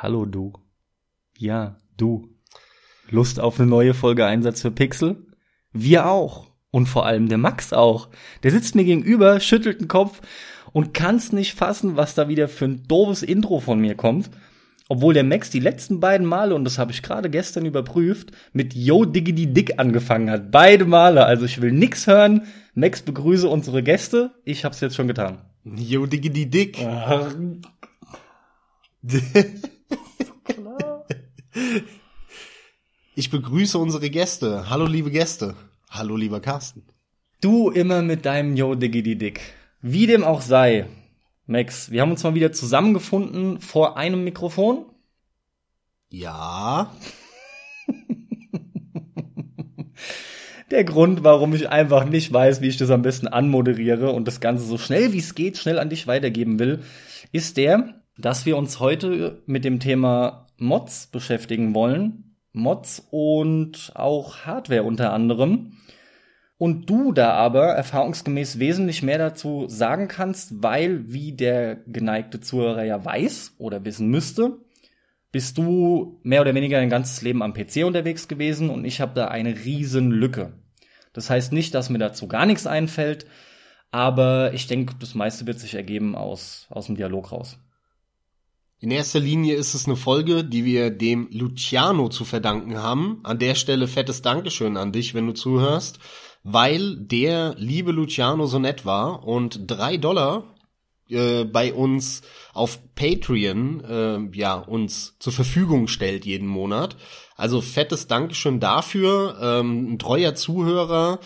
Hallo du. Ja, du. Lust auf eine neue Folge Einsatz für Pixel? Wir auch. Und vor allem der Max auch. Der sitzt mir gegenüber, schüttelt den Kopf und kann's nicht fassen, was da wieder für ein doofes Intro von mir kommt. Obwohl der Max die letzten beiden Male, und das habe ich gerade gestern überprüft, mit Yo Diggity Dick angefangen hat. Beide Male. Also ich will nix hören. Max begrüße unsere Gäste. Ich hab's jetzt schon getan. Yo Diggity Dick. Ich begrüße unsere Gäste. Hallo liebe Gäste. Hallo lieber Carsten. Du immer mit deinem Yo Diggity Dick. Wie dem auch sei. Max, wir haben uns mal wieder zusammengefunden vor einem Mikrofon. Ja. Der Grund, warum ich einfach nicht weiß, wie ich das am besten anmoderiere und das Ganze so schnell wie es geht, schnell an dich weitergeben will, ist der, dass wir uns heute mit dem Thema Mods beschäftigen wollen. Mods und auch Hardware unter anderem. Und du da aber erfahrungsgemäß wesentlich mehr dazu sagen kannst, weil, wie der geneigte Zuhörer ja weiß oder wissen müsste, bist du mehr oder weniger ein ganzes Leben am PC unterwegs gewesen und ich habe da eine riesen Lücke. Das heißt nicht, dass mir dazu gar nichts einfällt, aber ich denke, das meiste wird sich ergeben aus, aus dem Dialog raus. In erster Linie ist es eine Folge, die wir dem Luciano zu verdanken haben. An der Stelle fettes Dankeschön an dich, wenn du zuhörst, weil der liebe Luciano so nett war und drei Dollar äh, bei uns auf Patreon äh, ja uns zur Verfügung stellt jeden Monat. Also fettes Dankeschön dafür. Ähm, ein treuer Zuhörer,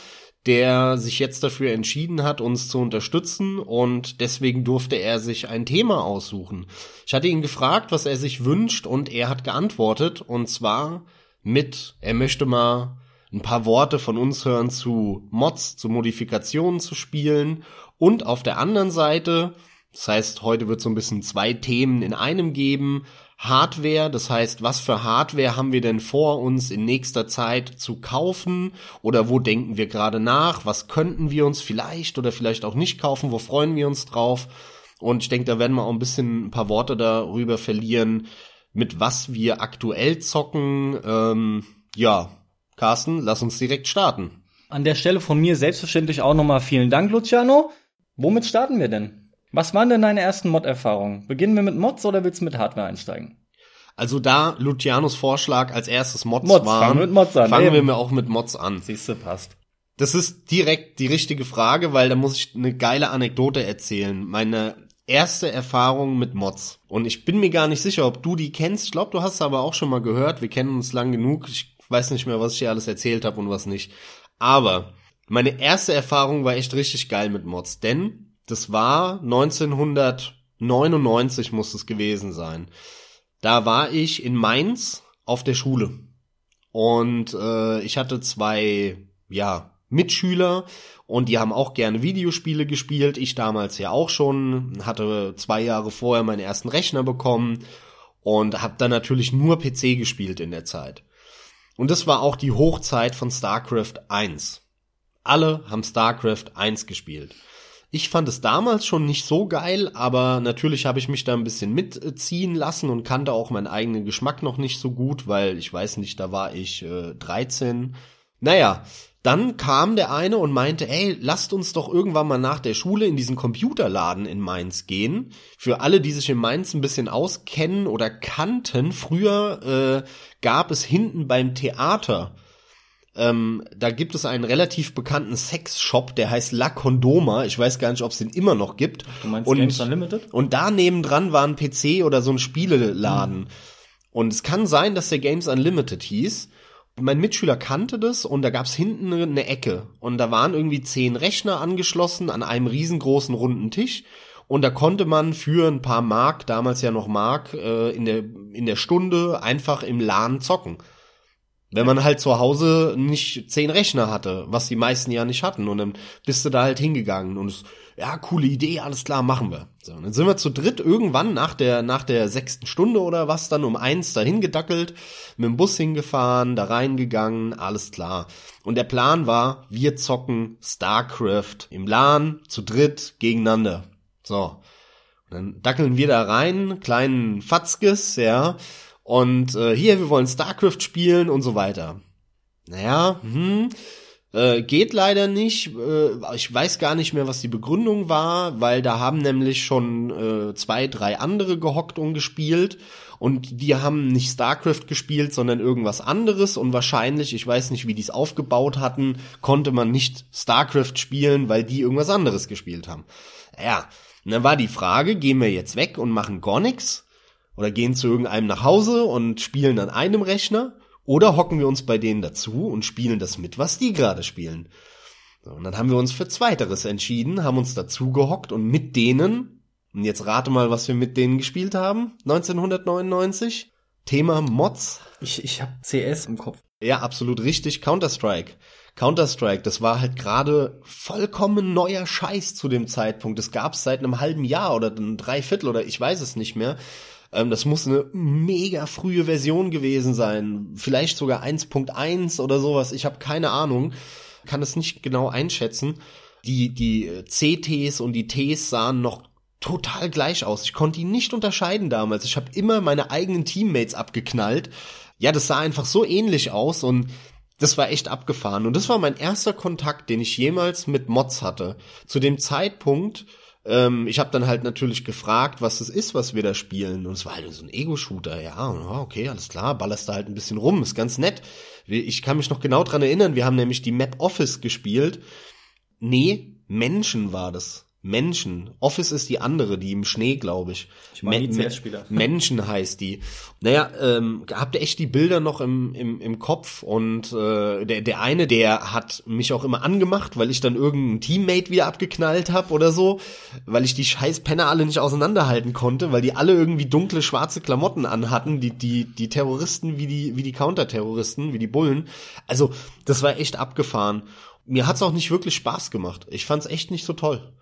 der sich jetzt dafür entschieden hat, uns zu unterstützen und deswegen durfte er sich ein Thema aussuchen. Ich hatte ihn gefragt, was er sich wünscht und er hat geantwortet und zwar mit, er möchte mal ein paar Worte von uns hören zu Mods, zu Modifikationen zu spielen und auf der anderen Seite, das heißt, heute wird so ein bisschen zwei Themen in einem geben, Hardware, das heißt, was für Hardware haben wir denn vor uns in nächster Zeit zu kaufen oder wo denken wir gerade nach, was könnten wir uns vielleicht oder vielleicht auch nicht kaufen, wo freuen wir uns drauf und ich denke, da werden wir auch ein bisschen ein paar Worte darüber verlieren, mit was wir aktuell zocken. Ähm, ja, Carsten, lass uns direkt starten. An der Stelle von mir selbstverständlich auch nochmal vielen Dank, Luciano. Womit starten wir denn? Was waren denn deine ersten Mod-Erfahrungen? Beginnen wir mit Mods oder willst du mit Hardware einsteigen? Also da Lucianos Vorschlag als erstes Mods, Mods waren, fangen wir mit Mods an, fangen eben. wir mir auch mit Mods an. Siehste, passt. Das ist direkt die richtige Frage, weil da muss ich eine geile Anekdote erzählen. Meine erste Erfahrung mit Mods. Und ich bin mir gar nicht sicher, ob du die kennst. Ich glaube, du hast aber auch schon mal gehört. Wir kennen uns lang genug. Ich weiß nicht mehr, was ich dir alles erzählt habe und was nicht. Aber meine erste Erfahrung war echt richtig geil mit Mods, denn das war 1999 muss es gewesen sein. Da war ich in Mainz auf der Schule und äh, ich hatte zwei ja Mitschüler und die haben auch gerne Videospiele gespielt. Ich damals ja auch schon, hatte zwei Jahre vorher meinen ersten Rechner bekommen und habe dann natürlich nur PC gespielt in der Zeit. Und das war auch die Hochzeit von StarCraft 1. Alle haben StarCraft 1 gespielt. Ich fand es damals schon nicht so geil, aber natürlich habe ich mich da ein bisschen mitziehen lassen und kannte auch meinen eigenen Geschmack noch nicht so gut, weil ich weiß nicht, da war ich äh, 13. Naja, dann kam der eine und meinte, ey, lasst uns doch irgendwann mal nach der Schule in diesen Computerladen in Mainz gehen. Für alle, die sich in Mainz ein bisschen auskennen oder kannten, früher äh, gab es hinten beim Theater ähm, da gibt es einen relativ bekannten Sexshop, der heißt La Condoma. Ich weiß gar nicht, ob es den immer noch gibt. Du meinst und, Games Unlimited? Und da nebendran war ein PC oder so ein Spieleladen. Mhm. Und es kann sein, dass der Games Unlimited hieß. Mein Mitschüler kannte das und da gab's hinten eine, eine Ecke. Und da waren irgendwie zehn Rechner angeschlossen an einem riesengroßen runden Tisch. Und da konnte man für ein paar Mark, damals ja noch Mark, äh, in, der, in der Stunde einfach im LAN zocken. Wenn man halt zu Hause nicht zehn Rechner hatte, was die meisten ja nicht hatten. Und dann bist du da halt hingegangen und es, ja, coole Idee, alles klar, machen wir. So, und dann sind wir zu dritt irgendwann nach der, nach der sechsten Stunde oder was dann um eins dahin gedackelt, mit dem Bus hingefahren, da reingegangen, alles klar. Und der Plan war, wir zocken StarCraft im LAN zu dritt gegeneinander. So. Und Dann dackeln wir da rein, kleinen Fatzkes, ja, und äh, hier, wir wollen StarCraft spielen und so weiter. Naja, hm, äh, geht leider nicht. Äh, ich weiß gar nicht mehr, was die Begründung war, weil da haben nämlich schon äh, zwei, drei andere gehockt und gespielt. Und die haben nicht StarCraft gespielt, sondern irgendwas anderes. Und wahrscheinlich, ich weiß nicht, wie die es aufgebaut hatten, konnte man nicht StarCraft spielen, weil die irgendwas anderes gespielt haben. Ja, dann war die Frage, gehen wir jetzt weg und machen gar nichts? Oder gehen zu irgendeinem nach Hause und spielen an einem Rechner? Oder hocken wir uns bei denen dazu und spielen das mit, was die gerade spielen. So, und dann haben wir uns für Zweiteres entschieden, haben uns dazu gehockt und mit denen, und jetzt rate mal, was wir mit denen gespielt haben, 1999, Thema Mods. Ich, ich habe CS im Kopf. Ja, absolut richtig, Counter-Strike. Counter-Strike, das war halt gerade vollkommen neuer Scheiß zu dem Zeitpunkt. Das gab's seit einem halben Jahr oder ein Dreiviertel oder ich weiß es nicht mehr. Ähm, das muss eine mega frühe Version gewesen sein. Vielleicht sogar 1.1 oder sowas. Ich habe keine Ahnung. Kann es nicht genau einschätzen. Die, die CTs und die Ts sahen noch total gleich aus. Ich konnte ihn nicht unterscheiden damals. Ich habe immer meine eigenen Teammates abgeknallt. Ja, das sah einfach so ähnlich aus und das war echt abgefahren. Und das war mein erster Kontakt, den ich jemals mit Mods hatte. Zu dem Zeitpunkt ähm, ich habe dann halt natürlich gefragt, was es ist, was wir da spielen. Und es war halt so ein Ego-Shooter, ja. Okay, alles klar, ballerst da halt ein bisschen rum, ist ganz nett. Ich kann mich noch genau dran erinnern, wir haben nämlich die Map Office gespielt. Nee, Menschen war das. Menschen. Office ist die andere, die im Schnee, glaube ich. Ich meine die CS-Spieler. Menschen heißt die. Naja, ähm, habt ihr echt die Bilder noch im, im, im Kopf? Und äh, der, der eine, der hat mich auch immer angemacht, weil ich dann irgendeinen Teammate wieder abgeknallt habe oder so, weil ich die scheiß Penner alle nicht auseinanderhalten konnte, weil die alle irgendwie dunkle, schwarze Klamotten anhatten, die, die, die Terroristen wie die, wie die Counterterroristen, wie die Bullen. Also, das war echt abgefahren. Mir hat's auch nicht wirklich Spaß gemacht. Ich fand's echt nicht so toll.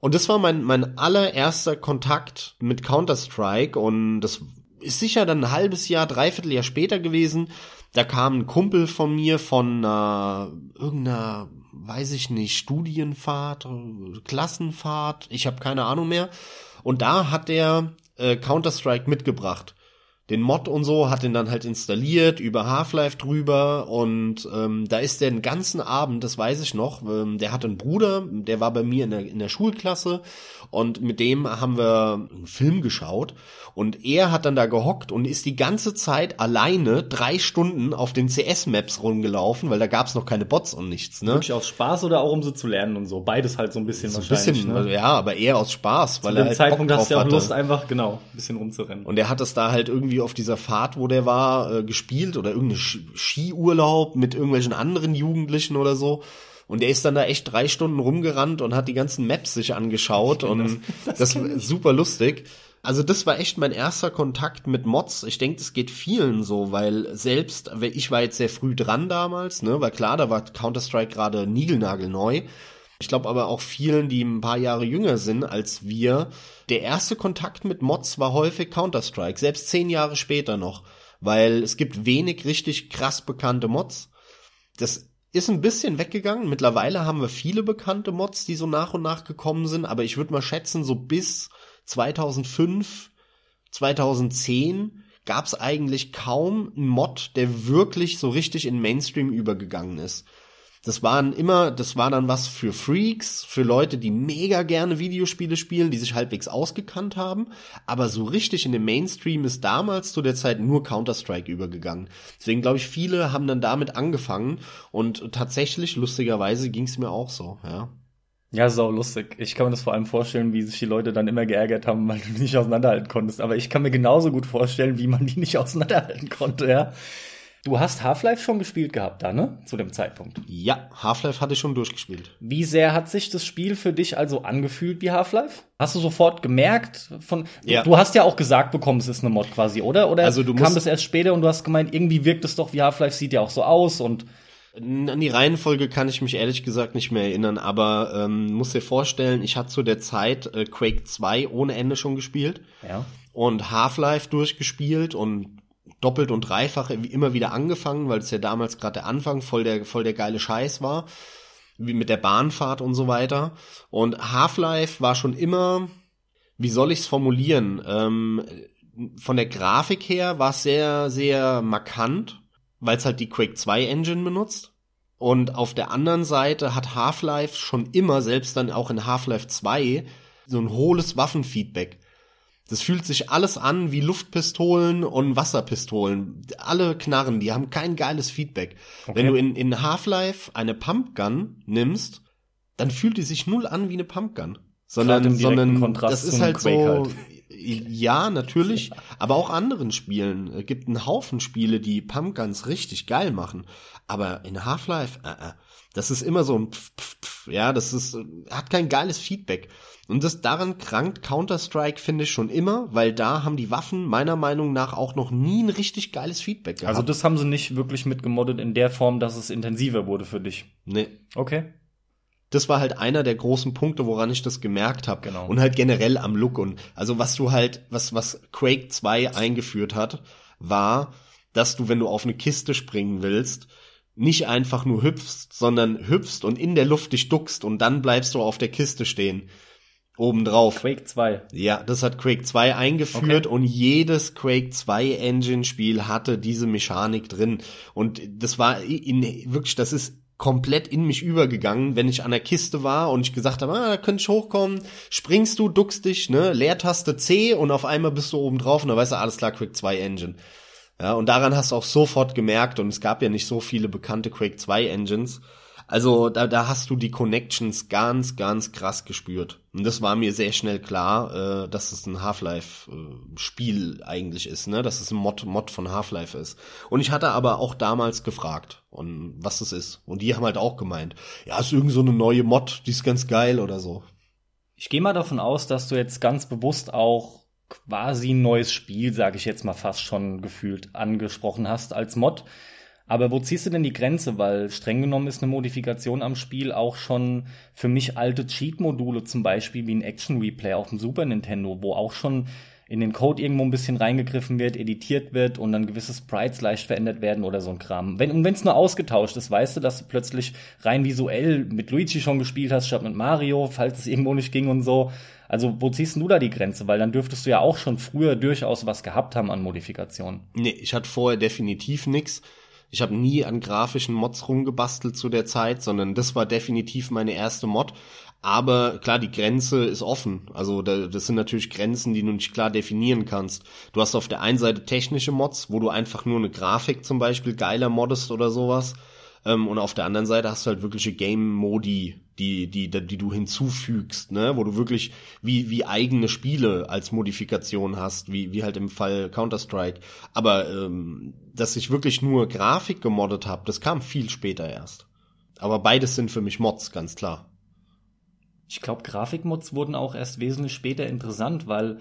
Und das war mein, mein allererster Kontakt mit Counter-Strike und das ist sicher dann ein halbes Jahr, dreiviertel Jahr später gewesen. Da kam ein Kumpel von mir von äh, irgendeiner, weiß ich nicht, Studienfahrt, Klassenfahrt, ich habe keine Ahnung mehr. Und da hat er äh, Counter-Strike mitgebracht den Mod und so, hat den dann halt installiert, über Half-Life drüber und ähm, da ist der den ganzen Abend, das weiß ich noch, ähm, der hat einen Bruder, der war bei mir in der, in der Schulklasse und mit dem haben wir einen Film geschaut und er hat dann da gehockt und ist die ganze Zeit alleine drei Stunden auf den CS-Maps rumgelaufen, weil da gab's noch keine Bots und nichts. Ne? Wirklich aus Spaß oder auch um sie zu lernen und so? Beides halt so ein bisschen so ein bisschen, ne? ja, aber eher aus Spaß, weil zu er halt Zeitpunkt Bock hast du ja auch Lust, einfach genau ein bisschen rumzurennen. Und er hat es da halt irgendwie auf dieser Fahrt, wo der war, äh, gespielt oder irgendeine Skiurlaub mit irgendwelchen anderen Jugendlichen oder so. Und er ist dann da echt drei Stunden rumgerannt und hat die ganzen Maps sich angeschaut und das, das, das super lustig. Also das war echt mein erster Kontakt mit Mods. Ich denke, das geht vielen so, weil selbst, ich war jetzt sehr früh dran damals, ne, weil klar, da war Counter-Strike gerade niegelnagelneu. Ich glaube aber auch vielen, die ein paar Jahre jünger sind als wir, der erste Kontakt mit Mods war häufig Counter-Strike, selbst zehn Jahre später noch, weil es gibt wenig richtig krass bekannte Mods. Das ist ein bisschen weggegangen. Mittlerweile haben wir viele bekannte Mods, die so nach und nach gekommen sind, aber ich würde mal schätzen, so bis 2005, 2010 gab es eigentlich kaum einen Mod, der wirklich so richtig in Mainstream übergegangen ist. Das waren immer, das war dann was für Freaks, für Leute, die mega gerne Videospiele spielen, die sich halbwegs ausgekannt haben. Aber so richtig in den Mainstream ist damals zu der Zeit nur Counter-Strike übergegangen. Deswegen glaube ich, viele haben dann damit angefangen und tatsächlich, lustigerweise, ging es mir auch so, ja. Ja, sau lustig. Ich kann mir das vor allem vorstellen, wie sich die Leute dann immer geärgert haben, weil du nicht auseinanderhalten konntest. Aber ich kann mir genauso gut vorstellen, wie man die nicht auseinanderhalten konnte, ja. Du hast Half-Life schon gespielt gehabt da, ne? Zu dem Zeitpunkt. Ja, Half-Life hatte ich schon durchgespielt. Wie sehr hat sich das Spiel für dich also angefühlt wie Half-Life? Hast du sofort gemerkt von ja. du hast ja auch gesagt bekommen, es ist eine Mod quasi, oder? Oder also du kam das erst später und du hast gemeint, irgendwie wirkt es doch wie Half-Life sieht ja auch so aus und an die Reihenfolge kann ich mich ehrlich gesagt nicht mehr erinnern, aber ähm, muss dir vorstellen, ich hatte zu der Zeit äh, Quake 2 ohne Ende schon gespielt. Ja. Und Half-Life durchgespielt und doppelt und dreifach immer wieder angefangen, weil es ja damals gerade der Anfang voll der, voll der geile Scheiß war. Wie mit der Bahnfahrt und so weiter. Und Half-Life war schon immer wie soll ich's formulieren? Ähm, von der Grafik her war es sehr, sehr markant, weil es halt die Quake 2 Engine benutzt. Und auf der anderen Seite hat Half-Life schon immer, selbst dann auch in Half-Life 2, so ein hohles Waffenfeedback. Das fühlt sich alles an wie Luftpistolen und Wasserpistolen. Alle Knarren, die haben kein geiles Feedback. Okay. Wenn du in, in Half-Life eine Pumpgun nimmst, dann fühlt die sich null an wie eine Pumpgun. Sondern, sondern das ist halt Quake so, halt. ja, natürlich, aber auch anderen Spielen. Es gibt einen Haufen Spiele, die Pumpguns richtig geil machen. Aber in Half-Life, äh, äh, das ist immer so ein Pf, Pf, Pf, ja, das ist, hat kein geiles Feedback. Und das daran krankt Counter-Strike, finde ich schon immer, weil da haben die Waffen meiner Meinung nach auch noch nie ein richtig geiles Feedback gehabt. Also das haben sie nicht wirklich mitgemoddet in der Form, dass es intensiver wurde für dich. Nee. Okay. Das war halt einer der großen Punkte, woran ich das gemerkt habe. Genau. Und halt generell am Look. Und also was du halt, was, was Quake 2 eingeführt hat, war, dass du, wenn du auf eine Kiste springen willst, nicht einfach nur hüpfst, sondern hüpfst und in der Luft dich duckst und dann bleibst du auf der Kiste stehen obendrauf. Quake 2. Ja, das hat Quake 2 eingeführt okay. und jedes Quake 2 Engine Spiel hatte diese Mechanik drin und das war in, wirklich, das ist komplett in mich übergegangen, wenn ich an der Kiste war und ich gesagt habe, ah, da könnte ich hochkommen, springst du, duckst dich, ne, Leertaste C und auf einmal bist du oben drauf und dann weißt du, alles klar, Quake 2 Engine. Ja, und daran hast du auch sofort gemerkt und es gab ja nicht so viele bekannte Quake 2 Engines. Also da, da hast du die Connections ganz, ganz krass gespürt. Und das war mir sehr schnell klar, äh, dass es ein Half-Life-Spiel äh, eigentlich ist, ne? Dass es ein Mod, Mod von Half-Life ist. Und ich hatte aber auch damals gefragt, und was es ist. Und die haben halt auch gemeint, ja, ist irgend so eine neue Mod, die ist ganz geil oder so. Ich gehe mal davon aus, dass du jetzt ganz bewusst auch quasi ein neues Spiel, sage ich jetzt mal fast schon gefühlt, angesprochen hast als Mod. Aber wo ziehst du denn die Grenze? Weil streng genommen ist eine Modifikation am Spiel auch schon für mich alte Cheat-Module, zum Beispiel wie ein Action-Replay auf dem Super Nintendo, wo auch schon in den Code irgendwo ein bisschen reingegriffen wird, editiert wird und dann gewisse Sprites leicht verändert werden oder so ein Kram. Wenn, und wenn es nur ausgetauscht ist, weißt du, dass du plötzlich rein visuell mit Luigi schon gespielt hast, statt mit Mario, falls es irgendwo nicht ging und so. Also wo ziehst du da die Grenze? Weil dann dürftest du ja auch schon früher durchaus was gehabt haben an Modifikationen. Nee, ich hatte vorher definitiv nix. Ich habe nie an grafischen Mods rumgebastelt zu der Zeit, sondern das war definitiv meine erste Mod. Aber klar, die Grenze ist offen. Also da, das sind natürlich Grenzen, die du nicht klar definieren kannst. Du hast auf der einen Seite technische Mods, wo du einfach nur eine Grafik zum Beispiel geiler moddest oder sowas. Ähm, und auf der anderen Seite hast du halt wirkliche Game-Modi, die, die, die du hinzufügst, ne, wo du wirklich wie, wie eigene Spiele als Modifikation hast, wie, wie halt im Fall Counter-Strike. Aber ähm, dass ich wirklich nur Grafik gemoddet habe, das kam viel später erst. Aber beides sind für mich Mods, ganz klar. Ich glaube, Grafikmods wurden auch erst wesentlich später interessant, weil,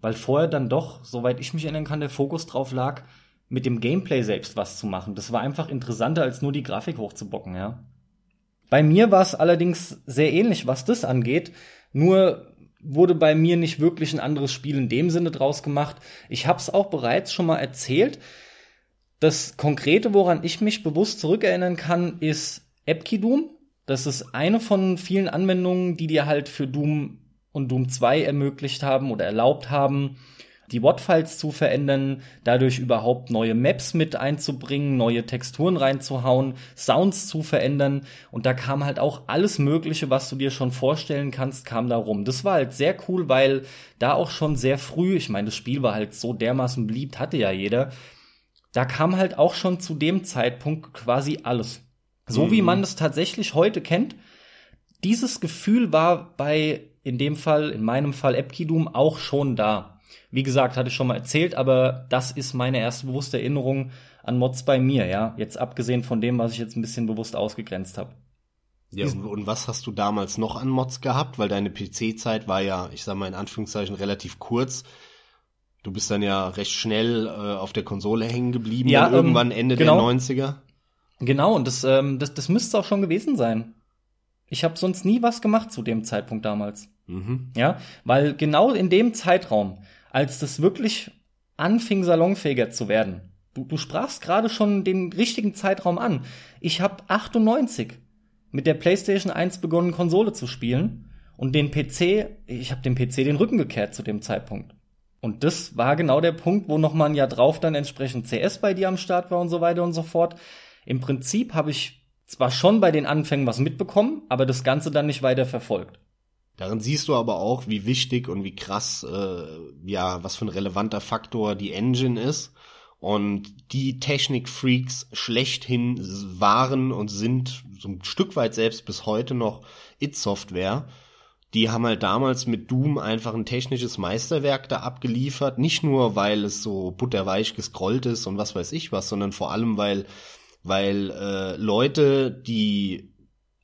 weil vorher dann doch, soweit ich mich erinnern kann, der Fokus drauf lag, mit dem Gameplay selbst was zu machen. Das war einfach interessanter, als nur die Grafik hochzubocken, ja. Bei mir war es allerdings sehr ähnlich, was das angeht. Nur wurde bei mir nicht wirklich ein anderes Spiel in dem Sinne draus gemacht. Ich habe es auch bereits schon mal erzählt. Das Konkrete, woran ich mich bewusst zurückerinnern kann, ist Epki-Doom. Das ist eine von vielen Anwendungen, die dir halt für Doom und Doom 2 ermöglicht haben oder erlaubt haben, die WOT-Files zu verändern, dadurch überhaupt neue Maps mit einzubringen, neue Texturen reinzuhauen, Sounds zu verändern. Und da kam halt auch alles Mögliche, was du dir schon vorstellen kannst, kam da rum. Das war halt sehr cool, weil da auch schon sehr früh, ich meine, das Spiel war halt so dermaßen beliebt, hatte ja jeder. Da kam halt auch schon zu dem Zeitpunkt quasi alles. So mhm. wie man es tatsächlich heute kennt. Dieses Gefühl war bei, in dem Fall, in meinem Fall Epkidum auch schon da. Wie gesagt, hatte ich schon mal erzählt, aber das ist meine erste bewusste Erinnerung an Mods bei mir, ja. Jetzt abgesehen von dem, was ich jetzt ein bisschen bewusst ausgegrenzt habe. Ja, und, was hast du damals noch an Mods gehabt? Weil deine PC-Zeit war ja, ich sag mal in Anführungszeichen, relativ kurz. Du bist dann ja recht schnell äh, auf der Konsole hängen geblieben, ja, ähm, irgendwann Ende genau. der 90er. Genau, und das, ähm, das, das müsste auch schon gewesen sein. Ich habe sonst nie was gemacht zu dem Zeitpunkt damals. Mhm. Ja, weil genau in dem Zeitraum, als das wirklich anfing, salonfähiger zu werden, du, du sprachst gerade schon den richtigen Zeitraum an. Ich habe 98 mit der PlayStation 1 begonnen, Konsole zu spielen. und den PC, ich habe dem PC den Rücken gekehrt zu dem Zeitpunkt. Und das war genau der Punkt, wo noch mal ein Jahr drauf dann entsprechend CS bei dir am Start war und so weiter und so fort. Im Prinzip habe ich zwar schon bei den Anfängen was mitbekommen, aber das Ganze dann nicht weiter verfolgt. Darin siehst du aber auch, wie wichtig und wie krass, äh, ja, was für ein relevanter Faktor die Engine ist. Und die Technik-Freaks schlechthin waren und sind so ein Stück weit selbst bis heute noch It-Software. Die haben halt damals mit Doom einfach ein technisches Meisterwerk da abgeliefert. Nicht nur, weil es so butterweich gescrollt ist und was weiß ich was, sondern vor allem, weil, weil äh, Leute, die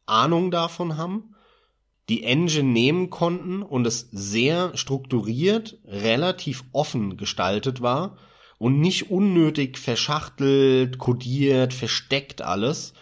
Ahnung davon haben, die Engine nehmen konnten und es sehr strukturiert, relativ offen gestaltet war und nicht unnötig verschachtelt, kodiert, versteckt alles,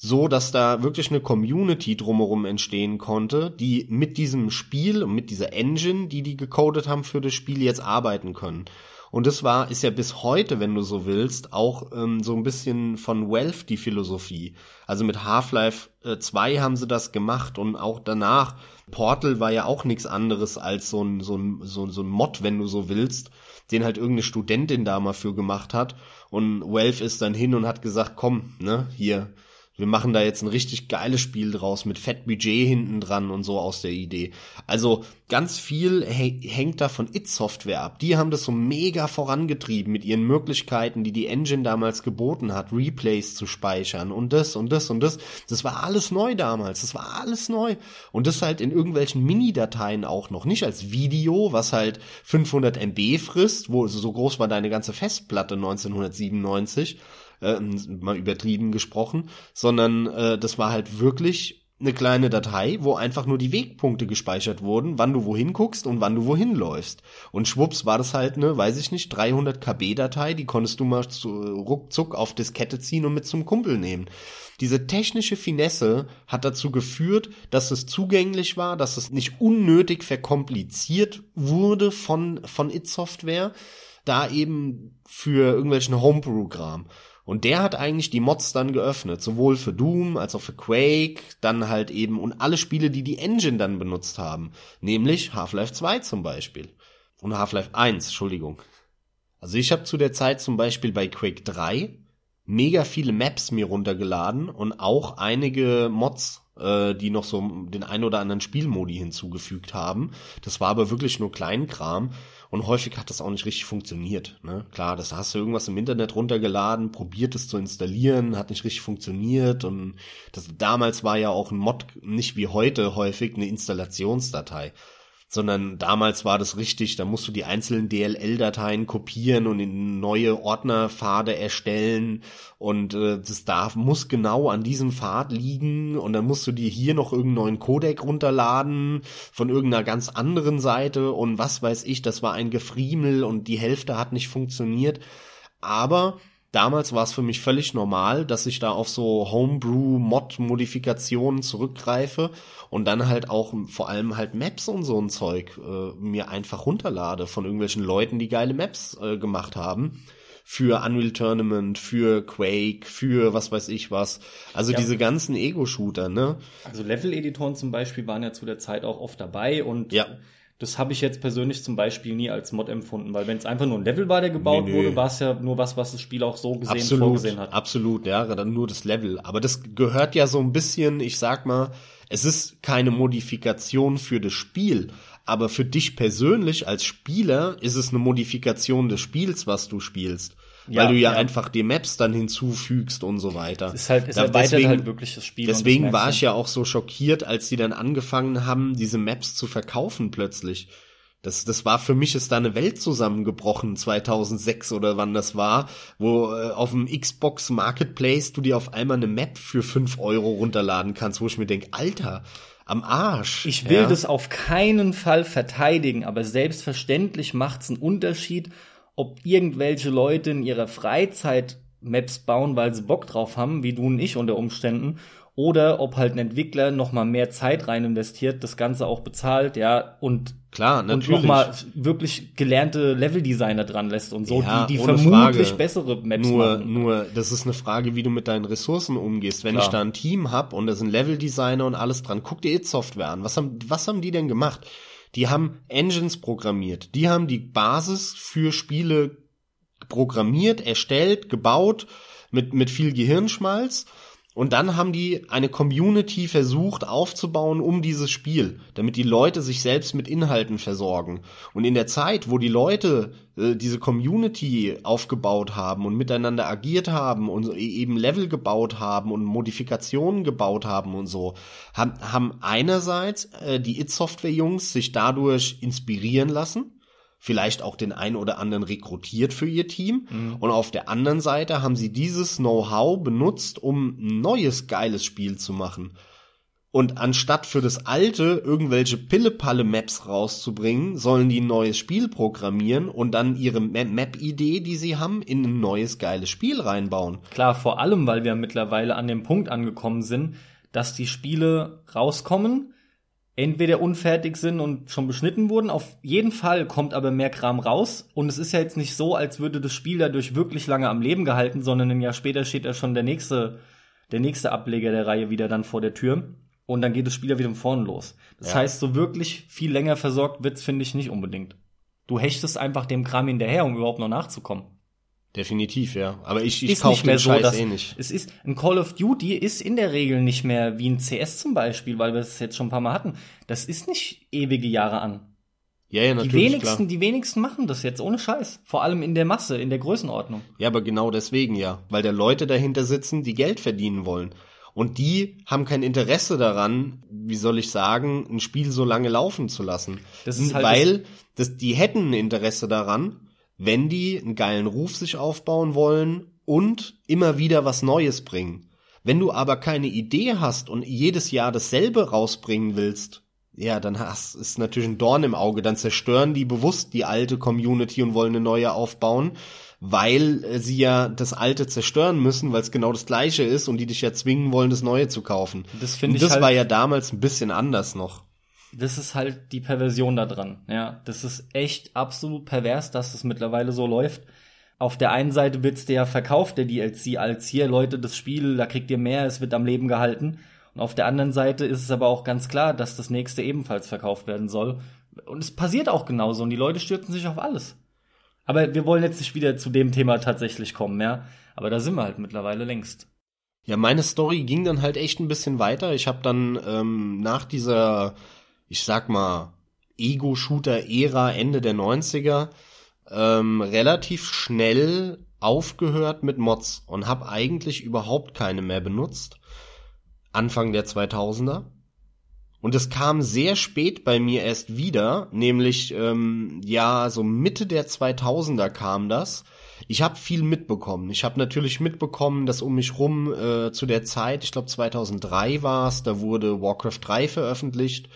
so dass da wirklich eine Community drumherum entstehen konnte, die mit diesem Spiel und mit dieser Engine, die die gecodet haben für das Spiel jetzt arbeiten können. Und das war, ist ja bis heute, wenn du so willst, auch ähm, so ein bisschen von Wealth die Philosophie. Also mit Half-Life äh, 2 haben sie das gemacht und auch danach. Portal war ja auch nichts anderes als so ein, so ein, so, so ein Mod, wenn du so willst, den halt irgendeine Studentin da mal für gemacht hat. Und Wealth ist dann hin und hat gesagt, komm, ne, hier, wir machen da jetzt ein richtig geiles Spiel draus mit fett Budget hinten dran und so aus der Idee. Also ganz viel hängt da von It Software ab. Die haben das so mega vorangetrieben mit ihren Möglichkeiten, die die Engine damals geboten hat, Replays zu speichern und das und das und das. Das war alles neu damals. Das war alles neu. Und das halt in irgendwelchen Mini-Dateien auch noch. Nicht als Video, was halt 500 MB frisst, wo so groß war deine ganze Festplatte 1997 äh, mal übertrieben gesprochen, sondern äh, das war halt wirklich eine kleine Datei, wo einfach nur die Wegpunkte gespeichert wurden, wann du wohin guckst und wann du wohin läufst. Und schwupps war das halt eine, weiß ich nicht, 300 KB Datei, die konntest du mal zu, ruckzuck auf Diskette ziehen und mit zum Kumpel nehmen. Diese technische Finesse hat dazu geführt, dass es zugänglich war, dass es nicht unnötig verkompliziert wurde von, von It Software, da eben für irgendwelchen Homebrew-Kram. Und der hat eigentlich die Mods dann geöffnet, sowohl für Doom als auch für Quake, dann halt eben und alle Spiele, die die Engine dann benutzt haben, nämlich Half-Life 2 zum Beispiel und Half-Life 1, Entschuldigung. Also ich habe zu der Zeit zum Beispiel bei Quake 3 mega viele Maps mir runtergeladen und auch einige Mods, äh, die noch so den ein oder anderen Spielmodi hinzugefügt haben. Das war aber wirklich nur Kleinkram und häufig hat das auch nicht richtig funktioniert. Ne? Klar, das hast du irgendwas im Internet runtergeladen, probiert es zu installieren, hat nicht richtig funktioniert und das damals war ja auch ein Mod nicht wie heute häufig eine Installationsdatei sondern damals war das richtig, da musst du die einzelnen DLL-Dateien kopieren und in neue Ordnerpfade erstellen und äh, das darf, muss genau an diesem Pfad liegen und dann musst du dir hier noch irgendeinen neuen Codec runterladen von irgendeiner ganz anderen Seite und was weiß ich, das war ein Gefriemel und die Hälfte hat nicht funktioniert, aber damals war es für mich völlig normal, dass ich da auf so Homebrew-Mod-Modifikationen zurückgreife und dann halt auch vor allem halt Maps und so ein Zeug äh, mir einfach runterlade von irgendwelchen Leuten, die geile Maps äh, gemacht haben. Für Unreal Tournament, für Quake, für was weiß ich was. Also ja. diese ganzen Ego-Shooter, ne? Also Level-Editoren zum Beispiel waren ja zu der Zeit auch oft dabei und ja das habe ich jetzt persönlich zum Beispiel nie als Mod empfunden, weil wenn es einfach nur ein Level war, der gebaut nee, nee. wurde, war es ja nur was, was das Spiel auch so gesehen absolut, vorgesehen hat. Absolut, ja, dann nur das Level. Aber das gehört ja so ein bisschen, ich sag mal, es ist keine Modifikation für das Spiel, aber für dich persönlich als Spieler ist es eine Modifikation des Spiels, was du spielst ja, weil du ja, ja, einfach die Maps dann hinzufügst und so weiter. Ist halt, es da, erweitert deswegen, halt wirklich das Spiel. Deswegen war ich ja auch so schockiert, als die dann angefangen haben, diese Maps zu verkaufen plötzlich. Das, das war für mich ist da eine Welt zusammengebrochen 2006 oder wann das war, wo äh, auf dem Xbox Marketplace du dir auf einmal eine Map für fünf Euro runterladen kannst, wo ich mir denk, Alter, am Arsch. Ich will ja? das auf keinen Fall verteidigen, aber selbstverständlich macht's einen Unterschied, ob irgendwelche Leute in ihrer Freizeit Maps bauen, weil sie Bock drauf haben, wie du und ich unter Umständen, oder ob halt ein Entwickler noch mal mehr Zeit rein investiert, das Ganze auch bezahlt, ja, und Klar, und noch mal wirklich gelernte Leveldesigner dran lässt und so, Ja, die, die vermutlich Frage. bessere Maps nur, machen. nur, das ist eine Frage, wie du mit deinen Ressourcen umgehst. Wenn Klar. ich da ein Team hab und da sind Leveldesigner und alles dran, guck dir It Software an. Was haben, was haben die denn gemacht? Die haben Engines programmiert. Die haben die Basis für Spiele programmiert, erstellt, gebaut, mit, mit viel Gehirnschmalz. Und dann haben die eine Community versucht aufzubauen um dieses Spiel, damit die Leute sich selbst mit Inhalten versorgen. Und in der Zeit, wo die Leute äh, diese Community aufgebaut haben und miteinander agiert haben und e- eben Level gebaut haben und Modifikationen gebaut haben und so, haben, haben einerseits äh, die It-Software-Jungs sich dadurch inspirieren lassen vielleicht auch den einen oder anderen rekrutiert für ihr Team. Und auf der anderen Seite haben sie dieses Know-how benutzt, um ein neues geiles Spiel zu machen. Und anstatt für das alte irgendwelche Pille-Palle-Maps rauszubringen, sollen die ein neues Spiel programmieren und dann ihre Ma- Map-Idee, die sie haben, in ein neues geiles Spiel reinbauen. Klar, vor allem, weil wir mittlerweile an dem Punkt angekommen sind, dass die Spiele rauskommen, entweder unfertig sind und schon beschnitten wurden. Auf jeden Fall kommt aber mehr Kram raus. Und es ist ja jetzt nicht so, als würde das Spiel dadurch wirklich lange am Leben gehalten, sondern ein Jahr später steht ja schon der nächste, der nächste Ableger der Reihe wieder dann vor der Tür. Und dann geht das Spiel ja wieder von vorne los. Das Ja. heißt, so wirklich viel länger versorgt wird's, finde ich, nicht unbedingt. Du hechtest einfach dem Kram hinterher, um überhaupt noch nachzukommen. Definitiv, ja. Aber ich, ich kaufe den so, Scheiß dass eh nicht. es ist ein Call of Duty ist in der Regel nicht mehr wie ein CS zum Beispiel, weil wir es jetzt schon ein paar Mal hatten. Das ist nicht ewige Jahre an. Ja, ja, Die natürlich, wenigsten, klar. die wenigsten machen das jetzt ohne Scheiß. Vor allem in der Masse, in der Größenordnung. Ja, aber genau deswegen ja, weil da Leute dahinter sitzen, die Geld verdienen wollen. Und die haben kein Interesse daran, wie soll ich sagen, ein Spiel so lange laufen zu lassen. Das ist halt weil das, die hätten ein Interesse daran, wenn die einen geilen Ruf sich aufbauen wollen und immer wieder was Neues bringen. Wenn du aber keine Idee hast und jedes Jahr dasselbe rausbringen willst, ja, dann hast, ist natürlich ein Dorn im Auge. Dann zerstören die bewusst die alte Community und wollen eine neue aufbauen, weil äh, sie ja das alte zerstören müssen, weil es genau das gleiche ist und die dich ja zwingen wollen, das neue zu kaufen. Das finde ich das halt- war ja damals ein bisschen anders noch. Das ist halt die Perversion da dran. Ja, das ist echt absolut pervers, dass das mittlerweile so läuft. Auf der einen Seite wird's dir ja verkauft, der DLC, als hier, Leute, das Spiel, da kriegt ihr mehr, es wird am Leben gehalten. Und auf der anderen Seite ist es aber auch ganz klar, dass das nächste ebenfalls verkauft werden soll. Und es passiert auch genauso und die Leute stürzen sich auf alles. Aber wir wollen jetzt nicht wieder zu dem Thema tatsächlich kommen, ja. Aber da sind wir halt mittlerweile längst. Ja, meine Story ging dann halt echt ein bisschen weiter. Ich habe dann ähm, nach dieser, ich sag mal, Ego-Shooter-Ära Ende der 90er ähm, relativ schnell aufgehört mit Mods und habe eigentlich überhaupt keine mehr benutzt. Anfang der 2000er. Und es kam sehr spät bei mir erst wieder, nämlich ähm, ja so Mitte der 2000er kam das. Ich habe viel mitbekommen. Ich habe natürlich mitbekommen, dass um mich rum äh, zu der Zeit, ich glaube 2003 war es, da wurde Warcraft 3 veröffentlicht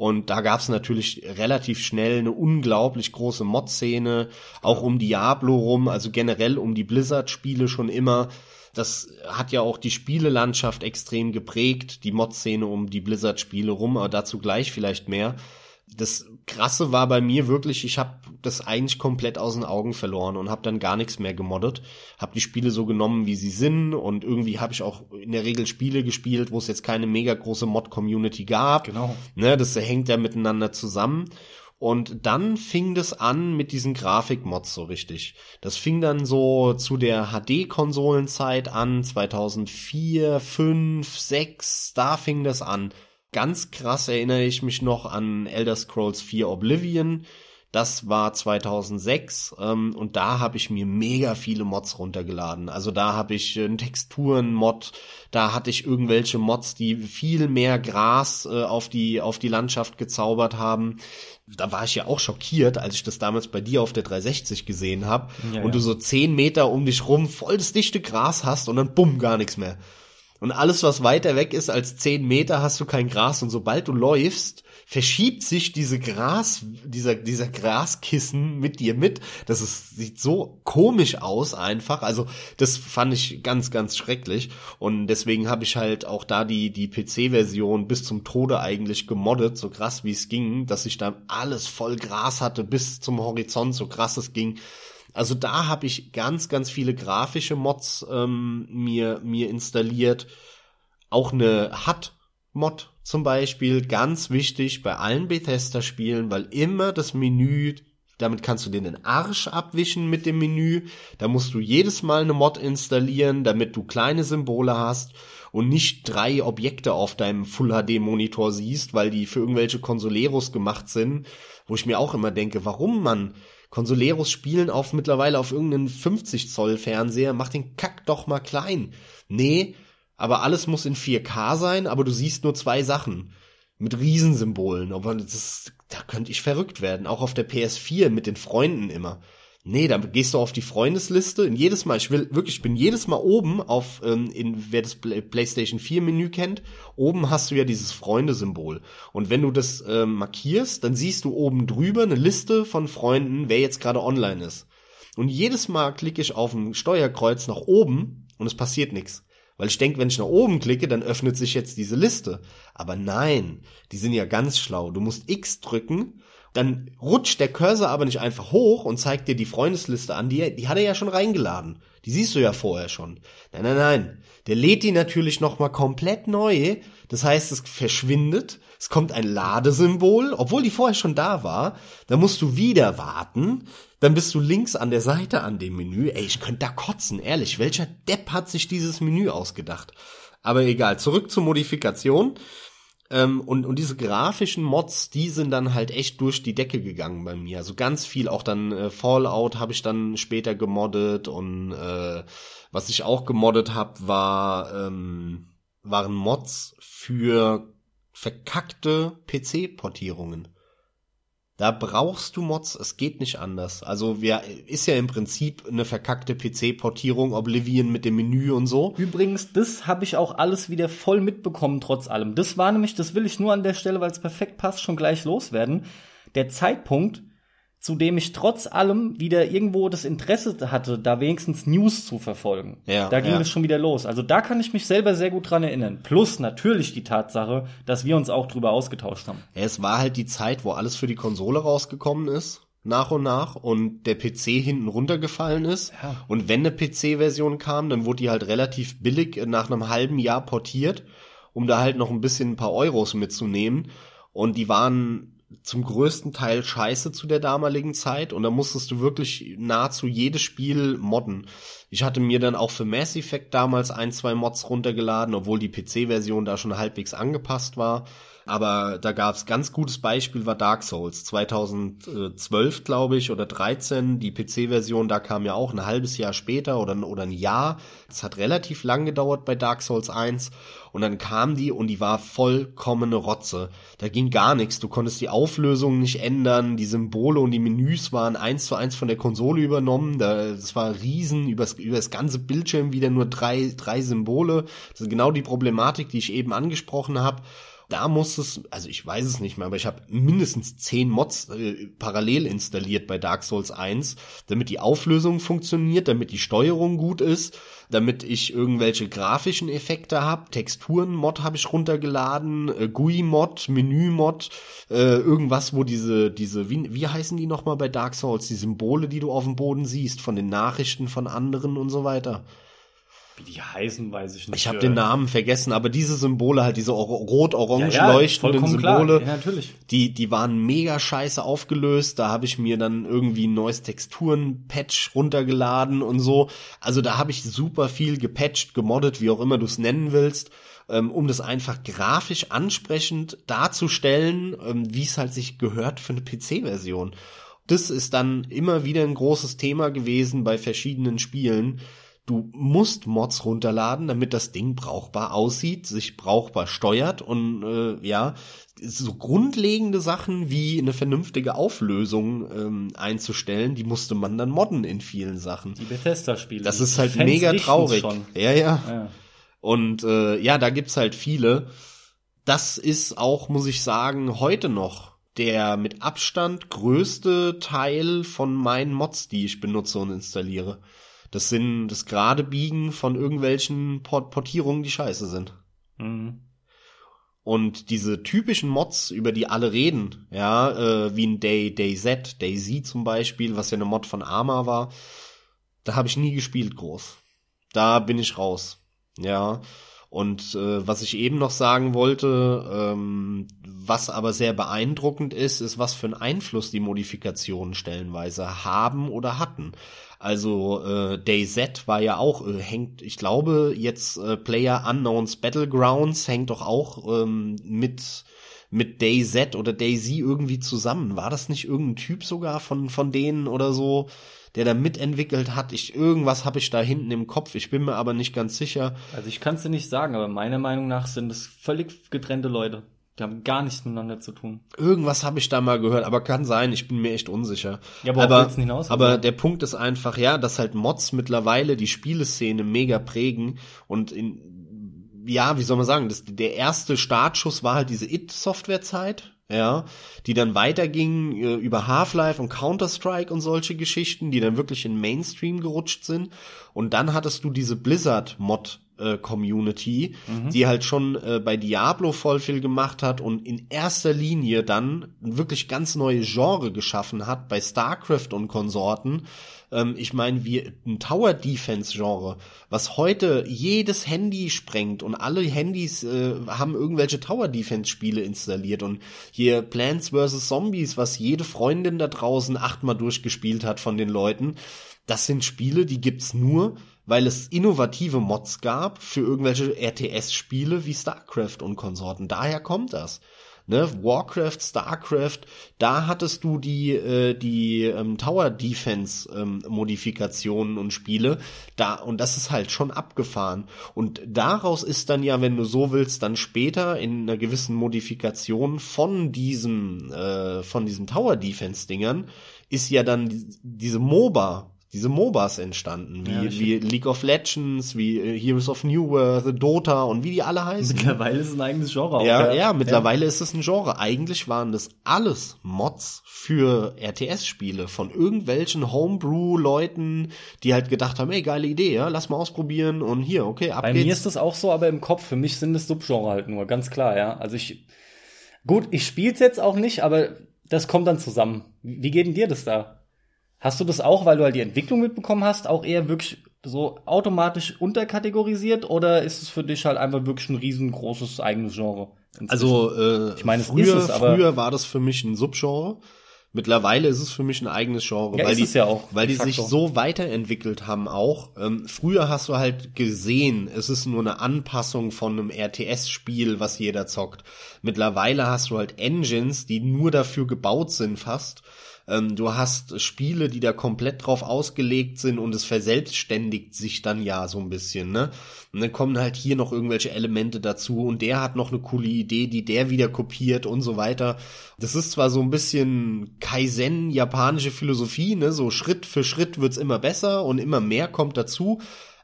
und da gab es natürlich relativ schnell eine unglaublich große Mod-Szene, auch um Diablo rum, also generell um die Blizzard-Spiele schon immer. Das hat ja auch die Spielelandschaft extrem geprägt, die Mod-Szene um die Blizzard-Spiele rum, aber dazu gleich vielleicht mehr. Das Krasse war bei mir wirklich, ich habe das eigentlich komplett aus den Augen verloren und habe dann gar nichts mehr gemoddet. Habe die Spiele so genommen, wie sie sind und irgendwie habe ich auch in der Regel Spiele gespielt, wo es jetzt keine mega große Mod-Community gab. Genau. Ne, das hängt ja miteinander zusammen. Und dann fing das an mit diesen Grafikmods so richtig. Das fing dann so zu der HD-Konsolenzeit an, 2004, 5, 6, da fing das an. Ganz krass erinnere ich mich noch an Elder Scrolls 4 Oblivion. Das war 2006 ähm, und da habe ich mir mega viele Mods runtergeladen. Also da habe ich äh, einen Texturen-Mod, da hatte ich irgendwelche Mods, die viel mehr Gras äh, auf die auf die Landschaft gezaubert haben. Da war ich ja auch schockiert, als ich das damals bei dir auf der 360 gesehen habe Ja, und ja. du so zehn Meter um dich rum voll das dichte Gras hast und dann bumm gar nichts mehr. Und alles, was weiter weg ist als 10 Meter, hast du kein Gras. Und sobald du läufst, verschiebt sich diese Gras, dieser, dieser Graskissen mit dir mit. Das ist, sieht so komisch aus einfach. Also, das fand ich ganz, ganz schrecklich. Und deswegen habe ich halt auch da die, die PC-Version bis zum Tode eigentlich gemoddet, so krass wie es ging, dass ich da alles voll Gras hatte bis zum Horizont, so krass es ging. Also da habe ich ganz, ganz viele grafische Mods ähm, mir, mir installiert. Auch eine HUD-Mod zum Beispiel, ganz wichtig bei allen Bethesda-Spielen, weil immer das Menü, damit kannst du dir den Arsch abwischen mit dem Menü. Da musst du jedes Mal eine Mod installieren, damit du kleine Symbole hast und nicht drei Objekte auf deinem Full HD Monitor siehst, weil die für irgendwelche Consoleros gemacht sind, wo ich mir auch immer denke, warum man Consoleros spielen auf mittlerweile auf irgendeinen 50 Zoll Fernseher, mach den Kack doch mal klein. Nee, aber alles muss in 4K sein, aber du siehst nur zwei Sachen. Mit Riesensymbolen. Aber das, da könnte ich verrückt werden. Auch auf der PS4 mit den Freunden immer. Nee, da gehst du auf die Freundesliste. In jedes Mal, ich will wirklich, ich bin jedes Mal oben auf, ähm, in, wer das PlayStation 4 Menü kennt, oben hast du ja dieses Freundesymbol. Und wenn du das ähm, markierst, dann siehst du oben drüber eine Liste von Freunden, wer jetzt gerade online ist. Und jedes Mal klicke ich auf ein Steuerkreuz nach oben und es passiert nichts. Weil ich denke, wenn ich nach oben klicke, dann öffnet sich jetzt diese Liste. Aber nein, die sind ja ganz schlau. Du musst X drücken dann rutscht der Cursor aber nicht einfach hoch und zeigt dir die Freundesliste an, die, die hat er ja schon reingeladen. Die siehst du ja vorher schon. Nein, nein, nein. Der lädt die natürlich nochmal komplett neu. Das heißt, es verschwindet. Es kommt ein Ladesymbol, obwohl die vorher schon da war. Dann musst du wieder warten. Dann bist du links an der Seite an dem Menü. Ey, ich könnte da kotzen, ehrlich. Welcher Depp hat sich dieses Menü ausgedacht? Aber egal, zurück zur Modifikation. Ähm, und, und diese grafischen Mods, die sind dann halt echt durch die Decke gegangen bei mir. Also ganz viel, auch dann äh, Fallout habe ich dann später gemoddet und äh, was ich auch gemoddet habe, war, ähm, waren Mods für verkackte PC-Portierungen. Da brauchst du Mods, es geht nicht anders. Also wir, ist ja im Prinzip eine verkackte PC-Portierung, Oblivion mit dem Menü und so. Übrigens, das habe ich auch alles wieder voll mitbekommen, trotz allem. Das war nämlich, das will ich nur an der Stelle, weil es perfekt passt, schon gleich loswerden. Der Zeitpunkt, zu dem ich trotz allem wieder irgendwo das Interesse hatte, da wenigstens News zu verfolgen. Ja, da ging ja. es schon wieder los. Also da kann ich mich selber sehr gut dran erinnern. Plus natürlich die Tatsache, dass wir uns auch drüber ausgetauscht haben. Ja, es war halt die Zeit, wo alles für die Konsole rausgekommen ist nach und nach und der PC hinten runtergefallen ist. Ja. Und wenn eine PC-Version kam, dann wurde die halt relativ billig nach einem halben Jahr portiert, um da halt noch ein bisschen ein paar Euros mitzunehmen. Und die waren zum größten Teil scheiße zu der damaligen Zeit und da musstest du wirklich nahezu jedes Spiel modden. Ich hatte mir dann auch für Mass Effect damals ein, zwei Mods runtergeladen, obwohl die PC-Version da schon halbwegs angepasst war. Aber da gab's ganz gutes Beispiel war Dark Souls. 2012 glaube ich oder 13 die PC-Version da kam ja auch ein halbes Jahr später oder oder ein Jahr. Das hat relativ lang gedauert bei Dark Souls 1 und dann kam die und die war vollkommene Rotze. Da ging gar nichts. Du konntest die Auflösung nicht ändern. Die Symbole und die Menüs waren eins zu eins von der Konsole übernommen. Das war riesen übers über das ganze Bildschirm wieder nur drei drei Symbole. Das ist genau die Problematik die ich eben angesprochen habe da muss es, also ich weiß es nicht mehr, aber ich habe mindestens zehn Mods äh, parallel installiert bei Dark Souls 1, damit die Auflösung funktioniert, damit die Steuerung gut ist, damit ich irgendwelche grafischen Effekte habe, Texturen-Mod habe ich runtergeladen, äh, GUI-Mod, Menü-Mod, äh, irgendwas, wo diese, diese, wie, wie heißen die nochmal bei Dark Souls, die Symbole, die du auf dem Boden siehst, von den Nachrichten von anderen und so weiter. Wie die heißen, weiß ich nicht. Ich habe den Namen vergessen, aber diese Symbole halt, diese rot-orange ja, ja, leuchtenden Symbole, ja, die die waren mega scheiße aufgelöst. Da habe ich mir dann irgendwie ein neues Texturen-Patch runtergeladen und so. Also da habe ich super viel gepatcht, gemoddet, wie auch immer du es nennen willst, ähm, um das einfach grafisch ansprechend darzustellen, ähm, wie es halt sich gehört für eine PC-Version. Das ist dann immer wieder ein großes Thema gewesen bei verschiedenen Spielen Du musst Mods runterladen, damit das Ding brauchbar aussieht, sich brauchbar steuert und äh, ja, so grundlegende Sachen wie eine vernünftige Auflösung ähm, einzustellen, die musste man dann modden in vielen Sachen. Die Bethesda-Spiele. Das ist halt mega traurig. Schon. Ja, ja. ja. Und äh, ja, da gibt's halt viele. Das ist auch, muss ich sagen, heute noch der mit Abstand größte Teil von meinen Mods, die ich benutze und installiere. Das sind das gerade Biegen von irgendwelchen Port Portierungen, die scheiße sind. Mhm. Und diese typischen Mods, über die alle reden, ja, äh, wie ein Day, Day Z, Day Z zum Beispiel, was ja eine Mod von Arma war, da habe ich nie gespielt groß. Da bin ich raus. Ja. Und äh, was ich eben noch sagen wollte, ähm, was aber sehr beeindruckend ist, ist, was für einen Einfluss die Modifikationen stellenweise haben oder hatten. Also äh, DayZ war ja auch, äh, hängt, ich glaube, jetzt äh, Player Unknowns Battlegrounds hängt doch auch ähm, mit mit DayZ oder DayZ irgendwie zusammen. War das nicht irgendein Typ sogar von von denen oder so? der da mitentwickelt hat. Ich, irgendwas habe ich da hinten im Kopf, ich bin mir aber nicht ganz sicher. Also ich kann es dir nicht sagen, aber meiner Meinung nach sind es völlig getrennte Leute. Die haben gar nichts miteinander zu tun. Irgendwas habe ich da mal gehört, aber kann sein, ich bin mir echt unsicher. Ja, aber, aber, hinaus, aber der Punkt ist einfach, ja, dass halt Mods mittlerweile die Spieleszene mega prägen und in, ja, wie soll man sagen, das, der erste Startschuss war halt diese It-Software-Zeit, ja, die dann weitergingen äh, über Half-Life und Counter-Strike und solche Geschichten, die dann wirklich in Mainstream gerutscht sind. Und dann hattest du diese Blizzard-Mod äh, Community, mhm. die halt schon äh, bei Diablo voll viel gemacht hat und in erster Linie dann ein wirklich ganz neue Genre geschaffen hat bei StarCraft und Konsorten. Ähm, ich meine, wie ein Tower Defense Genre, was heute jedes Handy sprengt und alle Handys äh, haben irgendwelche Tower Defense Spiele installiert und hier Plants vs Zombies, was jede Freundin da draußen achtmal durchgespielt hat von den Leuten. Das sind Spiele, die gibt's nur, weil es innovative Mods gab für irgendwelche RTS-Spiele wie StarCraft und Konsorten. Daher kommt das. Ne, Warcraft, Starcraft, da hattest du die äh, die ähm, Tower Defense ähm, Modifikationen und Spiele, da und das ist halt schon abgefahren und daraus ist dann ja, wenn du so willst, dann später in einer gewissen Modifikation von diesem äh, von diesen Tower Defense Dingern ist ja dann diese MOBA diese MOBAs entstanden, wie, ja, wie League of Legends, wie äh, Heroes of New World, Dota und wie die alle heißen. Mittlerweile ist es ein eigenes Genre. Auch, ja, ja, ja, mittlerweile ja. ist es ein Genre. Eigentlich waren das alles Mods für RTS-Spiele von irgendwelchen Homebrew-Leuten, die halt gedacht haben, ey, geile Idee, ja, lass mal ausprobieren und hier, okay, ab Bei geht's. mir ist das auch so, aber im Kopf, für mich sind es Subgenre halt nur, ganz klar, ja. Also ich, gut, ich spiel's jetzt auch nicht, aber das kommt dann zusammen. Wie geht denn dir das da? Hast du das auch, weil du halt die Entwicklung mitbekommen hast, auch eher wirklich so automatisch unterkategorisiert oder ist es für dich halt einfach wirklich ein riesengroßes eigenes Genre? Inzwischen? Also äh, ich meine, früher, es, früher war das für mich ein Subgenre. Mittlerweile ist es für mich ein eigenes Genre, ja, weil die, ja auch, weil die sich so weiterentwickelt haben auch. Ähm, früher hast du halt gesehen, es ist nur eine Anpassung von einem RTS-Spiel, was jeder zockt. Mittlerweile hast du halt Engines, die nur dafür gebaut sind fast ähm, du hast Spiele, die da komplett drauf ausgelegt sind und es verselbstständigt sich dann ja so ein bisschen, ne? Und dann kommen halt hier noch irgendwelche Elemente dazu und der hat noch eine coole Idee, die der wieder kopiert und so weiter. Das ist zwar so ein bisschen Kaizen, japanische Philosophie, ne? So Schritt für Schritt wird's immer besser und immer mehr kommt dazu.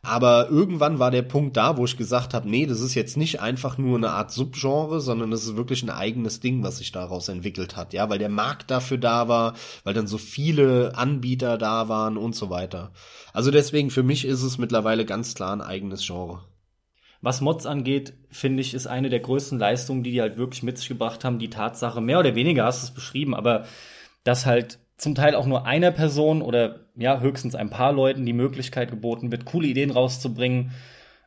Aber irgendwann war der Punkt da, wo ich gesagt habe, nee, das ist jetzt nicht einfach nur eine Art Subgenre, sondern das ist wirklich ein eigenes Ding, was sich daraus entwickelt hat, ja, weil der Markt dafür da war, weil dann so viele Anbieter da waren und so weiter. Also deswegen für mich ist es mittlerweile ganz klar ein eigenes Genre. Was Mods angeht, finde ich, ist eine der größten Leistungen, die die halt wirklich mit sich gebracht haben, die Tatsache, mehr oder weniger hast du es beschrieben, aber dass halt zum Teil auch nur einer Person oder ja, höchstens ein paar Leuten die Möglichkeit geboten wird, coole Ideen rauszubringen.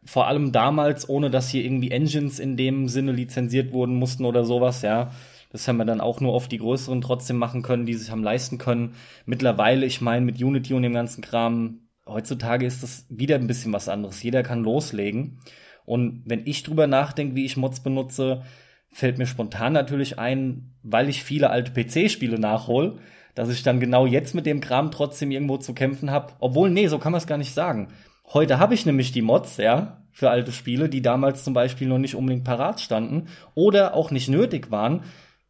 Vor allem damals, ohne dass hier irgendwie Engines in dem Sinne lizenziert wurden mussten oder sowas, ja. Das haben wir dann auch nur oft die größeren trotzdem machen können, die sich haben leisten können. Mittlerweile, ich meine, mit Unity und dem ganzen Kram, heutzutage ist das wieder ein bisschen was anderes. Jeder kann loslegen. Und wenn ich drüber nachdenke, wie ich Mods benutze, fällt mir spontan natürlich ein, weil ich viele alte PC-Spiele nachhole, dass ich dann genau jetzt mit dem Kram trotzdem irgendwo zu kämpfen habe. Obwohl, nee, so kann man es gar nicht sagen. Heute habe ich nämlich die Mods, ja, für alte Spiele, die damals zum Beispiel noch nicht unbedingt parat standen oder auch nicht nötig waren.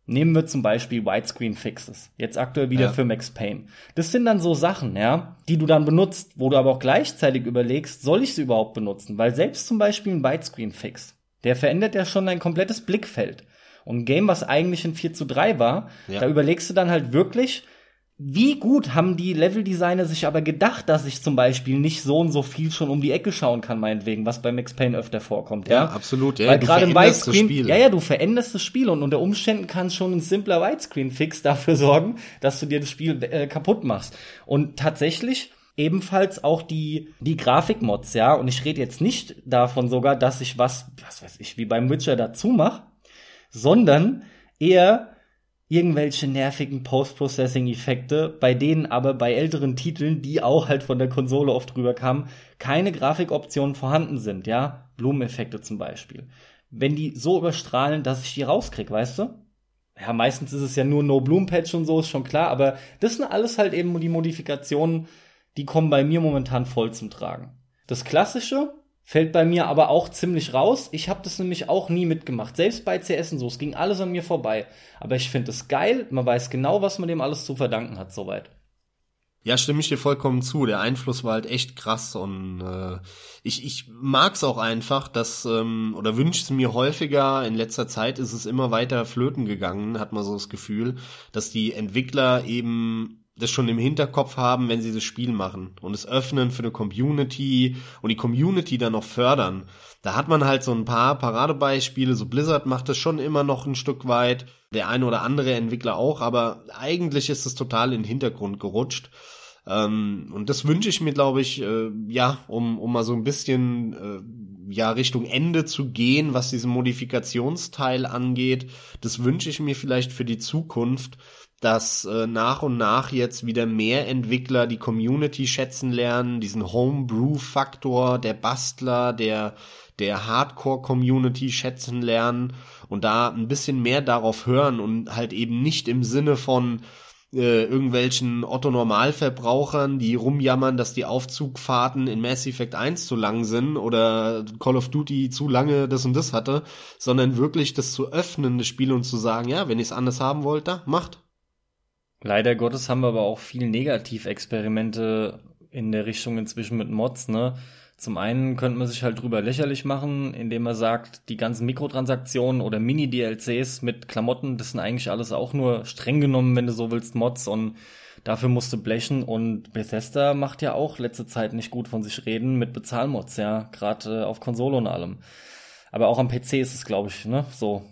Nehmen wir zum Beispiel Widescreen Fixes. Jetzt aktuell wieder Ja. für Max Payne. Das sind dann so Sachen, ja, die du dann benutzt, wo du aber auch gleichzeitig überlegst, soll ich sie überhaupt benutzen? Weil selbst zum Beispiel ein Widescreen Fix, der verändert ja schon dein komplettes Blickfeld. Und ein Game, was eigentlich ein 4 zu 3 war, Ja. da überlegst du dann halt wirklich, wie gut haben die Leveldesigner sich aber gedacht, dass ich zum Beispiel nicht so und so viel schon um die Ecke schauen kann, meinetwegen, was bei Max Payne öfter vorkommt, ja? Ja, absolut. Ja, Weil gerade im Widescreen, ja, ja, du veränderst das Spiel und unter Umständen kann schon ein simpler Widescreen-Fix dafür sorgen, dass du dir das Spiel äh, kaputt machst. Und tatsächlich ebenfalls auch die, die Grafikmods, ja, und ich rede jetzt nicht davon sogar, dass ich was, was weiß ich, wie beim Witcher dazu mache, sondern eher irgendwelche nervigen Post-Processing-Effekte, bei denen aber bei älteren Titeln, die auch halt von der Konsole oft rüberkamen, keine Grafikoptionen vorhanden sind, ja? Blumeneffekte zum Beispiel. Wenn die so überstrahlen, dass ich die rauskrieg, weißt du? Ja, meistens ist es ja nur No-Bloom-Patch und so, ist schon klar, aber das sind alles halt eben die Modifikationen, die kommen bei mir momentan voll zum Tragen. Das Klassische fällt bei mir aber auch ziemlich raus. Ich habe das nämlich auch nie mitgemacht. Selbst bei CS und so, es ging alles an mir vorbei. Aber ich finde es geil, man weiß genau, was man dem alles zu verdanken hat, soweit. Ja, stimme ich dir vollkommen zu. Der Einfluss war halt echt krass und äh, ich, ich mag's auch einfach, dass, ähm, oder wünsche es mir häufiger, in letzter Zeit ist es immer weiter flöten gegangen, hat man so das Gefühl, dass die Entwickler eben das schon im Hinterkopf haben, wenn sie das Spiel machen und es öffnen für eine Community und die Community dann noch fördern. Da hat man halt so ein paar Paradebeispiele, so Blizzard macht das schon immer noch ein Stück weit, der eine oder andere Entwickler auch, aber eigentlich ist es total in den Hintergrund gerutscht. Ähm, und das wünsche ich mir, glaube ich, äh, ja, um, um mal so ein bisschen äh, ja Richtung Ende zu gehen, was diesen Modifikationsteil angeht. Das wünsche ich mir vielleicht für die Zukunft, dass äh, nach und nach jetzt wieder mehr Entwickler die Community schätzen lernen, diesen Homebrew-Faktor, der Bastler, der der Hardcore-Community schätzen lernen und da ein bisschen mehr darauf hören und halt eben nicht im Sinne von äh, irgendwelchen Otto-Normalverbrauchern, die rumjammern, dass die Aufzugfahrten in Mass Effect 1 zu lang sind oder Call of Duty zu lange das und das hatte, sondern wirklich das zu öffnen, das Spiel und zu sagen, ja, wenn ihr es anders haben wollt, da, macht. Leider Gottes haben wir aber auch viel Negativexperimente in der Richtung inzwischen mit Mods, ne? Zum einen könnte man sich halt drüber lächerlich machen, indem man sagt, die ganzen Mikrotransaktionen oder Mini-DLCs mit Klamotten, das sind eigentlich alles auch nur streng genommen, wenn du so willst, Mods und dafür musst du blechen und Bethesda macht ja auch letzte Zeit nicht gut von sich reden mit Bezahlmods, ja, gerade äh, auf Konsole und allem. Aber auch am PC ist es, glaube ich, ne, so.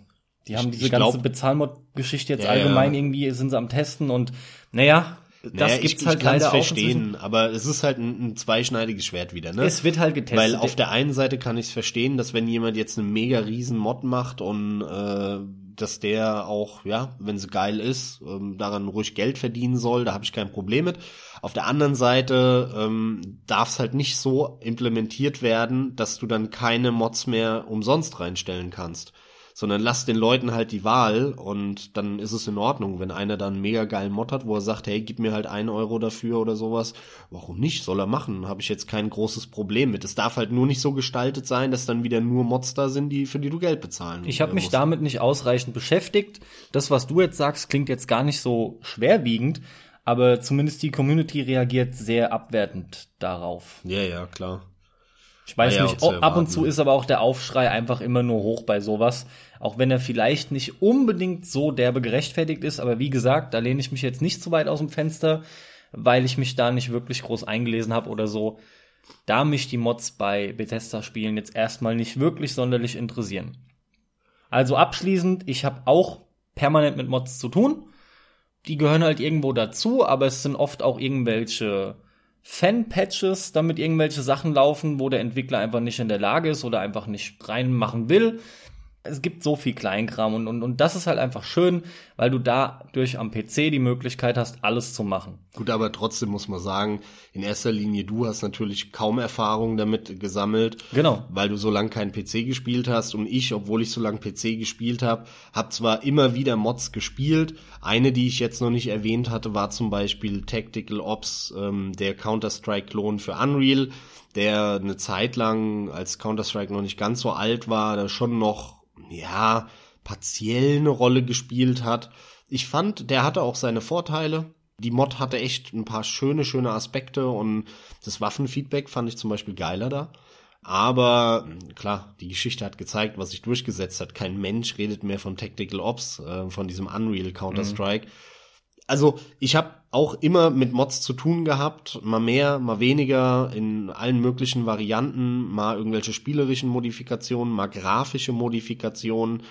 Die haben diese glaub- ganze Bezahlmod-Geschichte jetzt Ja, allgemein ja. irgendwie sind sie am Testen und naja, das naja, gibt's ich, halt ich leider auch verstehen, inzwischen. aber es ist halt ein, ein zweischneidiges Schwert wieder, ne? Es wird halt getestet. Weil auf der einen Seite kann ich es verstehen, dass wenn jemand jetzt einen mega riesen Mod macht und äh, dass der auch, ja, wenn es geil ist, ähm, daran ruhig Geld verdienen soll, da habe ich kein Problem mit. Auf der anderen Seite ähm, darf es halt nicht so implementiert werden, dass du dann keine Mods mehr umsonst reinstellen kannst. Sondern lass den Leuten halt die Wahl und dann ist es in Ordnung, wenn einer dann einen mega geilen Mod hat, wo er sagt, hey, gib mir halt ein Euro dafür oder sowas. Warum nicht? Soll er machen. Habe ich jetzt kein großes Problem mit. Es darf halt nur nicht so gestaltet sein, dass dann wieder nur Mods da sind, die, für die du Geld bezahlen ich habe mich musst. damit nicht ausreichend beschäftigt. Das, was du jetzt sagst, klingt jetzt gar nicht so schwerwiegend, aber zumindest die Community reagiert sehr abwertend darauf. Ja, ja, klar. Ich weiß ja nicht, ob- ab und zu ist aber auch der Aufschrei einfach immer nur hoch bei sowas. Auch wenn er vielleicht nicht unbedingt so derbe gerechtfertigt ist. Aber wie gesagt, da lehne ich mich jetzt nicht zu weit aus dem Fenster, weil ich mich da nicht wirklich groß eingelesen habe oder so. Da mich die Mods bei Bethesda-Spielen jetzt erstmal nicht wirklich sonderlich interessieren. Also abschließend, ich habe auch permanent mit Mods zu tun. Die gehören halt irgendwo dazu, aber es sind oft auch irgendwelche Fan-Patches, damit irgendwelche Sachen laufen, wo der Entwickler einfach nicht in der Lage ist oder einfach nicht reinmachen will. Es gibt so viel Kleinkram und, und, und das ist halt einfach schön, weil du dadurch am PC die Möglichkeit hast, alles zu machen. Gut, aber trotzdem muss man sagen, in erster Linie du hast natürlich kaum Erfahrung damit gesammelt. Genau. Weil du so lange keinen PC gespielt hast und ich, obwohl ich so lange PC gespielt habe, habe zwar immer wieder Mods gespielt. Eine, die ich jetzt noch nicht erwähnt hatte, war zum Beispiel Tactical Ops, ähm, der Counter-Strike-Klon für Unreal, der eine Zeit lang, als Counter-Strike noch nicht ganz so alt war, da schon noch, ja, partiell eine Rolle gespielt hat. Ich fand, der hatte auch seine Vorteile. Die Mod hatte echt ein paar schöne, schöne Aspekte und das Waffenfeedback fand ich zum Beispiel geiler da. Aber klar, die Geschichte hat gezeigt, was sich durchgesetzt hat. Kein Mensch redet mehr von Tactical Ops, äh, von diesem Unreal Counter-Strike. Mhm. Also ich habe auch immer mit Mods zu tun gehabt, mal mehr, mal weniger, in allen möglichen Varianten, mal irgendwelche spielerischen Modifikationen, mal grafische Modifikationen.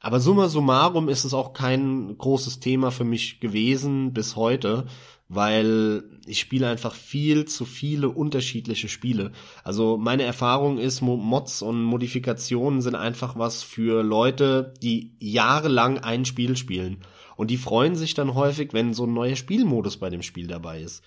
Aber summa summarum ist es auch kein großes Thema für mich gewesen bis heute, weil ich spiele einfach viel zu viele unterschiedliche Spiele. Also meine Erfahrung ist, Mods und Modifikationen sind einfach was für Leute, die jahrelang ein Spiel spielen. Und die freuen sich dann häufig, wenn so ein neuer Spielmodus bei dem Spiel dabei ist.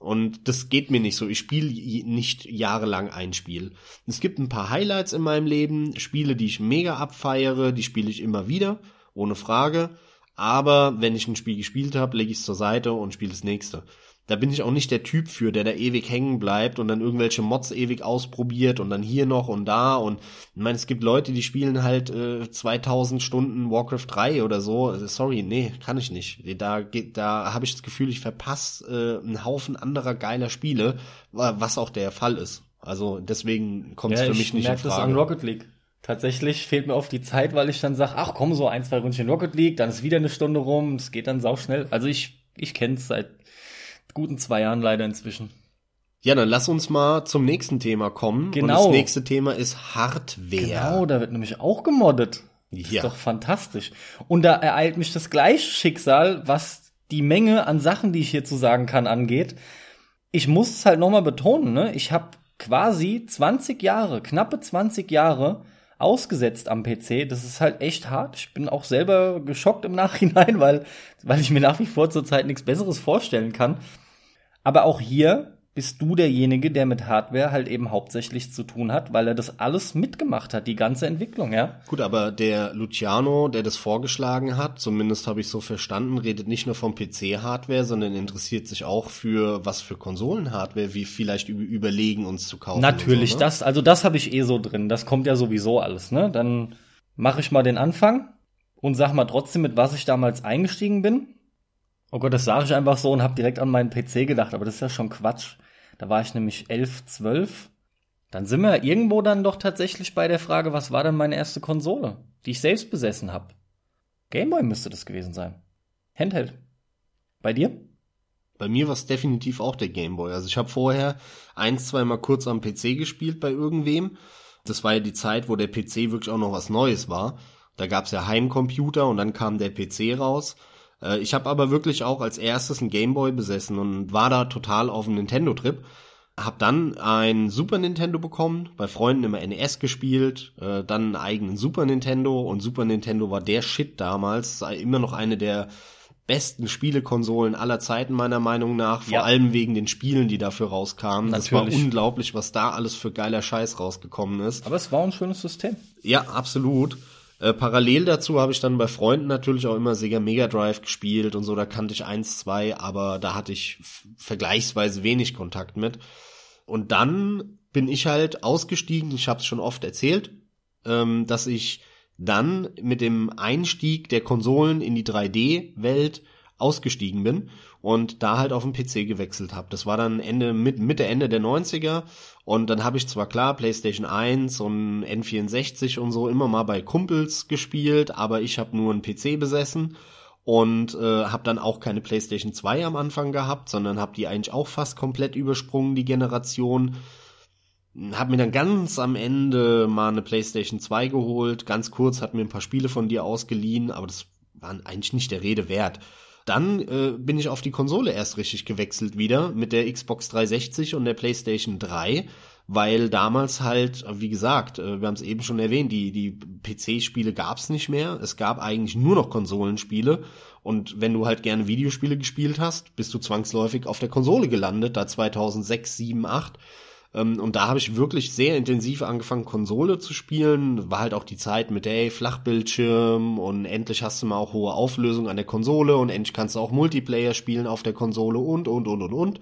Und das geht mir nicht so. Ich spiele nicht jahrelang ein Spiel. Es gibt ein paar Highlights in meinem Leben, Spiele, die ich mega abfeiere, die spiele ich immer wieder, ohne Frage. Aber wenn ich ein Spiel gespielt habe, lege ich es zur Seite und spiele das nächste da bin ich auch nicht der Typ für, der da ewig hängen bleibt und dann irgendwelche Mods ewig ausprobiert und dann hier noch und da und ich meine, es gibt Leute, die spielen halt äh, 2000 Stunden Warcraft 3 oder so. Sorry, nee, kann ich nicht. Da da habe ich das Gefühl, ich verpasse äh, einen Haufen anderer geiler Spiele, was auch der Fall ist. Also deswegen kommt es ja, für mich nicht in Frage. Das an Rocket League. Tatsächlich fehlt mir oft die Zeit, weil ich dann sage, ach komm, so ein, zwei Ründchen Rocket League, dann ist wieder eine Stunde rum, es geht dann sauschnell. Also ich, ich kenne es seit guten zwei Jahren leider inzwischen. Ja, dann lass uns mal zum nächsten Thema kommen. Genau. Und das nächste Thema ist Hardware. Genau, da wird nämlich auch gemoddet. Das ja. ist doch fantastisch. Und da ereilt mich das gleiche Schicksal, was die Menge an Sachen, die ich hier zu sagen kann, angeht. Ich muss es halt nochmal betonen, ne? Ich habe quasi 20 Jahre, knappe 20 Jahre ausgesetzt am PC. Das ist halt echt hart. Ich bin auch selber geschockt im Nachhinein, weil, weil ich mir nach wie vor zurzeit nichts Besseres vorstellen kann. Aber auch hier bist du derjenige, der mit Hardware halt eben hauptsächlich zu tun hat, weil er das alles mitgemacht hat, die ganze Entwicklung, ja. Gut, aber der Luciano, der das vorgeschlagen hat, zumindest habe ich so verstanden, redet nicht nur vom PC-Hardware, sondern interessiert sich auch für was für Konsolen-Hardware, wie vielleicht überlegen uns zu kaufen. Natürlich, so, ne? das, also das habe ich eh so drin. Das kommt ja sowieso alles, ne? Dann mache ich mal den Anfang und sag mal trotzdem, mit was ich damals eingestiegen bin. Oh Gott, das sage ich einfach so und habe direkt an meinen PC gedacht, aber das ist ja schon Quatsch. Da war ich nämlich elf, zwölf. Dann sind wir irgendwo dann doch tatsächlich bei der Frage, was war denn meine erste Konsole, die ich selbst besessen habe? Gameboy müsste das gewesen sein. Handheld. Bei dir? Bei mir war es definitiv auch der Gameboy. Also ich habe vorher ein, zwei Mal kurz am PC gespielt bei irgendwem. Das war ja die Zeit, wo der PC wirklich auch noch was Neues war. Da gab's ja Heimcomputer und dann kam der PC raus. Äh, ich habe aber wirklich auch als erstes einen Gameboy besessen und war da total auf dem Nintendo-Trip. Hab dann ein Super Nintendo bekommen, bei Freunden immer NES gespielt, äh, dann einen eigenen Super Nintendo und Super Nintendo war der Shit damals, immer noch eine der besten Spielekonsolen aller Zeiten meiner Meinung nach, vor ja. allem wegen den Spielen, die dafür rauskamen. Natürlich. Das war unglaublich, was da alles für geiler Scheiß rausgekommen ist. Aber es war ein schönes System. Ja, absolut. Äh, parallel dazu habe ich dann bei Freunden natürlich auch immer Sega Mega Drive gespielt und so, da kannte ich eins, zwei, aber da hatte ich vergleichsweise wenig Kontakt mit. Und dann bin ich halt ausgestiegen, ich habe es schon oft erzählt, ähm, dass ich dann mit dem Einstieg der Konsolen in die 3D-Welt ausgestiegen bin und da halt auf den PC gewechselt habe. Das war dann Ende mit Mitte Ende der 90er und dann habe ich zwar klar PlayStation 1 und N64 und so immer mal bei Kumpels gespielt, aber ich habe nur einen PC besessen und äh, habe dann auch keine PlayStation 2 am Anfang gehabt, sondern habe die eigentlich auch fast komplett übersprungen die Generation. Hab mir dann ganz am Ende mal eine PlayStation 2 geholt, ganz kurz, hat mir ein paar Spiele von dir ausgeliehen, aber das waren eigentlich nicht der Rede wert. Dann äh, bin ich auf die Konsole erst richtig gewechselt wieder mit der Xbox 360 und der PlayStation 3, weil damals halt, wie gesagt, äh, wir haben es eben schon erwähnt, die, die PC-Spiele gab es nicht mehr. Es gab eigentlich nur noch Konsolenspiele. Und wenn du halt gerne Videospiele gespielt hast, bist du zwangsläufig auf der Konsole gelandet, da 2006, 7, 8. Ähm, und da habe ich wirklich sehr intensiv angefangen, Konsole zu spielen. War halt auch die Zeit mit, ey, Flachbildschirm und endlich hast du mal auch hohe Auflösung an der Konsole und endlich kannst du auch Multiplayer spielen auf der Konsole und, und, und, und, und.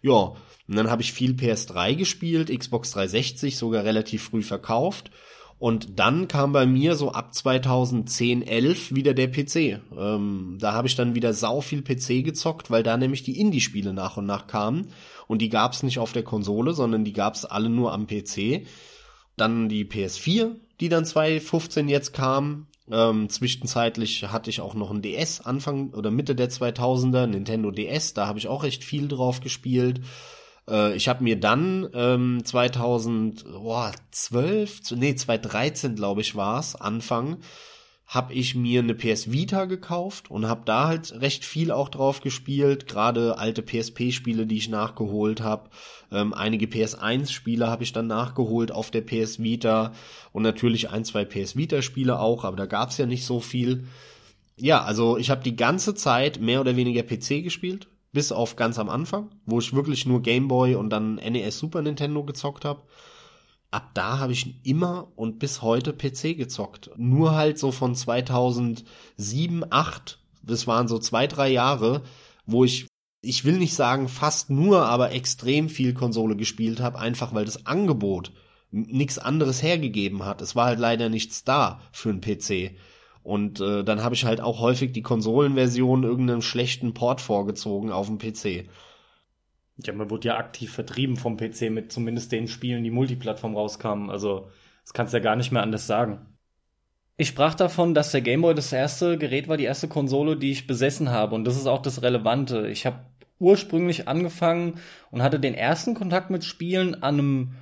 Ja, und dann habe ich viel PS3 gespielt, Xbox 360 sogar relativ früh verkauft. Und dann kam bei mir so ab 2010, 11 wieder der PC. Ähm, da habe ich dann wieder sau viel PC gezockt, weil da nämlich die Indie-Spiele nach und nach kamen. Und die gab's nicht auf der Konsole, sondern die gab's alle nur am PC. Dann die PS4, die dann 2015 jetzt kam. Ähm, zwischenzeitlich hatte ich auch noch ein DS Anfang oder Mitte der 2000er, Nintendo DS, da habe ich auch recht viel drauf gespielt. Äh, ich habe mir dann ähm, 2012, nee 2013 glaube ich war's, Anfang, habe ich mir eine PS Vita gekauft und habe da halt recht viel auch drauf gespielt, gerade alte PSP-Spiele, die ich nachgeholt habe. Ähm, einige PS1-Spiele habe ich dann nachgeholt auf der PS Vita und natürlich ein, zwei PS Vita-Spiele auch, aber da gab's ja nicht so viel. Ja, also ich habe die ganze Zeit mehr oder weniger PC gespielt, bis auf ganz am Anfang, wo ich wirklich nur Game Boy und dann NES Super Nintendo gezockt habe ab da habe ich immer und bis heute PC gezockt. Nur halt so von 2007, 8, das waren so zwei, drei Jahre, wo ich, ich will nicht sagen fast nur, aber extrem viel Konsole gespielt habe, einfach weil das Angebot nichts anderes hergegeben hat. Es war halt leider nichts da für einen PC. Und äh, dann habe ich halt auch häufig die Konsolenversion irgendeinem schlechten Port vorgezogen auf dem PC. Ja, man wurde ja aktiv vertrieben vom PC mit zumindest den Spielen, die Multiplattform rauskamen. Also, das kannst du ja gar nicht mehr anders sagen. Ich sprach davon, dass der Gameboy das erste Gerät war, die erste Konsole, die ich besessen habe. Und das ist auch das Relevante. Ich habe ursprünglich angefangen und hatte den ersten Kontakt mit Spielen an einem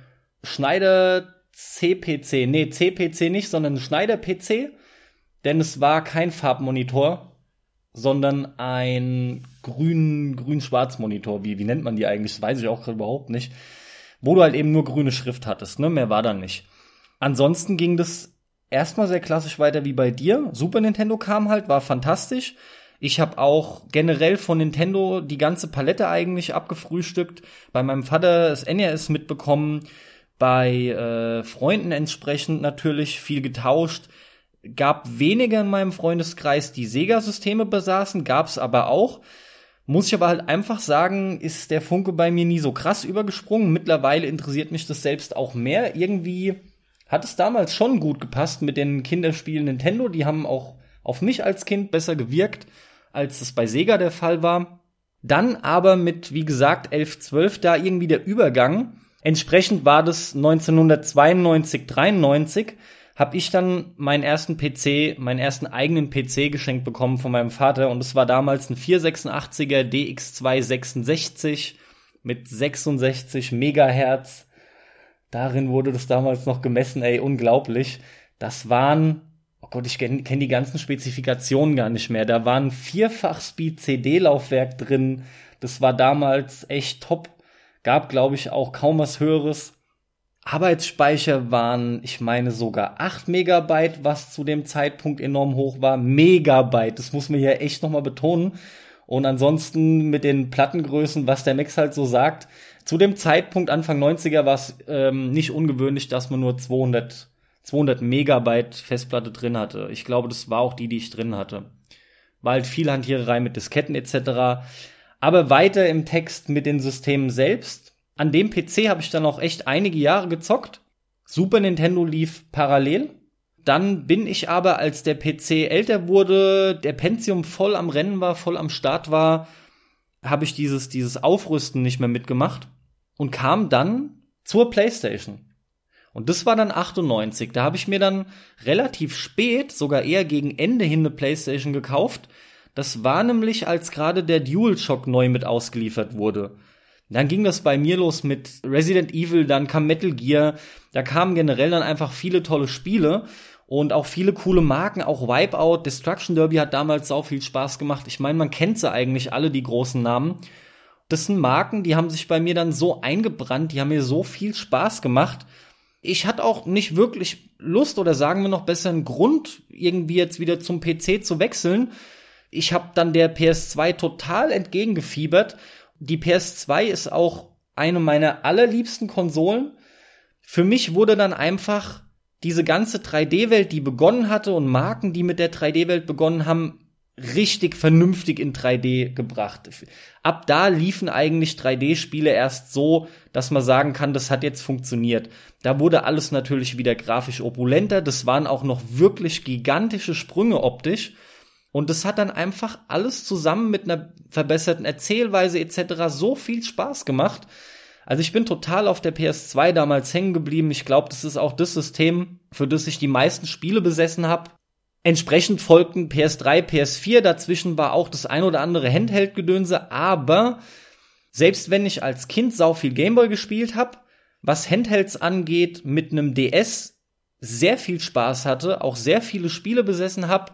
Schneider CPC. Nee, CPC nicht, sondern Schneider PC. Denn es war kein Farbmonitor, sondern ein grün, grün-schwarz Monitor. Wie, wie nennt man die eigentlich? Das weiß ich auch gerade überhaupt nicht. Wo du halt eben nur grüne Schrift hattest, ne? Mehr war da nicht. Ansonsten ging das erstmal sehr klassisch weiter wie bei dir. Super Nintendo kam halt, war fantastisch. Ich habe auch generell von Nintendo die ganze Palette eigentlich abgefrühstückt. Bei meinem Vater das NES mitbekommen, bei äh, Freunden entsprechend natürlich viel getauscht gab weniger in meinem Freundeskreis, die Sega-Systeme besaßen, gab's aber auch. Muss ich aber halt einfach sagen, ist der Funke bei mir nie so krass übergesprungen. Mittlerweile interessiert mich das selbst auch mehr. Irgendwie hat es damals schon gut gepasst mit den Kinderspielen Nintendo. Die haben auch auf mich als Kind besser gewirkt, als es bei Sega der Fall war. Dann aber mit, wie gesagt, 11, 12 da irgendwie der Übergang. Entsprechend war das 1992, 93 habe ich dann meinen ersten PC, meinen ersten eigenen PC geschenkt bekommen von meinem Vater und es war damals ein 486er DX266 mit 66 Megahertz. Darin wurde das damals noch gemessen, ey, unglaublich. Das waren, oh Gott, ich kenne kenn die ganzen Spezifikationen gar nicht mehr. Da waren Vierfach-Speed CD-Laufwerk drin. Das war damals echt top. Gab, glaube ich, auch kaum was Höheres. Arbeitsspeicher waren, ich meine sogar 8 Megabyte, was zu dem Zeitpunkt enorm hoch war. Megabyte, das muss man hier echt nochmal betonen. Und ansonsten mit den Plattengrößen, was der Max halt so sagt, zu dem Zeitpunkt Anfang 90er war es ähm, nicht ungewöhnlich, dass man nur 200, 200 Megabyte Festplatte drin hatte. Ich glaube, das war auch die, die ich drin hatte. War halt viel Hantiererei mit Disketten etc. Aber weiter im Text mit den Systemen selbst an dem PC habe ich dann auch echt einige Jahre gezockt. Super Nintendo lief parallel. Dann bin ich aber, als der PC älter wurde, der Pentium voll am Rennen war, voll am Start war, habe ich dieses, dieses Aufrüsten nicht mehr mitgemacht und kam dann zur PlayStation. Und das war dann 98. Da habe ich mir dann relativ spät, sogar eher gegen Ende hin eine PlayStation gekauft. Das war nämlich, als gerade der DualShock neu mit ausgeliefert wurde. Dann ging das bei mir los mit Resident Evil, dann kam Metal Gear, da kamen generell dann einfach viele tolle Spiele und auch viele coole Marken, auch Wipeout, Destruction Derby hat damals sau viel Spaß gemacht. Ich meine, man kennt sie eigentlich alle, die großen Namen. Das sind Marken, die haben sich bei mir dann so eingebrannt, die haben mir so viel Spaß gemacht. Ich hatte auch nicht wirklich Lust oder sagen wir noch besser einen Grund, irgendwie jetzt wieder zum PC zu wechseln. Ich habe dann der PS2 total entgegengefiebert die PS2 ist auch eine meiner allerliebsten Konsolen. Für mich wurde dann einfach diese ganze 3D-Welt, die begonnen hatte und Marken, die mit der 3D-Welt begonnen haben, richtig vernünftig in 3D gebracht. Ab da liefen eigentlich 3D-Spiele erst so, dass man sagen kann, das hat jetzt funktioniert. Da wurde alles natürlich wieder grafisch opulenter. Das waren auch noch wirklich gigantische Sprünge optisch. Und das hat dann einfach alles zusammen mit einer verbesserten Erzählweise etc. so viel Spaß gemacht. Also ich bin total auf der PS2 damals hängen geblieben. Ich glaube, das ist auch das System, für das ich die meisten Spiele besessen habe. Entsprechend folgten PS3, PS4, dazwischen war auch das ein oder andere Handheld-Gedönse, aber selbst wenn ich als Kind sau viel Gameboy gespielt habe, was Handhelds angeht, mit einem DS sehr viel Spaß hatte, auch sehr viele Spiele besessen habe.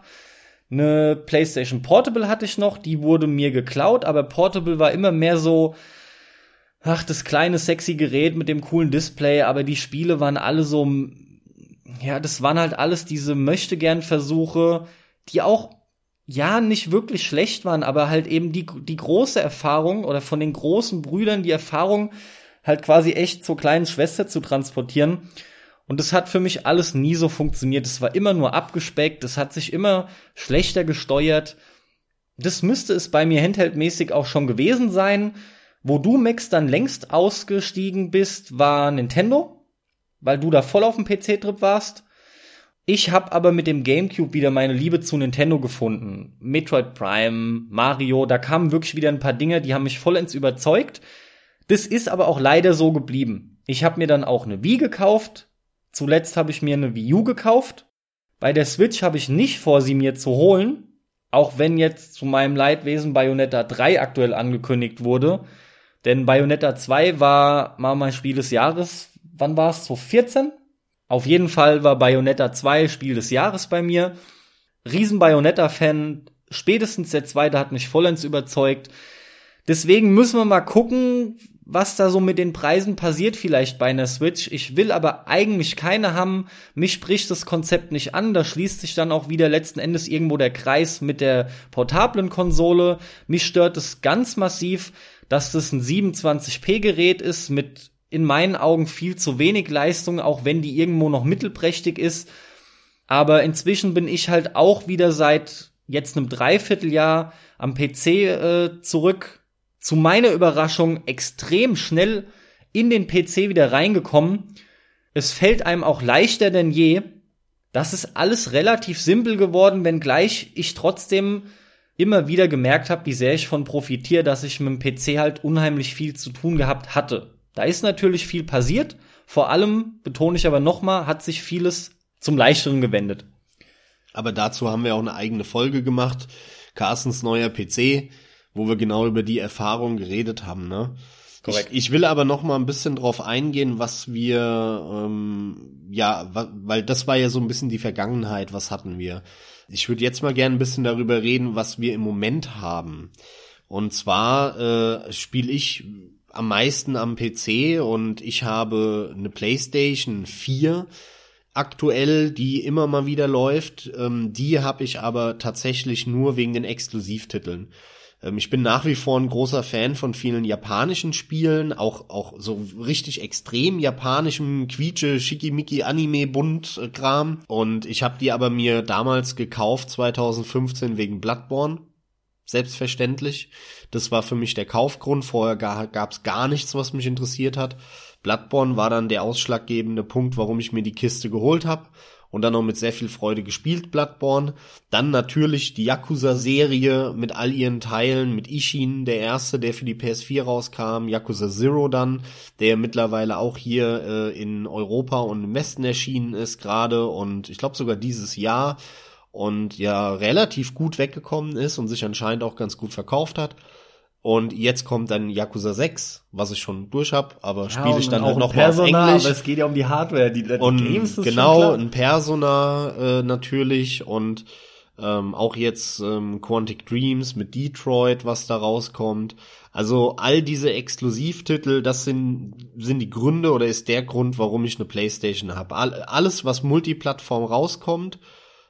Eine PlayStation Portable hatte ich noch, die wurde mir geklaut, aber Portable war immer mehr so, ach, das kleine sexy Gerät mit dem coolen Display, aber die Spiele waren alle so ja, das waren halt alles diese möchte gern Versuche, die auch ja nicht wirklich schlecht waren, aber halt eben die die große Erfahrung oder von den großen Brüdern die Erfahrung halt quasi echt zur kleinen Schwester zu transportieren. Und das hat für mich alles nie so funktioniert. Es war immer nur abgespeckt, es hat sich immer schlechter gesteuert. Das müsste es bei mir handheldmäßig auch schon gewesen sein. Wo du, Max, dann längst ausgestiegen bist, war Nintendo weil du da voll auf dem PC-Trip warst. Ich habe aber mit dem GameCube wieder meine Liebe zu Nintendo gefunden. Metroid Prime, Mario, da kamen wirklich wieder ein paar Dinge, die haben mich vollends überzeugt. Das ist aber auch leider so geblieben. Ich habe mir dann auch eine Wii gekauft. Zuletzt habe ich mir eine Wii U gekauft. Bei der Switch habe ich nicht vor, sie mir zu holen. Auch wenn jetzt zu meinem Leidwesen Bayonetta 3 aktuell angekündigt wurde. Denn Bayonetta 2 war mal mein Spiel des Jahres wann war es? 2014? Auf jeden Fall war Bayonetta 2 Spiel des Jahres bei mir. Riesen Bayonetta-Fan. Spätestens der zweite hat mich vollends überzeugt. Deswegen müssen wir mal gucken, was da so mit den Preisen passiert vielleicht bei einer Switch. Ich will aber eigentlich keine haben. Mich spricht das Konzept nicht an. Da schließt sich dann auch wieder letzten Endes irgendwo der Kreis mit der portablen Konsole. Mich stört es ganz massiv, dass das ein 27p Gerät ist mit in meinen Augen viel zu wenig Leistung, auch wenn die irgendwo noch mittelprächtig ist. Aber inzwischen bin ich halt auch wieder seit jetzt einem Dreivierteljahr am PC äh, zurück. Zu meiner Überraschung extrem schnell in den PC wieder reingekommen. Es fällt einem auch leichter denn je. Das ist alles relativ simpel geworden, wenngleich ich trotzdem immer wieder gemerkt habe, wie sehr ich von profitiere, dass ich mit dem PC halt unheimlich viel zu tun gehabt hatte. Da ist natürlich viel passiert. Vor allem, betone ich aber nochmal, hat sich vieles zum Leichteren gewendet. Aber dazu haben wir auch eine eigene Folge gemacht. Carstens neuer PC, wo wir genau über die Erfahrung geredet haben, ne? Korrekt. Ich, ich will aber noch mal ein bisschen drauf eingehen, was wir, ähm, ja, weil das war ja so ein bisschen die Vergangenheit, was hatten wir. Ich würde jetzt mal gerne ein bisschen darüber reden, was wir im Moment haben. Und zwar äh, spiele ich am meisten am PC und ich habe eine PlayStation 4 aktuell, die immer mal wieder läuft. Ähm, die habe ich aber tatsächlich nur wegen den Exklusivtiteln. Ähm, ich bin nach wie vor ein großer Fan von vielen japanischen Spielen, auch, auch so richtig extrem japanischem Quietsche, Schickimicki, Anime, Bunt äh, Kram. Und ich habe die aber mir damals gekauft, 2015, wegen Bloodborne selbstverständlich. Das war für mich der Kaufgrund. Vorher gab es gar nichts, was mich interessiert hat. Bloodborne war dann der ausschlaggebende Punkt, warum ich mir die Kiste geholt habe und dann noch mit sehr viel Freude gespielt, Bloodborne. Dann natürlich die Yakuza-Serie mit all ihren Teilen, mit Ishin, der erste, der für die PS4 rauskam, Yakuza Zero dann, der mittlerweile auch hier äh, in Europa und im Westen erschienen ist gerade und ich glaube sogar dieses Jahr und ja relativ gut weggekommen ist und sich anscheinend auch ganz gut verkauft hat. Und jetzt kommt dann Yakuza 6, was ich schon durch hab, aber ja, spiele ich dann halt noch mal auf Englisch. Aber es geht ja um die Hardware, die, die und Games ist genau ein Persona äh, natürlich und ähm, auch jetzt ähm, Quantic Dreams mit Detroit, was da rauskommt. Also all diese Exklusivtitel, das sind sind die Gründe oder ist der Grund, warum ich eine PlayStation habe. All, alles, was Multiplattform rauskommt,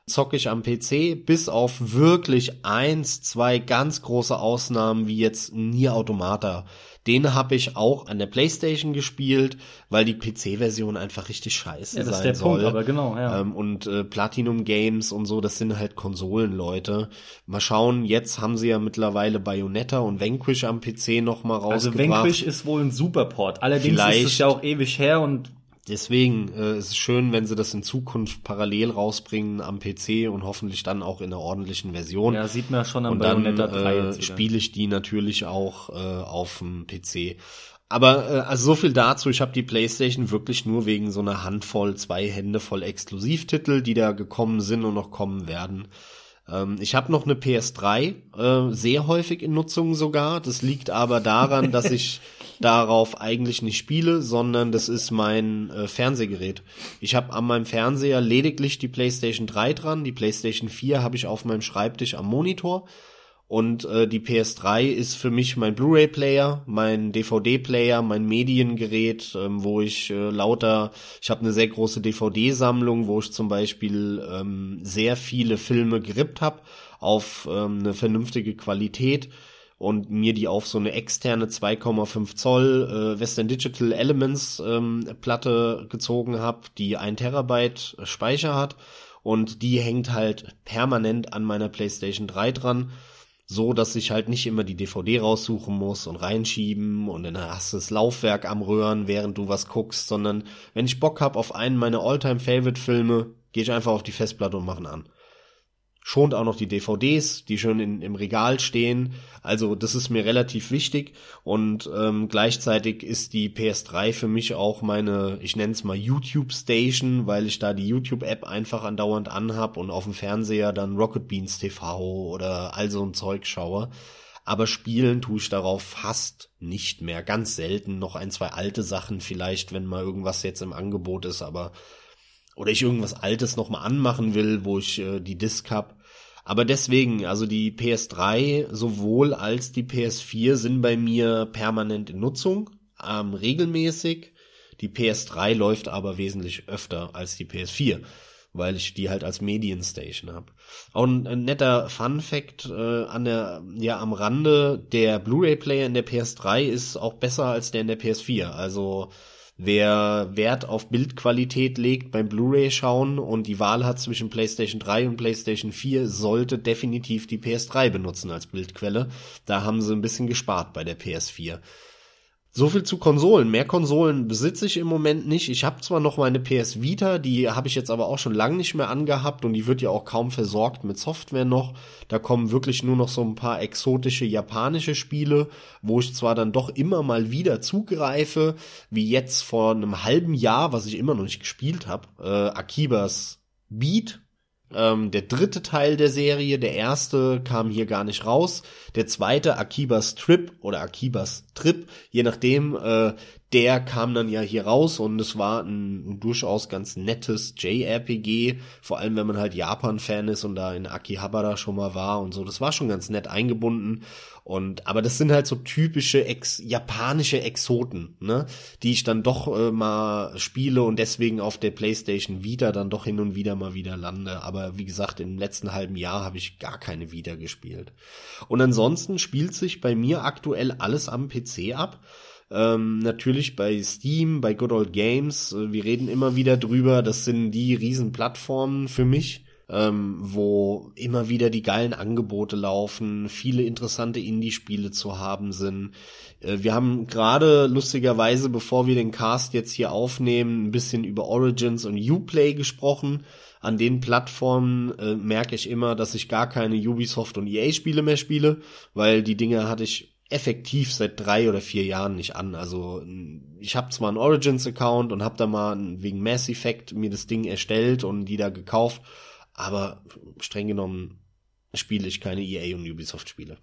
zocke ich am PC, bis auf wirklich eins, zwei ganz große Ausnahmen, wie jetzt Nier Automata. Den habe ich auch an der Playstation gespielt, weil die PC-Version einfach richtig scheiße ja, das sein ist der soll. Punkt, aber genau, ja. Ähm, und äh, Platinum Games und so, das sind halt Konsolenleute. Mal schauen, jetzt haben sie ja mittlerweile Bayonetta und Vanquish am PC noch mal rausgebracht. Also Vanquish ist wohl ein Superport. Allerdings Vielleicht, ist es ja auch ewig her und Deswegen äh, ist es schön, wenn sie das in Zukunft parallel rausbringen am PC und hoffentlich dann auch in einer ordentlichen Version. Ja, sieht man schon am Und dann äh, spiele ich die natürlich auch äh, auf dem PC. Aber äh, also so viel dazu, ich habe die PlayStation wirklich nur wegen so einer Handvoll, zwei Hände voll Exklusivtitel, die da gekommen sind und noch kommen werden. Ähm, ich habe noch eine PS3, äh, sehr häufig in Nutzung sogar. Das liegt aber daran, dass ich darauf eigentlich nicht spiele, sondern das ist mein äh, Fernsehgerät. Ich habe an meinem Fernseher lediglich die PlayStation 3 dran, die PlayStation 4 habe ich auf meinem Schreibtisch am Monitor und äh, die PS3 ist für mich mein Blu-ray-Player, mein DVD-Player, mein Mediengerät, ähm, wo ich äh, lauter, ich habe eine sehr große DVD-Sammlung, wo ich zum Beispiel ähm, sehr viele Filme gerippt habe auf ähm, eine vernünftige Qualität und mir die auf so eine externe 2,5 Zoll äh, Western Digital Elements ähm, Platte gezogen habe, die ein Terabyte Speicher hat. Und die hängt halt permanent an meiner PlayStation 3 dran so, dass ich halt nicht immer die DVD raussuchen muss und reinschieben und dann hast du das Laufwerk am Röhren, während du was guckst, sondern wenn ich Bock hab auf einen meiner Alltime Favorite Filme, gehe ich einfach auf die Festplatte und mache ihn an schont auch noch die DVDs, die schön in, im Regal stehen. Also das ist mir relativ wichtig und ähm, gleichzeitig ist die PS3 für mich auch meine, ich nenne es mal YouTube Station, weil ich da die YouTube App einfach andauernd anhab und auf dem Fernseher dann Rocket Beans TV oder all so ein Zeug schaue. Aber spielen tue ich darauf fast nicht mehr. Ganz selten noch ein, zwei alte Sachen vielleicht, wenn mal irgendwas jetzt im Angebot ist, aber oder ich irgendwas Altes nochmal anmachen will, wo ich äh, die Disc hab. Aber deswegen, also die PS3 sowohl als die PS4 sind bei mir permanent in Nutzung, ähm, regelmäßig. Die PS3 läuft aber wesentlich öfter als die PS4, weil ich die halt als Medienstation habe. Auch ein, ein, netter Fun Fact äh, an der ja am Rande der Blu-ray Player in der PS3 ist auch besser als der in der PS4. Also Wer Wert auf Bildqualität legt beim Blu-ray schauen und die Wahl hat zwischen PlayStation 3 und PlayStation 4, sollte definitiv die PS3 benutzen als Bildquelle. Da haben sie ein bisschen gespart bei der PS4. So viel zu Konsolen. Mehr Konsolen besitze ich im Moment nicht. Ich habe zwar noch meine PS Vita, die habe ich jetzt aber auch schon lange nicht mehr angehabt und die wird ja auch kaum versorgt mit Software noch. Da kommen wirklich nur noch so ein paar exotische japanische Spiele, wo ich zwar dann doch immer mal wieder zugreife, wie jetzt vor einem halben Jahr, was ich immer noch nicht gespielt habe, äh, Akibas Beat ähm, der dritte Teil der Serie, der erste kam hier gar nicht raus. Der zweite, Akibas Trip oder Akibas Trip, je nachdem, äh, der kam dann ja hier raus und es war ein, ein durchaus ganz nettes JRPG, vor allem wenn man halt Japan-Fan ist und da in Akihabara schon mal war und so. Das war schon ganz nett eingebunden und aber das sind halt so typische ex japanische Exoten, ne, die ich dann doch äh, mal spiele und deswegen auf der PlayStation Vita dann doch hin und wieder mal wieder lande. Aber wie gesagt, im letzten halben Jahr habe ich gar keine Vita gespielt. Und ansonsten spielt sich bei mir aktuell alles am PC ab. Ähm, natürlich bei Steam, bei Good Old Games. Äh, wir reden immer wieder drüber. Das sind die Riesenplattformen für mich. Ähm, wo immer wieder die geilen Angebote laufen, viele interessante Indie-Spiele zu haben sind. Äh, wir haben gerade lustigerweise, bevor wir den Cast jetzt hier aufnehmen, ein bisschen über Origins und Uplay gesprochen. An den Plattformen äh, merke ich immer, dass ich gar keine Ubisoft und EA-Spiele mehr spiele, weil die Dinge hatte ich effektiv seit drei oder vier Jahren nicht an. Also ich habe zwar einen Origins-Account und habe da mal wegen Mass Effect mir das Ding erstellt und die da gekauft, aber streng genommen spiele ich keine EA und Ubisoft Spiele.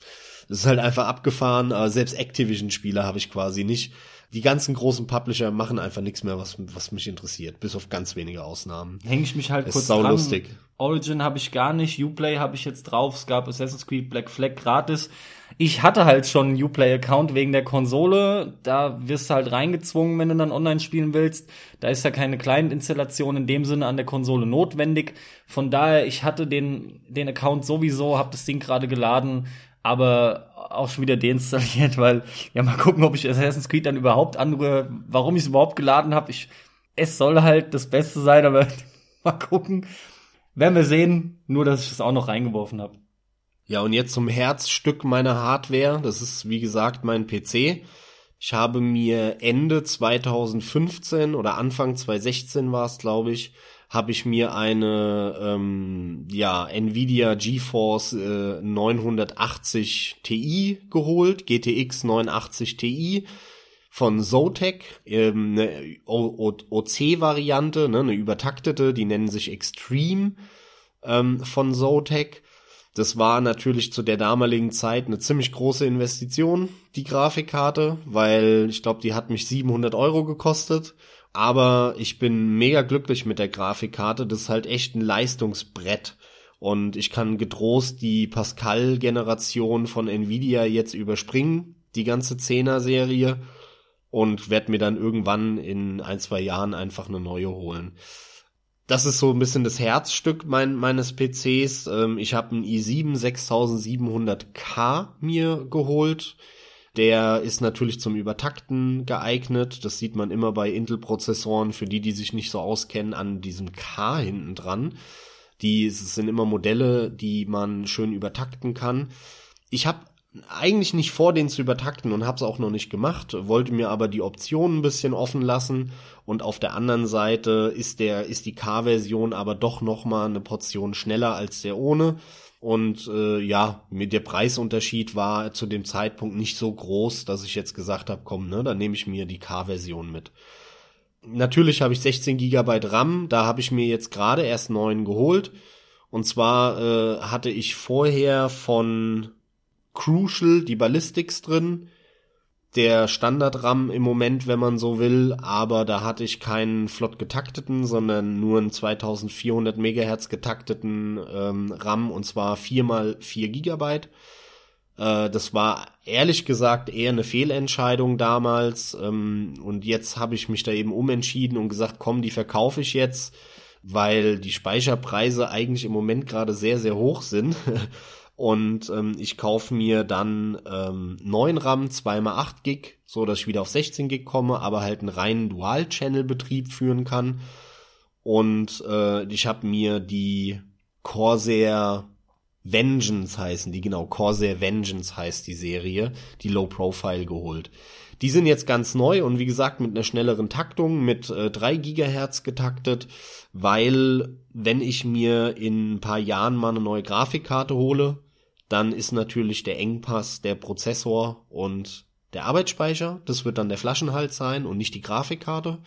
Das ist halt einfach abgefahren, aber selbst Activision Spiele habe ich quasi nicht, die ganzen großen Publisher machen einfach nichts mehr, was, was mich interessiert, bis auf ganz wenige Ausnahmen. Hänge ich mich halt Es kurz ist sau dran. lustig. Origin habe ich gar nicht, Uplay habe ich jetzt drauf, es gab Assassin's Creed Black Flag gratis. Ich hatte halt schon einen Uplay-Account wegen der Konsole, da wirst du halt reingezwungen, wenn du dann online spielen willst. Da ist ja keine Client-Installation in dem Sinne an der Konsole notwendig. Von daher, ich hatte den, den Account sowieso, habe das Ding gerade geladen, aber auch schon wieder deinstalliert, weil ja mal gucken, ob ich Assassin's Creed dann überhaupt anrühre, warum ich es überhaupt geladen habe. Ich es soll halt das Beste sein, aber mal gucken. Werden wir sehen, nur dass ich das auch noch reingeworfen habe. Ja, und jetzt zum Herzstück meiner Hardware. Das ist, wie gesagt, mein PC. Ich habe mir Ende 2015 oder Anfang 2016 war es, glaube ich, habe ich mir eine ähm, ja, Nvidia GeForce äh, 980 Ti geholt, GTX 980 Ti von Zotac, ähm, eine OC-Variante, ne, eine übertaktete, die nennen sich Extreme ähm, von Zotac. Das war natürlich zu der damaligen Zeit eine ziemlich große Investition, die Grafikkarte, weil ich glaube, die hat mich 700 Euro gekostet. Aber ich bin mega glücklich mit der Grafikkarte. Das ist halt echt ein Leistungsbrett. Und ich kann getrost die Pascal-Generation von Nvidia jetzt überspringen, die ganze 10er-Serie. Und werde mir dann irgendwann in ein, zwei Jahren einfach eine neue holen das ist so ein bisschen das Herzstück mein, meines PCs. Ähm, ich habe einen i7 6700K mir geholt. Der ist natürlich zum Übertakten geeignet. Das sieht man immer bei Intel-Prozessoren, für die, die sich nicht so auskennen, an diesem K hinten dran. Die sind immer Modelle, die man schön übertakten kann. Ich habe eigentlich nicht vor, den zu übertakten und habe es auch noch nicht gemacht, wollte mir aber die Option ein bisschen offen lassen und auf der anderen Seite ist der ist die K-Version aber doch noch mal eine Portion schneller als der ohne und äh, ja, mir der Preisunterschied war zu dem Zeitpunkt nicht so groß, dass ich jetzt gesagt habe, komm, ne, dann nehme ich mir die K-Version mit. Natürlich habe ich 16 Gigabyte RAM, da habe ich mir jetzt gerade erst neun geholt. Und zwar äh, hatte ich vorher von Crucial die Ballistics drin, der Standard-RAM im Moment, wenn man so will, aber da hatte ich keinen flott getakteten, sondern nur einen 2400 Megahertz getakteten ähm, RAM und zwar 4 mal 4 Gigabyte. Äh, das war ehrlich gesagt eher eine Fehlentscheidung damals ähm, und jetzt habe ich mich da eben umentschieden und gesagt, komm, die verkaufe ich jetzt, weil die Speicherpreise eigentlich im Moment gerade sehr, sehr hoch sind. Und ähm, ich kaufe mir dann ähm, 9 RAM, 2x8 Gig, so dass ich wieder auf 16 Gig komme, aber halt einen reinen Dual-Channel-Betrieb führen kann. Und äh, ich habe mir die Corsair Vengeance heißen die, genau, Corsair Vengeance heißt die Serie, die Low Profile geholt. Die sind jetzt ganz neu und wie gesagt mit einer schnelleren Taktung, mit äh, 3 Gigahertz getaktet, weil wenn ich mir in ein paar Jahren mal eine neue Grafikkarte hole, dann ist natürlich der Engpass der Prozessor und der Arbeitsspeicher. Das wird dann der Flaschenhals sein und nicht die Grafikkarte.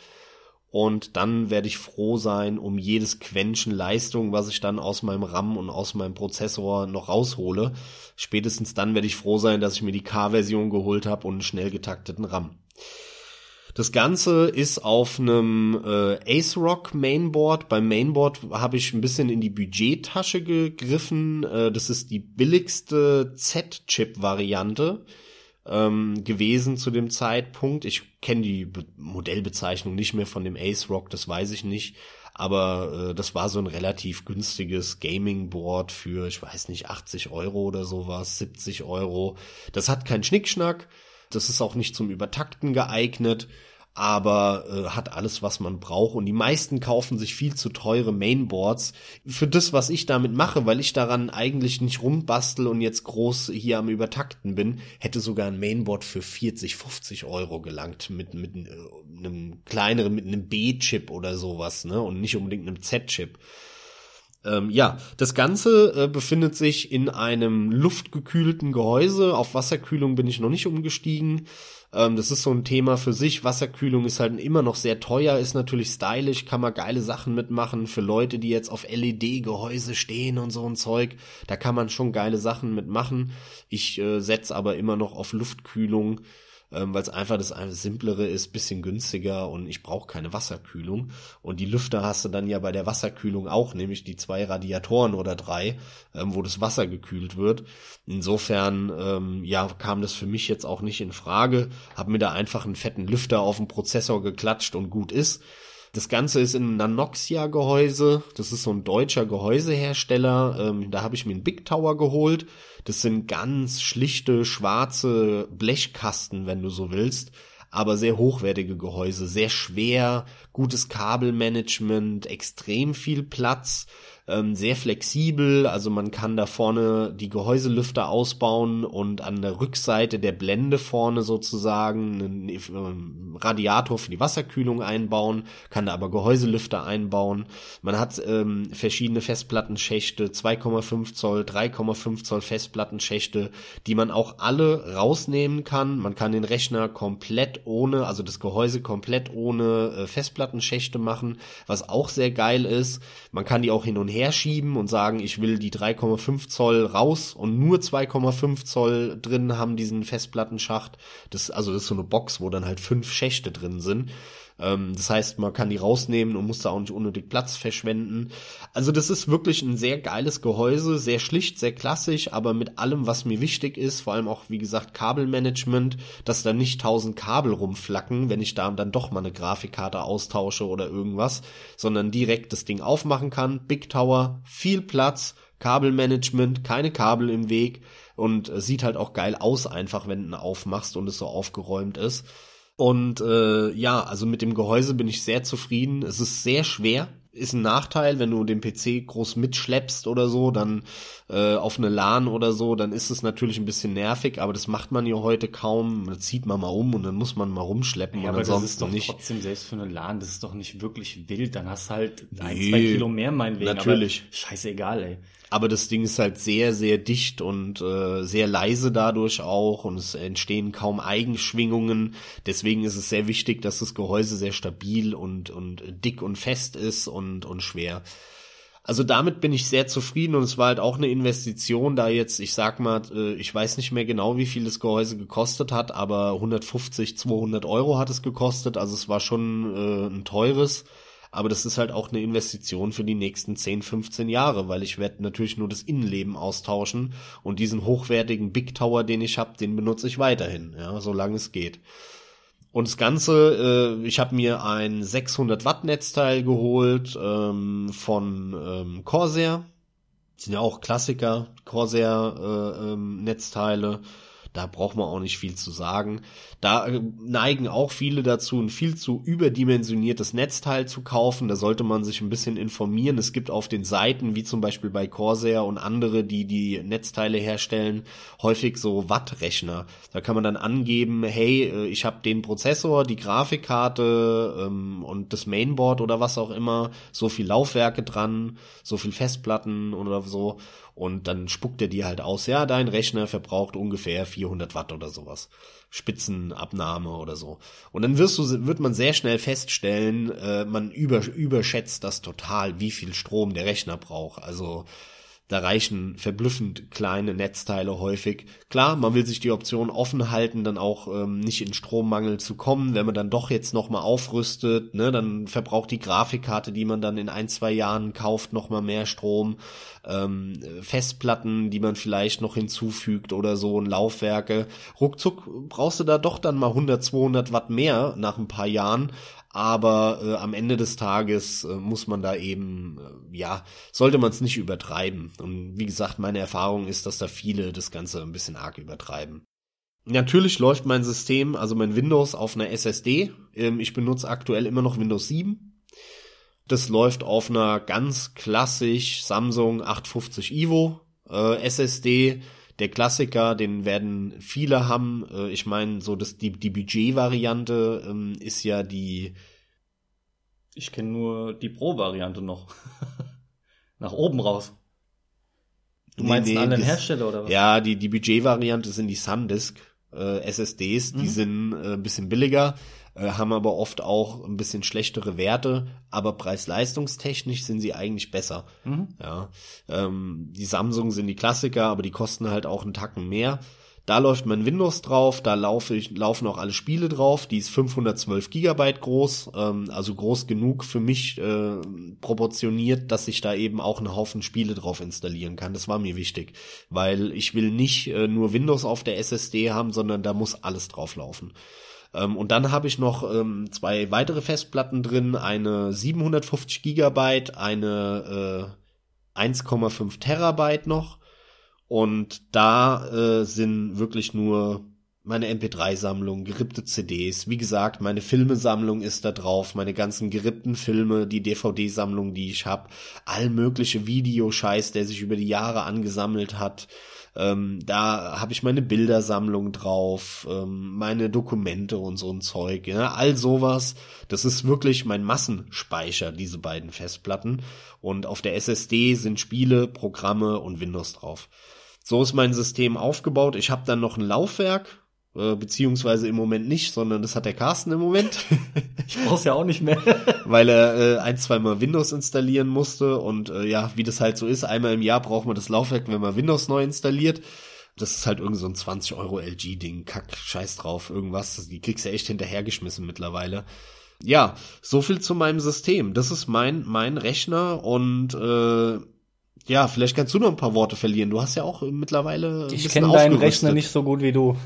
Und dann werde ich froh sein um jedes Quäntchen Leistung, was ich dann aus meinem RAM und aus meinem Prozessor noch raushole. Spätestens dann werde ich froh sein, dass ich mir die K-Version geholt habe und einen schnell getakteten RAM. Das Ganze ist auf einem äh, AceRock Mainboard. Beim Mainboard habe ich ein bisschen in die Budgettasche gegriffen. Äh, das ist die billigste Z-Chip-Variante ähm, gewesen zu dem Zeitpunkt. Ich kenne die Be Modellbezeichnung nicht mehr von dem AceRock, das weiß ich nicht. Aber äh, das war so ein relativ günstiges Gaming-Board für, ich weiß nicht, 80 Euro oder sowas, 70 Euro. Das hat keinen Schnickschnack. Das ist auch nicht zum Übertakten geeignet, aber äh, hat alles, was man braucht. Und die meisten kaufen sich viel zu teure Mainboards für das, was ich damit mache, weil ich daran eigentlich nicht rumbastel und jetzt groß hier am Übertakten bin, hätte sogar ein Mainboard für 40, 50 Euro gelangt mit, mit äh, einem kleineren, mit einem B-Chip oder sowas, ne? Und nicht unbedingt einem Z-Chip. Ähm, ja, das Ganze äh, befindet sich in einem luftgekühlten Gehäuse. Auf Wasserkühlung bin ich noch nicht umgestiegen. Ähm, das ist so ein Thema für sich. Wasserkühlung ist halt immer noch sehr teuer, ist natürlich stylisch, kann man geile Sachen mitmachen. Für Leute, die jetzt auf LED-Gehäuse stehen und so ein Zeug, da kann man schon geile Sachen mitmachen. Ich äh, setze aber immer noch auf Luftkühlung. Ähm, weil es einfach das simplere ist, bisschen günstiger und ich brauche keine Wasserkühlung. Und die Lüfter hast du dann ja bei der Wasserkühlung auch, nämlich die zwei Radiatoren oder drei, ähm, wo das Wasser gekühlt wird. Insofern, ähm, ja, kam das für mich jetzt auch nicht in Frage. Hab mir da einfach einen fetten Lüfter auf den Prozessor geklatscht und gut ist. Das Ganze ist in Nanoxia-Gehäuse. Das ist so ein deutscher Gehäusehersteller. Ähm, da habe ich mir einen Big Tower geholt. Das sind ganz schlichte, schwarze Blechkasten, wenn du so willst. Aber sehr hochwertige Gehäuse, sehr schwer, gutes Kabelmanagement, extrem viel Platz ähm, sehr flexibel, also man kann da vorne die Gehäuselüfter ausbauen und an der Rückseite der Blende vorne sozusagen einen ähm, Radiator für die Wasserkühlung einbauen, kann da aber Gehäuselüfter einbauen. Man hat ähm, verschiedene Festplattenschächte, 2,5 Zoll, 3,5 Zoll Festplattenschächte, die man auch alle rausnehmen kann. Man kann den Rechner komplett ohne, also das Gehäuse komplett ohne äh, Festplattenschächte machen, was auch sehr geil ist. Man kann die auch hin und her herschieben und sagen, ich will die 3,5 Zoll raus und nur 2,5 Zoll drin haben diesen Festplattenschacht. Das, also das ist so eine Box, wo dann halt fünf Schächte drin sind. Ähm, das heißt, man kann die rausnehmen und muss da auch nicht unnötig Platz verschwenden. Also das ist wirklich ein sehr geiles Gehäuse, sehr schlicht, sehr klassisch, aber mit allem, was mir wichtig ist, vor allem auch, wie gesagt, Kabelmanagement, dass da nicht tausend Kabel rumflacken, wenn ich da dann doch mal eine Grafikkarte austausche oder irgendwas, sondern direkt das Ding aufmachen kann. Big Tower, viel Platz, Kabelmanagement, keine Kabel im Weg und sieht halt auch geil aus einfach, wenn du aufmachst und es so aufgeräumt ist. Und äh, ja, also mit dem Gehäuse bin ich sehr zufrieden. Es ist sehr schwer, ist ein Nachteil, wenn du den PC groß mitschleppst oder so, dann äh, auf eine LAN oder so, dann ist es natürlich ein bisschen nervig, aber das macht man ja heute kaum. Da zieht man mal um und dann muss man mal rumschleppen. Ja, aber das ist doch nicht. trotzdem selbst für eine LAN, das ist doch nicht wirklich wild. Dann hast du halt ein, nee, zwei Kilo mehr meinetwegen. Natürlich. Scheißegal, ey. Aber das Ding ist halt sehr, sehr dicht und äh, sehr leise dadurch auch und es entstehen kaum Eigenschwingungen. Deswegen ist es sehr wichtig, dass das Gehäuse sehr stabil und, und dick und fest ist und, und schwer. Also damit bin ich sehr zufrieden und es war halt auch eine Investition, da jetzt, ich sag mal, äh, ich weiß nicht mehr genau, wie viel das Gehäuse gekostet hat, aber 150, 200 Euro hat es gekostet, also es war schon äh, ein teures aber das ist halt auch eine Investition für die nächsten 10, 15 Jahre, weil ich werde natürlich nur das Innenleben austauschen und diesen hochwertigen Big Tower, den ich habe, den benutze ich weiterhin, ja, solange es geht. Und das Ganze, äh, ich habe mir ein 600 Watt Netzteil geholt ähm, von ähm, Corsair. Das sind ja auch Klassiker, Corsair äh, ähm, Netzteile. Da braucht man auch nicht viel zu sagen. Da äh, neigen auch viele dazu, ein viel zu überdimensioniertes Netzteil zu kaufen. Da sollte man sich ein bisschen informieren. Es gibt auf den Seiten, wie zum Beispiel bei Corsair und andere, die die Netzteile herstellen, häufig so Wattrechner. Da kann man dann angeben, hey, äh, ich habe den Prozessor, die Grafikkarte ähm, und das Mainboard oder was auch immer, so viel Laufwerke dran, so viel Festplatten oder so und dann spuckt er dir halt aus, ja, dein Rechner verbraucht ungefähr 400 Watt oder sowas. Spitzenabnahme oder so. Und dann wirst du, wird man sehr schnell feststellen, äh, man über, überschätzt das total, wie viel Strom der Rechner braucht. Also da reichen verblüffend kleine Netzteile häufig. Klar, man will sich die Option offen halten, dann auch ähm, nicht in Strommangel zu kommen. Wenn man dann doch jetzt nochmal aufrüstet, ne, dann verbraucht die Grafikkarte, die man dann in ein, zwei Jahren kauft, nochmal mehr Strom. Ähm, Festplatten, die man vielleicht noch hinzufügt oder so, und Laufwerke. Ruckzuck brauchst du da doch dann mal 100, 200 Watt mehr nach ein paar Jahren aber äh, am Ende des Tages äh, muss man da eben, äh, ja, sollte man es nicht übertreiben. Und wie gesagt, meine Erfahrung ist, dass da viele das Ganze ein bisschen arg übertreiben. Natürlich läuft mein System, also mein Windows auf einer SSD. Ähm, ich benutze aktuell immer noch Windows 7. Das läuft auf einer ganz klassisch Samsung 850 Evo äh, SSD der Klassiker, den werden viele haben. Äh, ich meine, so das, die, die Budget-Variante ähm, ist ja die. Ich kenne nur die Pro-Variante noch. Nach oben raus. Du nee, meinst nee, einen Hersteller oder was? Ja, die, die Budget-Variante sind die SanDisk äh, SSDs, mhm. die sind äh, ein bisschen billiger äh, haben aber oft auch ein bisschen schlechtere Werte, aber preis-leistungstechnisch sind sie eigentlich besser. Mhm. Ja, ähm, die Samsung sind die Klassiker, aber die kosten halt auch einen Tacken mehr. Da läuft mein Windows drauf, da laufe ich, laufen auch alle Spiele drauf. Die ist 512 Gigabyte groß, ähm, also groß genug für mich äh, proportioniert, dass ich da eben auch einen Haufen Spiele drauf installieren kann. Das war mir wichtig, weil ich will nicht äh, nur Windows auf der SSD haben, sondern da muss alles drauf laufen. Ähm, und dann habe ich noch ähm, zwei weitere Festplatten drin, eine 750 Gigabyte, eine äh, 1,5 Terabyte noch. Und da äh, sind wirklich nur meine MP3-Sammlung, gerippte CDs. Wie gesagt, meine Filmesammlung ist da drauf, meine ganzen gerippten Filme, die DVD-Sammlung, die ich hab, all mögliche Videoscheiß, der sich über die Jahre angesammelt hat. Ähm, da habe ich meine Bildersammlung drauf, ähm, meine Dokumente und so ein Zeug, ja, all sowas. Das ist wirklich mein Massenspeicher, diese beiden Festplatten. Und auf der SSD sind Spiele, Programme und Windows drauf. So ist mein System aufgebaut. Ich habe dann noch ein Laufwerk, äh, beziehungsweise im Moment nicht, sondern das hat der Carsten im Moment. ich brauch's ja auch nicht mehr. Weil er äh, ein, zweimal Windows installieren musste und äh, ja, wie das halt so ist, einmal im Jahr braucht man das Laufwerk, wenn man Windows neu installiert. Das ist halt irgend so ein 20 Euro LG-Ding, kack, scheiß drauf, irgendwas. Die kriegst du echt hinterhergeschmissen mittlerweile. Ja, so viel zu meinem System. Das ist mein, mein Rechner und äh, ja, vielleicht kannst du noch ein paar Worte verlieren. Du hast ja auch mittlerweile. Ein ich kenne deinen Rechner nicht so gut wie du.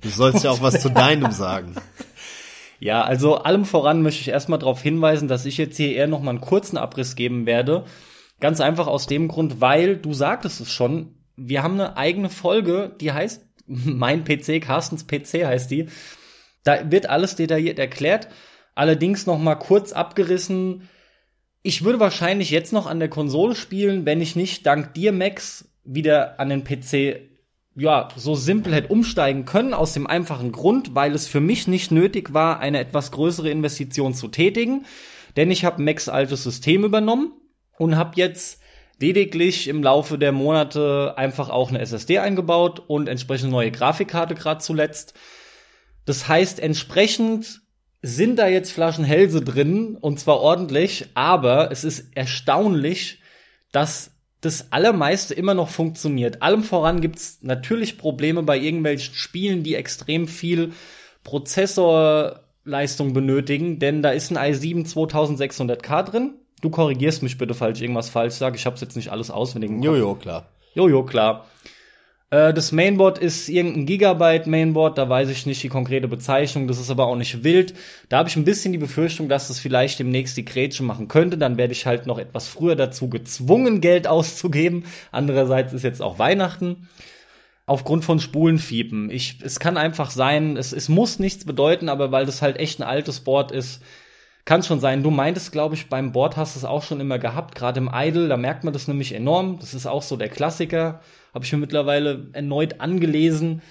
Du sollst ja auch was zu deinem sagen. Ja, also allem voran möchte ich erstmal darauf hinweisen, dass ich jetzt hier eher noch mal einen kurzen Abriss geben werde. Ganz einfach aus dem Grund, weil du sagtest es schon, wir haben eine eigene Folge, die heißt Mein PC, Carstens PC heißt die. Da wird alles detailliert erklärt. Allerdings noch mal kurz abgerissen, ich würde wahrscheinlich jetzt noch an der Konsole spielen, wenn ich nicht dank dir, Max, wieder an den PC ja, so simpel hätte umsteigen können, aus dem einfachen Grund, weil es für mich nicht nötig war, eine etwas größere Investition zu tätigen. Denn ich habe Max altes System übernommen und habe jetzt lediglich im Laufe der Monate einfach auch eine SSD eingebaut und entsprechend neue Grafikkarte gerade zuletzt. Das heißt, entsprechend sind da jetzt Flaschen Hälse drin und zwar ordentlich, aber es ist erstaunlich, dass das allermeiste immer noch funktioniert. Allem voran gibt's natürlich Probleme bei irgendwelchen Spielen, die extrem viel Prozessorleistung benötigen, denn da ist ein i7 2600K drin. Du korrigierst mich bitte, falls ich irgendwas falsch sage. Ich habe jetzt nicht alles auswendig. Jojo, klar. Jojo, klar. Äh, das Mainboard ist irgendein Gigabyte Mainboard, da weiß ich nicht die konkrete Bezeichnung, das ist aber auch nicht wild. Da habe ich ein bisschen die Befürchtung, dass das vielleicht demnächst die Grätsche machen könnte. Dann werde ich halt noch etwas früher dazu gezwungen, Geld auszugeben. Andererseits ist jetzt auch Weihnachten. Aufgrund von Spulenfiepen. Ich, es kann einfach sein, es, es muss nichts bedeuten, aber weil das halt echt ein altes Board ist, kann schon sein. Du meintest, glaube ich, beim Board hast du es auch schon immer gehabt, gerade im Idle, da merkt man das nämlich enorm. Das ist auch so der Klassiker. Habe ich mir mittlerweile erneut angelesen.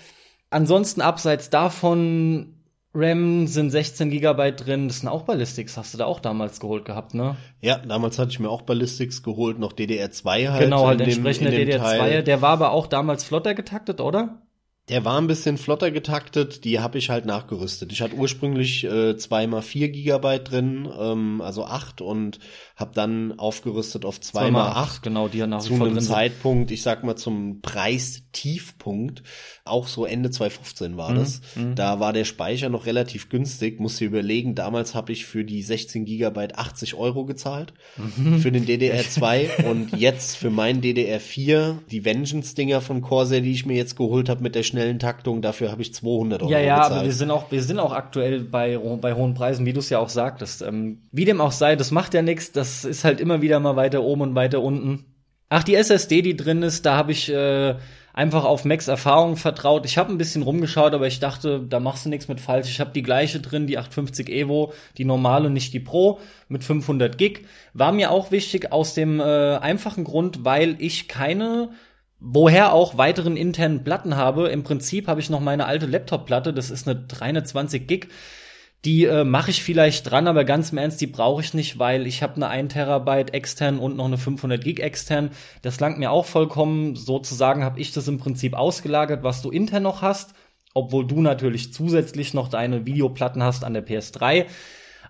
Ansonsten abseits davon, RAM sind 16 Gigabyte drin. Das sind auch Ballistics. Hast du da auch damals geholt gehabt, ne? Ja, damals hatte ich mir auch Ballistics geholt, noch DDR2 halt. Genau, halt entsprechende DDR2. Der war aber auch damals flotter getaktet, oder? Der war ein bisschen flotter getaktet, die habe ich halt nachgerüstet. Ich hatte ursprünglich äh, zweimal vier Gigabyte drin, ähm, also acht und habe dann aufgerüstet auf zweimal acht. Genau, die ja nach zu einem Zeitpunkt, ich sag mal zum Preistiefpunkt, auch so Ende 2015 war mhm, das. Mhm. Da war der Speicher noch relativ günstig. Muss dir überlegen, damals habe ich für die 16 Gigabyte 80 Euro gezahlt mhm. für den DDR2 und jetzt für meinen DDR4 die Vengeance-Dinger von Corsair, die ich mir jetzt geholt habe mit der schnellen Taktung, dafür habe ich 200 Euro ja, ja, gezahlt. Ja, aber wir sind auch, wir sind auch aktuell bei, bei hohen Preisen, wie du es ja auch sagtest. Ähm, wie dem auch sei, das macht ja nichts, das ist halt immer wieder mal weiter oben und weiter unten. Ach, die SSD, die drin ist, da habe ich äh, einfach auf Macs Erfahrung vertraut. Ich habe ein bisschen rumgeschaut, aber ich dachte, da machst du nichts mit falsch. Ich habe die gleiche drin, die 850 Evo, die normale, nicht die Pro, mit 500 Gig. War mir auch wichtig aus dem äh, einfachen Grund, weil ich keine woher auch weiteren internen Platten habe. Im Prinzip habe ich noch meine alte Laptop-Platte, das ist eine 320 Gig. Die äh, mache ich vielleicht dran, aber ganz im Ernst, die brauche ich nicht, weil ich habe eine 1 Terabyte extern und noch eine 500 Gig extern. Das langt mir auch vollkommen. Sozusagen habe ich das im Prinzip ausgelagert, was du intern noch hast, obwohl du natürlich zusätzlich noch deine Videoplatten hast an der PS3.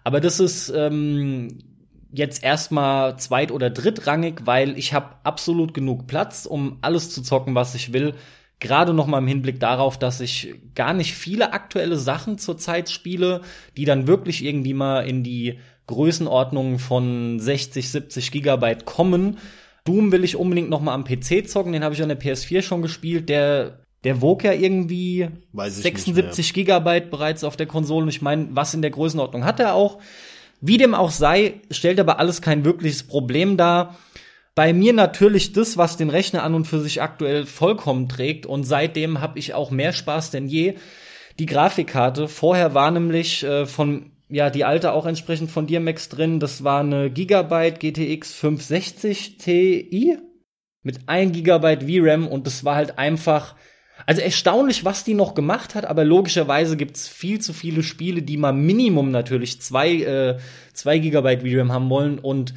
Aber das ist ähm, jetzt erstmal zweit- oder drittrangig, weil ich habe absolut genug Platz, um alles zu zocken, was ich will. Gerade noch mal im Hinblick darauf, dass ich gar nicht viele aktuelle Sachen zurzeit spiele, die dann wirklich irgendwie mal in die Größenordnung von 60, 70 Gigabyte kommen. Doom will ich unbedingt noch mal am PC zocken, den habe ich an der PS4 schon gespielt. Der der wog ja irgendwie 76 Gigabyte bereits auf der Konsole. Und ich meine, was in der Größenordnung hat er auch. Wie dem auch sei, stellt aber alles kein wirkliches Problem dar. Bei mir natürlich das, was den Rechner an und für sich aktuell vollkommen trägt. Und seitdem habe ich auch mehr Spaß denn je. Die Grafikkarte. Vorher war nämlich äh, von ja die alte auch entsprechend von dir Max drin. Das war eine Gigabyte GTX 560 Ti mit 1 Gigabyte VRAM und das war halt einfach also erstaunlich, was die noch gemacht hat, aber logischerweise gibt's viel zu viele Spiele, die mal Minimum natürlich zwei, äh, zwei Gigabyte VRAM haben wollen und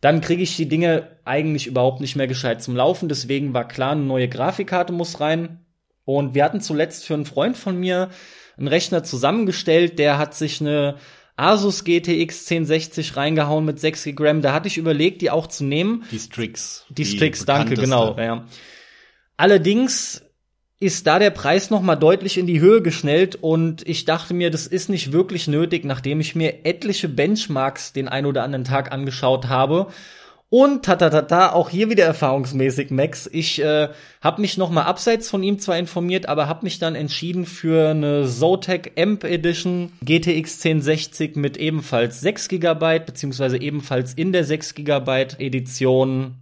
dann kriege ich die Dinge eigentlich überhaupt nicht mehr gescheit zum Laufen. Deswegen war klar, eine neue Grafikkarte muss rein. Und wir hatten zuletzt für einen Freund von mir einen Rechner zusammengestellt, der hat sich eine Asus GTX 1060 reingehauen mit 6 GB. Da hatte ich überlegt, die auch zu nehmen. Die Strix. Die, die Strix, danke, genau. Ja. Allerdings ist da der Preis noch mal deutlich in die Höhe geschnellt und ich dachte mir, das ist nicht wirklich nötig, nachdem ich mir etliche Benchmarks den ein oder anderen Tag angeschaut habe. Und tatatata, auch hier wieder erfahrungsmäßig, Max. Ich äh, habe mich noch mal abseits von ihm zwar informiert, aber habe mich dann entschieden für eine Zotac Amp Edition GTX 1060 mit ebenfalls 6 GB, beziehungsweise ebenfalls in der 6 GB Edition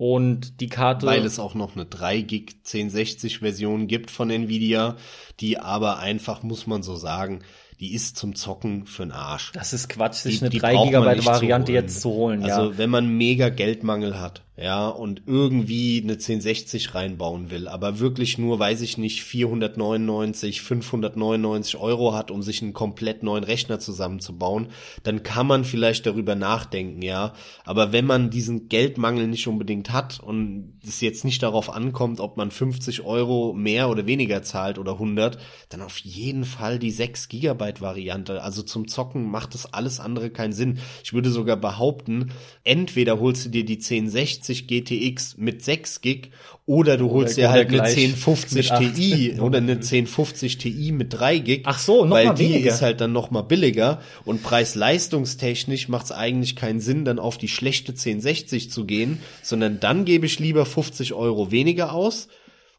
und die Karte. Weil es auch noch eine 3 Gig 1060 Version gibt von Nvidia, die aber einfach, muss man so sagen, die ist zum Zocken für den Arsch. Das ist Quatsch, sich die, eine 3 Gigabyte Variante jetzt zu holen. Also ja. wenn man mega Geldmangel hat, ja, und irgendwie eine 1060 reinbauen will, aber wirklich nur, weiß ich nicht, 499, 599 Euro hat, um sich einen komplett neuen Rechner zusammenzubauen, dann kann man vielleicht darüber nachdenken, ja. Aber wenn man diesen Geldmangel nicht unbedingt hat und es jetzt nicht darauf ankommt, ob man 50 Euro mehr oder weniger zahlt oder 100, dann auf jeden Fall die 6 Gigabyte Variante. Also zum Zocken macht das alles andere keinen Sinn. Ich würde sogar behaupten, entweder holst du dir die 1060 1060 GTX mit 6 Gig oder du holst dir halt eine 1050 Ti oder eine 1050 Ti mit 3 Gig. Ach so, noch Weil die weniger. ist halt dann noch mal billiger und preis-leistungstechnisch macht es eigentlich keinen Sinn, dann auf die schlechte 1060 zu gehen, sondern dann gebe ich lieber 50 Euro weniger aus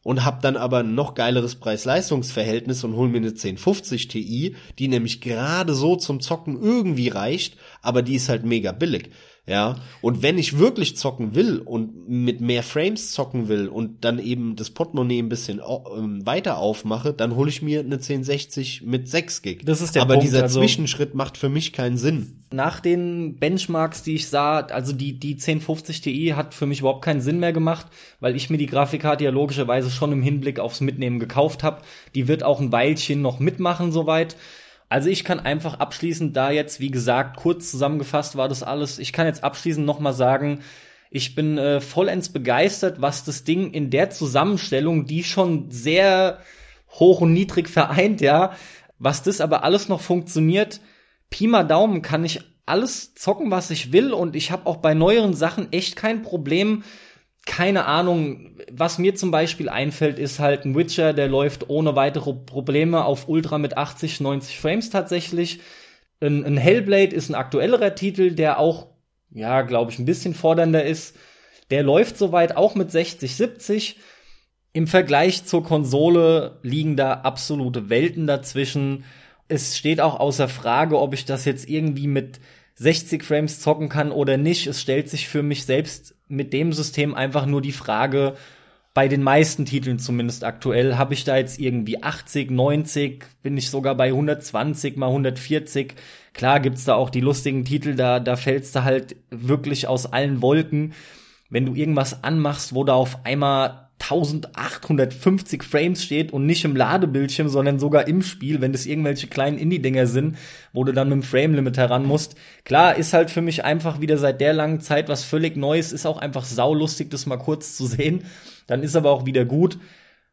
und hab dann aber ein noch geileres Preis-Leistungs-Verhältnis und hol mir eine 1050 Ti, die nämlich gerade so zum Zocken irgendwie reicht, aber die ist halt mega billig. Ja, und wenn ich wirklich zocken will und mit mehr Frames zocken will und dann eben das Portemonnaie ein bisschen ähm, weiter aufmache, dann hole ich mir eine 1060 mit 6 Gig. Das ist der Aber Punkt, dieser also Zwischenschritt macht für mich keinen Sinn. Nach den Benchmarks, die ich sah, also die, die 1050 Ti hat für mich überhaupt keinen Sinn mehr gemacht, weil ich mir die Grafikkarte ja logischerweise schon im Hinblick aufs Mitnehmen gekauft habe. Die wird auch ein Weilchen noch mitmachen soweit. Also ich kann einfach abschließend da jetzt, wie gesagt, kurz zusammengefasst war das alles. Ich kann jetzt abschließend noch mal sagen, ich bin äh, vollends begeistert, was das Ding in der Zusammenstellung, die schon sehr hoch und niedrig vereint, ja, was das aber alles noch funktioniert. Pi mal Daumen kann ich alles zocken, was ich will und ich habe auch bei neueren Sachen echt kein Problem, keine Ahnung, was mir zum Beispiel einfällt, ist halt ein Witcher, der läuft ohne weitere Probleme auf Ultra mit 80, 90 Frames tatsächlich. Ein, ein Hellblade ist ein aktuellerer Titel, der auch, ja, glaube ich, ein bisschen fordernder ist. Der läuft soweit auch mit 60, 70. Im Vergleich zur Konsole liegen da absolute Welten dazwischen. Es steht auch außer Frage, ob ich das jetzt irgendwie mit 60 Frames zocken kann oder nicht. Es stellt sich für mich selbst mit dem System einfach nur die Frage, bei den meisten Titeln zumindest aktuell, habe ich da jetzt irgendwie 80, 90, bin ich sogar bei 120 mal 140. Klar gibt's da auch die lustigen Titel, da, da fällst du halt wirklich aus allen Wolken. Wenn du irgendwas anmachst, wo da auf einmal 1850 Frames steht und nicht im Ladebildschirm, sondern sogar im Spiel, wenn das irgendwelche kleinen Indie-Dinger sind, wo du dann mit dem Frame-Limit heran musst. Klar, ist halt für mich einfach wieder seit der langen Zeit was völlig Neues, ist auch einfach saulustig, das mal kurz zu sehen. Dann ist aber auch wieder gut.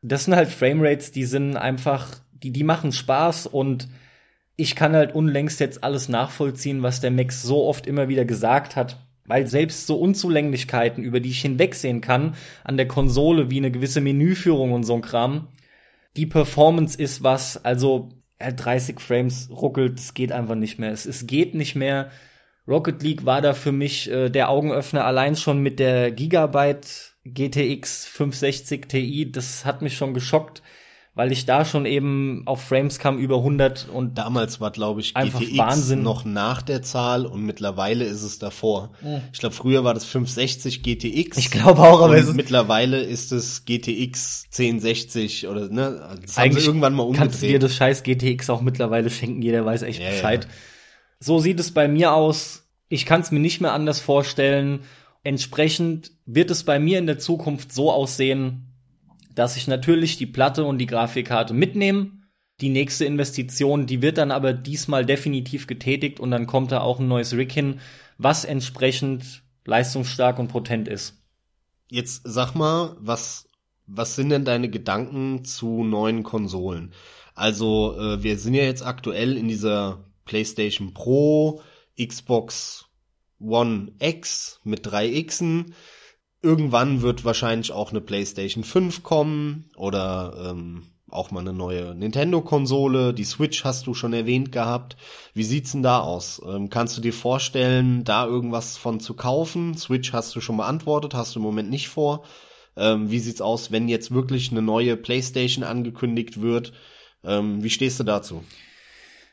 Das sind halt Framerates, die sind einfach, die, die machen Spaß und ich kann halt unlängst jetzt alles nachvollziehen, was der Max so oft immer wieder gesagt hat weil selbst so Unzulänglichkeiten, über die ich hinwegsehen kann, an der Konsole, wie eine gewisse Menüführung und so ein Kram, die Performance ist was, also 30 Frames ruckelt, es geht einfach nicht mehr. Es, es geht nicht mehr. Rocket League war da für mich äh, der Augenöffner allein schon mit der Gigabyte GTX 560 Ti. Das hat mich schon geschockt weil ich da schon eben auf Frames kam über 100 und damals war glaube ich einfach GTX Wahnsinn. noch nach der Zahl und mittlerweile ist es davor. Mhm. Ich glaube früher war das 560 GTX. Ich glaube auch, aber ist mittlerweile ist es GTX 1060 oder ne, das haben eigentlich irgendwann mal kannst du dir umgedreht. das scheiß GTX auch mittlerweile schenken, jeder weiß echt Ja, Bescheid. ja. So sieht es bei mir aus. Ich kann es mir nicht mehr anders vorstellen. Entsprechend wird es bei mir in der Zukunft so aussehen, dass ich natürlich die Platte und die Grafikkarte mitnehme. Die nächste Investition, die wird dann aber diesmal definitiv getätigt und dann kommt da auch ein neues Rig hin, was entsprechend leistungsstark und potent ist. Jetzt sag mal, was was sind denn deine Gedanken zu neuen Konsolen? Also äh, wir sind ja jetzt aktuell in dieser PlayStation Pro, Xbox One X mit drei Xen. Irgendwann wird wahrscheinlich auch eine PlayStation 5 kommen oder ähm, auch mal eine neue Nintendo-Konsole. Die Switch hast du schon erwähnt gehabt. Wie sieht's denn da aus? Ähm, kannst du dir vorstellen, da irgendwas von zu kaufen? Switch hast du schon beantwortet, hast du im Moment nicht vor. Ähm, wie sieht's aus, wenn jetzt wirklich eine neue PlayStation angekündigt wird? Ähm, wie stehst du dazu?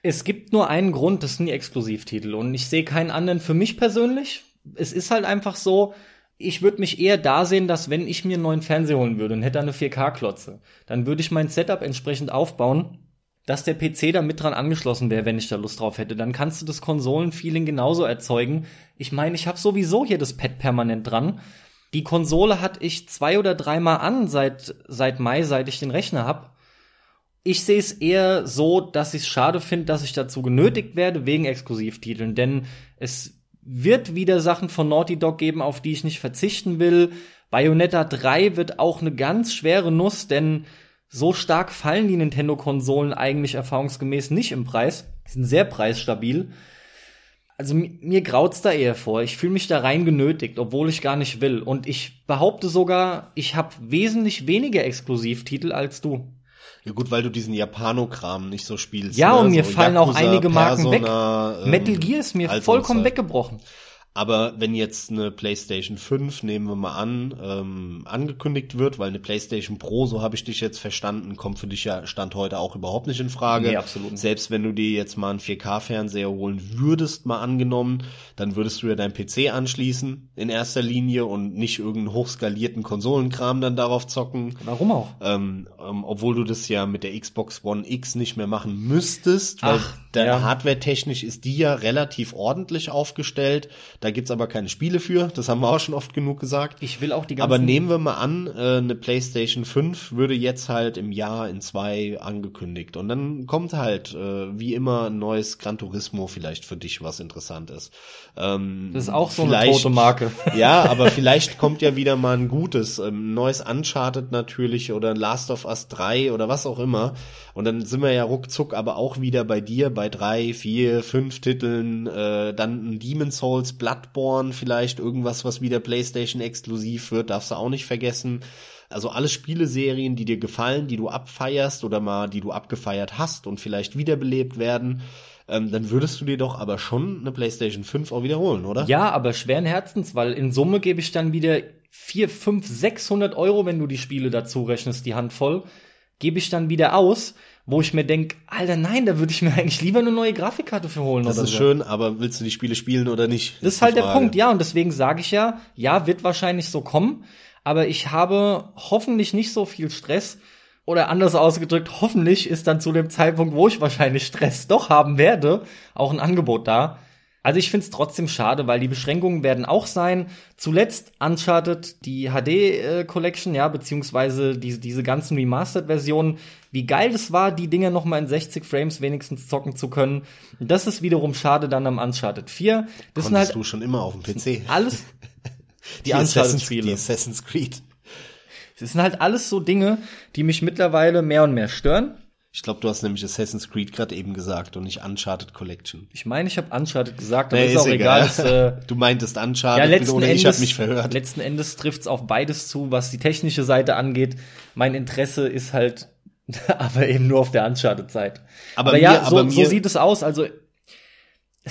Es gibt nur einen Grund, das sind die Exklusivtitel und ich sehe keinen anderen für mich persönlich. Es ist halt einfach so, ich würde mich eher da sehen, dass wenn ich mir einen neuen Fernseher holen würde und hätte eine 4K-Klotze, dann würde ich mein Setup entsprechend aufbauen, dass der PC da mit dran angeschlossen wäre, wenn ich da Lust drauf hätte. Dann kannst du das Konsolenfeeling genauso erzeugen. Ich meine, ich habe sowieso hier das Pad permanent dran. Die Konsole hatte ich zwei oder dreimal an seit, seit Mai, seit ich den Rechner hab. Ich sehe es eher so, dass ich es schade finde, dass ich dazu genötigt werde wegen Exklusivtiteln, denn es wird wieder Sachen von Naughty Dog geben, auf die ich nicht verzichten will. Bayonetta 3 wird auch eine ganz schwere Nuss, denn so stark fallen die Nintendo-Konsolen eigentlich erfahrungsgemäß nicht im Preis. Die sind sehr preisstabil. Also mi- mir graut's da eher vor. Ich fühle mich da rein genötigt, obwohl ich gar nicht will. Und ich behaupte sogar, ich habe wesentlich weniger Exklusivtitel als du. Ja gut, weil du diesen Japano-Kram nicht so spielst. Ja, ne? und mir so fallen auch Yakuza, einige Marken weg. Persona, ähm, Metal Gear ist mir vollkommen weggebrochen. Aber wenn jetzt eine PlayStation 5, nehmen wir mal an, ähm, angekündigt wird, weil eine PlayStation Pro, so habe ich dich jetzt verstanden, kommt für dich ja Stand heute auch überhaupt nicht in Frage. Nee, absolut nicht. Selbst wenn du dir jetzt mal einen 4K-Fernseher holen würdest, mal angenommen, dann würdest du ja deinen PC anschließen in erster Linie und nicht irgendeinen hochskalierten Konsolenkram dann darauf zocken. Warum auch? Ähm, ähm, obwohl du das ja mit der Xbox One X nicht mehr machen müsstest, weil Ach, der ja. hardware-technisch ist die ja relativ ordentlich aufgestellt. Da gibt's aber keine Spiele für, das haben wir auch schon oft genug gesagt. Ich will auch die ganzen Aber nehmen wir mal an, äh, eine PlayStation 5 würde jetzt halt im Jahr in zwei angekündigt. Und dann kommt halt, äh, wie immer, ein neues Gran Turismo vielleicht für dich, was interessant ist. Ähm, Das ist auch so eine tote Marke. ja, aber vielleicht kommt ja wieder mal ein gutes, ähm, ein neues Uncharted natürlich oder ein Last of Us 3 oder was auch immer. Und dann sind wir ja ruckzuck aber auch wieder bei dir bei drei, vier, fünf Titeln, äh, dann ein Demon's Souls, Bloodborne vielleicht, irgendwas, was wieder PlayStation exklusiv wird, darfst du auch nicht vergessen. Also alle Spieleserien, die dir gefallen, die du abfeierst oder mal, die du abgefeiert hast und vielleicht wiederbelebt werden, ähm, dann würdest du dir doch aber schon eine PlayStation 5 auch wiederholen, oder? Ja, aber schweren Herzens, weil in Summe gebe ich dann wieder 4, 5, 600 Euro, wenn du die Spiele dazu rechnest, die Handvoll, gebe ich dann wieder aus, wo ich mir denk, Alter, nein, da würde ich mir eigentlich lieber eine neue Grafikkarte für holen Das oder ist so. schön, aber willst du die Spiele spielen oder nicht? Das ist halt der. Punkt, ja, und deswegen sage ich ja, ja, wird wahrscheinlich so kommen, aber ich habe hoffentlich nicht so viel Stress oder anders ausgedrückt, hoffentlich ist dann zu dem Zeitpunkt, wo ich wahrscheinlich Stress doch haben werde, auch ein Angebot da. Also ich find's trotzdem schade, weil die Beschränkungen werden auch sein. Zuletzt Uncharted, die HD äh, Collection, ja, beziehungsweise diese, diese ganzen Remastered-Versionen. Wie geil das war, die Dinger noch mal in 60 Frames wenigstens zocken zu können. Das ist wiederum schade dann am Uncharted 4. Das Konntest halt du schon immer auf dem PC. alles die, Assassin's, die Uncharted-Spiele. Assassin's Creed. Das sind halt alles so Dinge, die mich mittlerweile mehr und mehr stören. Ich glaube, du hast nämlich Assassin's Creed gerade eben gesagt und nicht Uncharted Collection. Ich meine, ich habe Uncharted gesagt, aber Nee, ist auch egal. Ist, äh, du meintest Uncharted, ja, letzten oder Endes, ich habe mich verhört. letzten Endes trifft's auf beides zu, was die technische Seite angeht. Mein Interesse ist halt aber eben nur auf der Uncharted-Seite. Aber Aber, mir- ja, so, aber so mir- sieht es aus. Also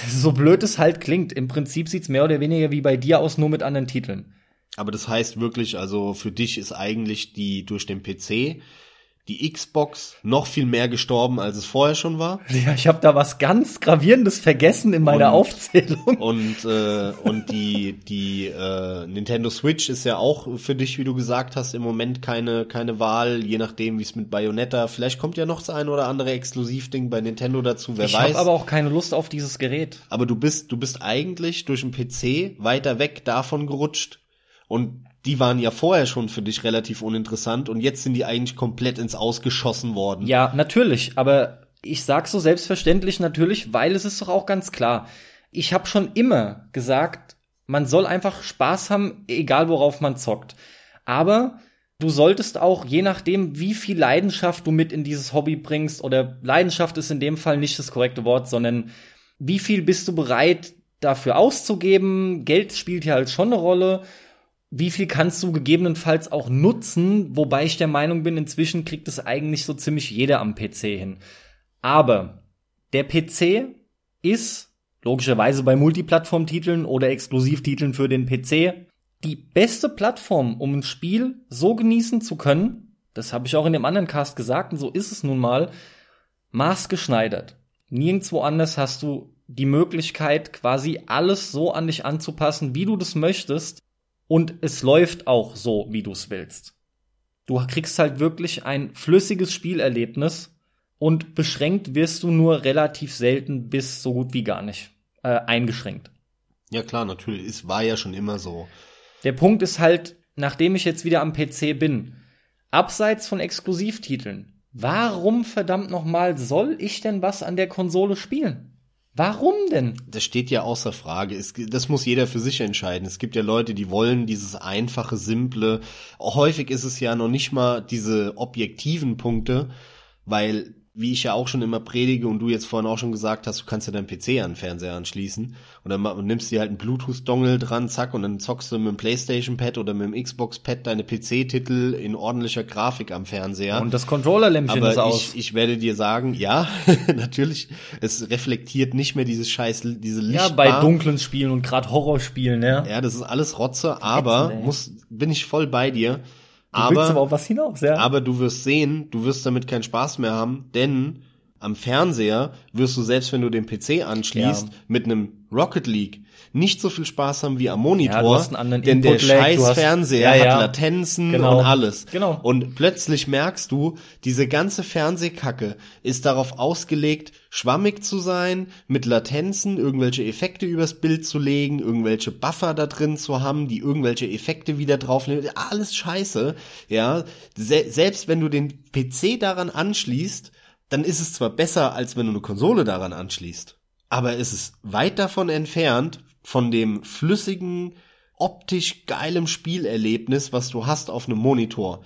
so blöd es halt klingt, im Prinzip sieht's mehr oder weniger wie bei dir aus, nur mit anderen Titeln. Aber das heißt wirklich, also für dich ist eigentlich die durch den PC die Xbox noch viel mehr gestorben, als es vorher schon war. Ja, ich habe da was ganz gravierendes vergessen in meiner Und- Aufzählung. Und äh, und die die äh, Nintendo Switch ist ja auch für dich, wie du gesagt hast, im Moment keine keine Wahl, je nachdem, wie es mit Bayonetta. Vielleicht kommt ja noch das ein oder andere Exklusivding bei Nintendo dazu, wer Ich weiß. habe aber auch keine Lust auf dieses Gerät. Aber du bist, du bist eigentlich durch den PC weiter weg davon gerutscht. Und die waren ja vorher schon für dich relativ uninteressant und jetzt sind die eigentlich komplett ins Ausgeschossen worden. Ja, natürlich, aber ich sag so selbstverständlich natürlich, weil es ist doch auch ganz klar. Ich habe schon immer gesagt, man soll einfach Spaß haben, egal worauf man zockt. Aber du solltest auch, je nachdem, wie viel Leidenschaft du mit in dieses Hobby bringst, oder Leidenschaft ist in dem Fall nicht das korrekte Wort, sondern wie viel bist du bereit dafür auszugeben? Geld spielt hier halt schon eine Rolle. Wie viel kannst du gegebenenfalls auch nutzen? Wobei ich der Meinung bin, inzwischen kriegt es eigentlich so ziemlich jeder am PC hin. Aber der PC ist logischerweise bei Multiplattform-Titeln oder Exklusivtiteln für den PC die beste Plattform, um ein Spiel so genießen zu können. Das habe ich auch in dem anderen Cast gesagt und so ist es nun mal maßgeschneidert. Nirgendwo anders hast du die Möglichkeit, quasi alles so an dich anzupassen, wie du das möchtest. Und es läuft auch so, wie du es willst. Du kriegst halt wirklich ein flüssiges Spielerlebnis und beschränkt wirst du nur relativ selten bis so gut wie gar nicht äh, eingeschränkt. Ja klar, natürlich. Es war ja schon immer so. Der Punkt ist halt, nachdem ich jetzt wieder am PC bin, abseits von Exklusivtiteln, warum verdammt nochmal soll ich denn was an der Konsole spielen? Warum denn? Das steht ja außer Frage. Es, das muss jeder für sich entscheiden. Es gibt ja Leute, die wollen dieses einfache, simple. Häufig ist es ja noch nicht mal diese objektiven Punkte, weil, wie ich ja auch schon immer predige und du jetzt vorhin auch schon gesagt hast, du kannst ja deinen PC an den Fernseher anschließen und dann nimmst dir halt einen Bluetooth-Dongle dran, zack, und dann zockst du mit dem Playstation-Pad oder mit dem Xbox-Pad deine PC-Titel in ordentlicher Grafik am Fernseher. Und das Controllerlämpchen ist aus. ich, ich werde dir sagen, ja, natürlich, es reflektiert nicht mehr dieses scheiß, diese ja, Lichtbar. bei dunklen Spielen und gerade Horrorspielen, ja. Ja, das ist alles Rotze, aber Ätzend, muss, bin ich voll bei dir. Aber Aber, was hinaus, ja. aber du wirst sehen, du wirst damit keinen Spaß mehr haben, denn am Fernseher wirst du selbst, wenn du den PC anschließt, Ja. mit einem Rocket League nicht so viel Spaß haben wie am Monitor, Ja, denn der scheiß hast- Fernseher Ja, hat Latenzen Genau. und alles. Genau. Und plötzlich merkst du, diese ganze Fernsehkacke ist darauf ausgelegt, schwammig zu sein, mit Latenzen irgendwelche Effekte übers Bild zu legen, irgendwelche Buffer da drin zu haben, die irgendwelche Effekte wieder drauflegen. Alles scheiße. Ja, Se selbst wenn du den PC daran anschließt, dann ist es zwar besser, als wenn du eine Konsole daran anschließt. Aber es ist weit davon entfernt, von dem flüssigen, optisch geilem Spielerlebnis, was du hast auf einem Monitor.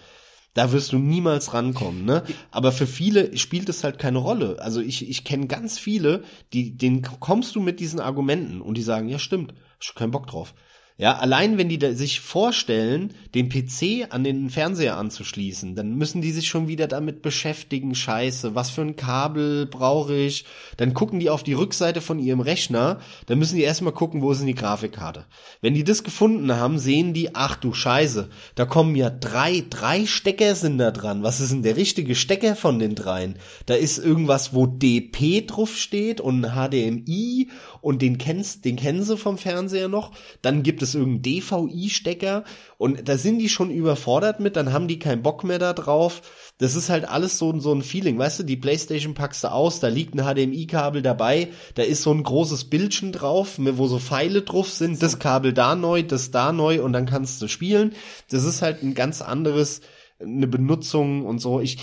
Da wirst du niemals rankommen, ne? Aber für viele spielt es halt keine Rolle. Also ich, ich kenne ganz viele, die, denen kommst du mit diesen Argumenten und die sagen, ja stimmt, hab keinen Bock drauf. Ja, allein wenn die da sich vorstellen, den PC an den Fernseher anzuschließen, dann müssen die sich schon wieder damit beschäftigen, scheiße, was für ein Kabel brauche ich? Dann gucken die auf die Rückseite von ihrem Rechner, dann müssen die erstmal gucken, wo ist denn die Grafikkarte? Wenn die das gefunden haben, sehen die, ach du Scheiße, da kommen ja drei, drei Stecker sind da dran. Was ist denn der richtige Stecker von den dreien? Da ist irgendwas, wo DP drauf steht und HDMI und den kennst, den kennen sie vom Fernseher noch. Dann gibt es irgendeinen DVI-Stecker und da sind die schon überfordert mit, dann haben die keinen Bock mehr da drauf. Das ist halt alles so, so ein Feeling, weißt du, die Playstation packst du aus, da liegt ein HDMI-Kabel dabei, da ist so ein großes Bildchen drauf, wo so Pfeile drauf sind, das Kabel da neu, das da neu und dann kannst du spielen. Das ist halt ein ganz anderes, eine Benutzung und so. Ich,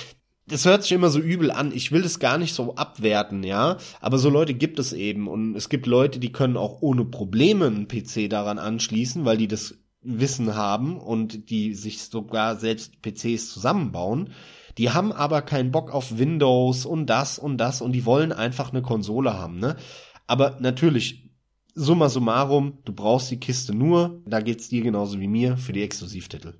das hört sich immer so übel an. Ich will das gar nicht so abwerten, ja. Aber so Leute gibt es eben. Und es gibt Leute, die können auch ohne Probleme einen PC daran anschließen, weil die das Wissen haben und die sich sogar selbst PCs zusammenbauen. Die haben aber keinen Bock auf Windows und das und das und die wollen einfach eine Konsole haben, ne? Aber natürlich, summa summarum, du brauchst die Kiste nur, da geht's dir genauso wie mir, für die Exklusivtitel.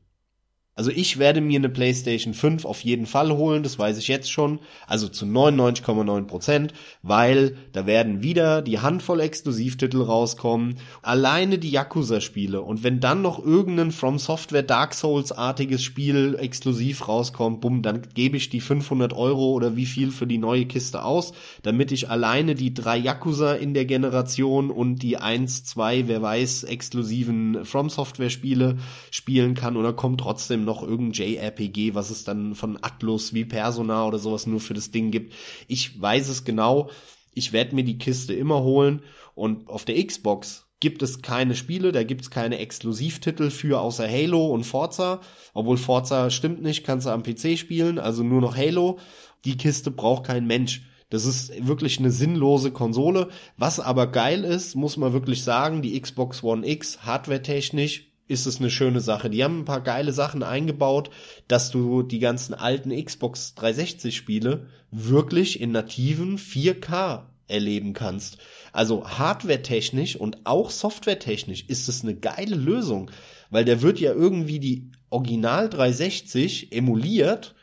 Also ich werde mir eine PlayStation 5 auf jeden Fall holen, das weiß ich jetzt schon, also zu 99,9 Prozent, weil da werden wieder die Handvoll Exklusivtitel rauskommen, alleine die Yakuza-Spiele. Und wenn dann noch irgendein From Software Dark Souls-artiges Spiel exklusiv rauskommt, bumm, dann gebe ich die 500 Euro oder wie viel für die neue Kiste aus, damit ich alleine die drei Yakuza in der Generation und die 1, 2, wer weiß, exklusiven From Software Spiele spielen kann oder kommt trotzdem noch irgendein JRPG, was es dann von Atlus wie Persona oder sowas nur für das Ding gibt. Ich weiß es genau. Ich werde mir die Kiste immer holen und auf der Xbox gibt es keine Spiele, da gibt es keine Exklusivtitel für außer Halo und Forza. Obwohl Forza stimmt nicht, kannst du am PC spielen, also nur noch Halo. Die Kiste braucht kein Mensch. Das ist wirklich eine sinnlose Konsole. Was aber geil ist, muss man wirklich sagen, die Xbox One X hardwaretechnisch ist es eine schöne Sache. Die haben ein paar geile Sachen eingebaut, dass du die ganzen alten Xbox 360 Spiele wirklich in nativen 4K erleben kannst. Also hardwaretechnisch und auch softwaretechnisch ist es eine geile Lösung, weil der wird ja irgendwie die Original 360 emuliert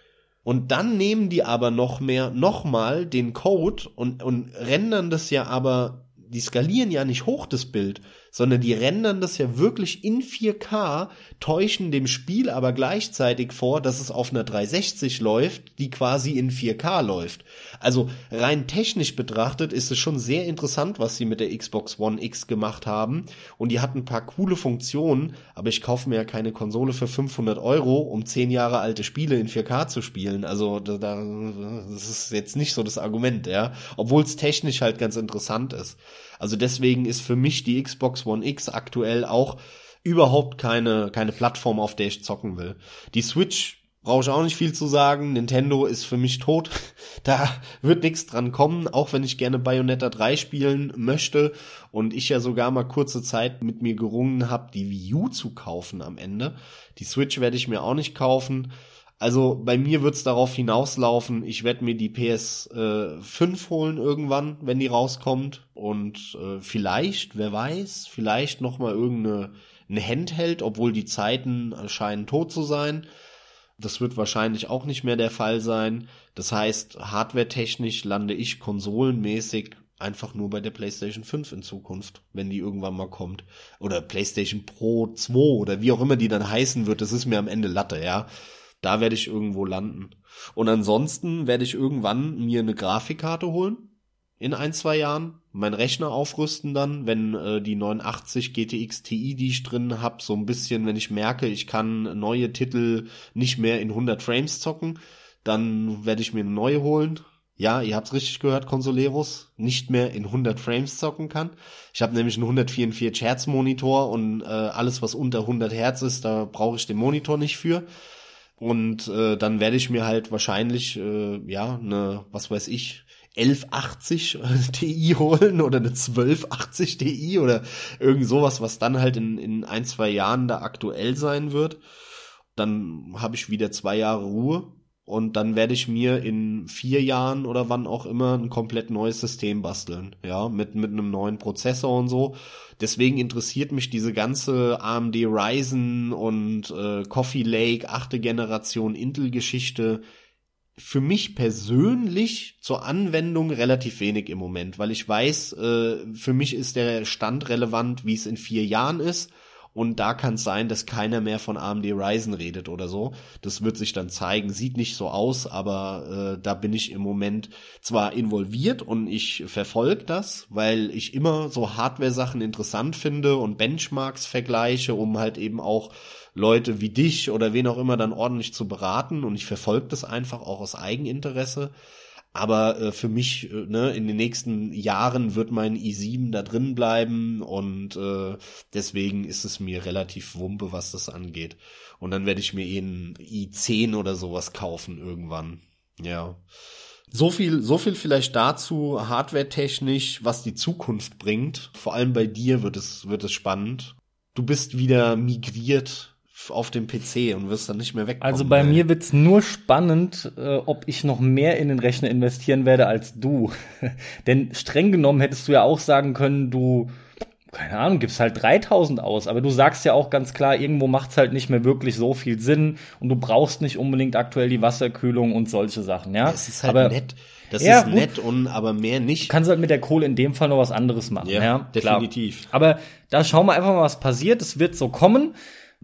und dann nehmen die aber noch mehr, nochmal den Code und, und rendern das ja aber, die skalieren ja nicht hoch das Bild, sondern die rendern das ja wirklich in 4K, täuschen dem Spiel aber gleichzeitig vor, dass es auf einer 360 läuft, die quasi in 4K läuft. Also rein technisch betrachtet ist es schon sehr interessant, was sie mit der Xbox One X gemacht haben und die hat ein paar coole Funktionen, aber ich kaufe mir ja keine Konsole für 500 Euro, um 10 Jahre alte Spiele in 4K zu spielen. Also da, das ist jetzt nicht so das Argument, ja, obwohl es technisch halt ganz interessant ist. Also deswegen ist für mich die Xbox One X aktuell auch überhaupt keine, keine Plattform, auf der ich zocken will. Die Switch brauche ich auch nicht viel zu sagen. Nintendo ist für mich tot. Da wird nichts dran kommen, auch wenn ich gerne Bayonetta 3 spielen möchte und ich ja sogar mal kurze Zeit mit mir gerungen habe, die Wii U zu kaufen am Ende. Die Switch werde ich mir auch nicht kaufen. Also bei mir wird's darauf hinauslaufen, ich werde mir die PS äh, 5 holen irgendwann, wenn die rauskommt. Und äh, vielleicht, wer weiß, vielleicht noch mal irgendeine eine Handheld, obwohl die Zeiten scheinen tot zu sein. Das wird wahrscheinlich auch nicht mehr der Fall sein. Das heißt, hardwaretechnisch lande ich konsolenmäßig einfach nur bei der PlayStation 5 in Zukunft, wenn die irgendwann mal kommt. Oder PlayStation Pro 2 oder wie auch immer die dann heißen wird, das ist mir am Ende Latte, ja. Da werde ich irgendwo landen. Und ansonsten werde ich irgendwann mir eine Grafikkarte holen. In ein, zwei Jahren. Mein Rechner aufrüsten dann, wenn äh, die 89 GTX Ti, die ich drin hab, so ein bisschen, wenn ich merke, ich kann neue Titel nicht mehr in 100 Frames zocken, dann werde ich mir eine neue holen. Ja, ihr habt's richtig gehört, Consoleros, nicht mehr in 100 Frames zocken kann. Ich habe nämlich einen 144 Hertz Monitor und äh, alles, was unter 100 Hertz ist, da brauche ich den Monitor nicht für. Und äh, dann werde ich mir halt wahrscheinlich, äh, ja, eine, was weiß ich, 1180 Ti holen oder eine 1280 Ti oder irgend sowas, was dann halt in, in ein, zwei Jahren da aktuell sein wird. Dann habe ich wieder zwei Jahre Ruhe und dann werde ich mir in vier Jahren oder wann auch immer ein komplett neues System basteln, ja, mit, mit einem neuen Prozessor und so. Deswegen interessiert mich diese ganze AMD Ryzen und äh, Coffee Lake, achte Generation Intel-Geschichte für mich persönlich zur Anwendung relativ wenig im Moment, weil ich weiß, äh, für mich ist der Stand relevant, wie es in vier Jahren ist und da kann es sein, dass keiner mehr von AMD Ryzen redet oder so. Das wird sich dann zeigen. Sieht nicht so aus, aber äh, da bin ich im Moment zwar involviert und ich verfolge das, weil ich immer so Hardware-Sachen interessant finde und Benchmarks vergleiche, um halt eben auch Leute wie dich oder wen auch immer dann ordentlich zu beraten und ich verfolge das einfach auch aus Eigeninteresse. Aber äh, für mich, äh, ne, in den nächsten Jahren wird mein i7 da drin bleiben und äh, deswegen ist es mir relativ wumpe, was das angeht. Und dann werde ich mir eh einen i10 oder sowas kaufen irgendwann. Ja. So viel, so viel vielleicht dazu, hardware-technisch, was die Zukunft bringt. Vor allem bei dir wird es, wird es spannend. du bist wieder migriert auf dem PC und wirst dann nicht mehr weg. Also bei mir wird's nur spannend, äh, ob ich noch mehr in den Rechner investieren werde als du. Denn streng genommen hättest du ja auch sagen können, du keine Ahnung, gibst halt 3000 aus, aber du sagst ja auch ganz klar, irgendwo macht's halt nicht mehr wirklich so viel Sinn und du brauchst nicht unbedingt aktuell die Wasserkühlung und solche Sachen, ja. Das ist halt aber, nett. Das Ja, ist gut. nett und aber mehr nicht. Du kannst halt mit der Kohle in dem Fall noch was anderes machen, ja. Ja, klar. definitiv. Aber da schauen wir einfach mal, was passiert. Es wird so kommen.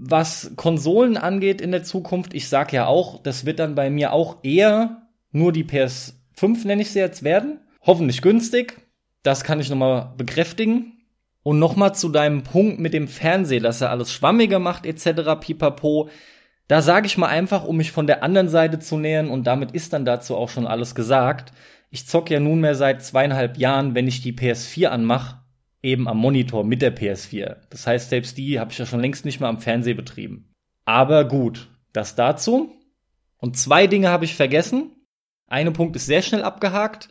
Was Konsolen angeht in der Zukunft, ich sag ja auch, das wird dann bei mir auch eher nur die PS5, nenne ich sie jetzt, werden. Hoffentlich günstig. Das kann ich nochmal bekräftigen. Und nochmal zu deinem Punkt mit dem Fernseher, dass er alles schwammiger macht, etc. pipapo. Da sage ich mal einfach, um mich von der anderen Seite zu nähern, und damit ist dann dazu auch schon alles gesagt. Ich zock ja nunmehr seit zweieinhalb Jahren, wenn ich die PS4 anmache, eben am Monitor mit der PS4. Das heißt, selbst die habe ich ja schon längst nicht mehr am Fernseher betrieben. Aber gut, das dazu. Und zwei Dinge habe ich vergessen. Eine Punkt ist sehr schnell abgehakt,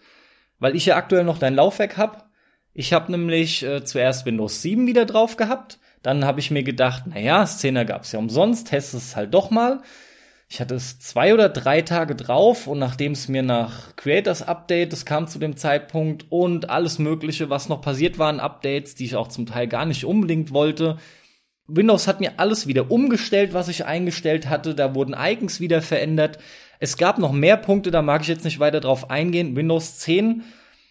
weil ich ja aktuell noch dein Laufwerk habe. Ich habe nämlich äh, zuerst Windows 7 wieder drauf gehabt. Dann habe ich mir gedacht, naja, Szene gab's ja umsonst, test es halt doch mal. Ich hatte es zwei oder drei Tage drauf und nachdem es mir nach Creators Update, das kam zu dem Zeitpunkt und alles Mögliche, was noch passiert waren, Updates, die ich auch zum Teil gar nicht unbedingt wollte. Windows hat mir alles wieder umgestellt, was ich eingestellt hatte. Da wurden Icons wieder verändert. Es gab noch mehr Punkte, da mag ich jetzt nicht weiter drauf eingehen. Windows 10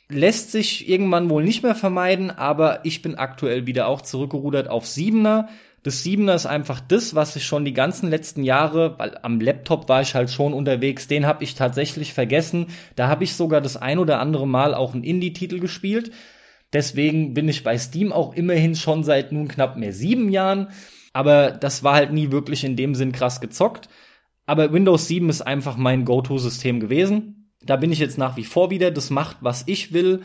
lässt sich irgendwann wohl nicht mehr vermeiden, aber ich bin aktuell wieder auch zurückgerudert auf 7er. Das 7er ist einfach das, was ich schon die ganzen letzten Jahre, weil am Laptop war ich halt schon unterwegs, den habe ich tatsächlich vergessen. Da habe ich sogar das ein oder andere Mal auch einen Indie-Titel gespielt. Deswegen bin ich bei Steam auch immerhin schon seit nun knapp mehr sieben Jahren. Aber das war halt nie wirklich in dem Sinn krass gezockt. Aber Windows 7 ist einfach mein Go-To-System gewesen. Da bin ich jetzt nach wie vor wieder. Das macht, was ich will.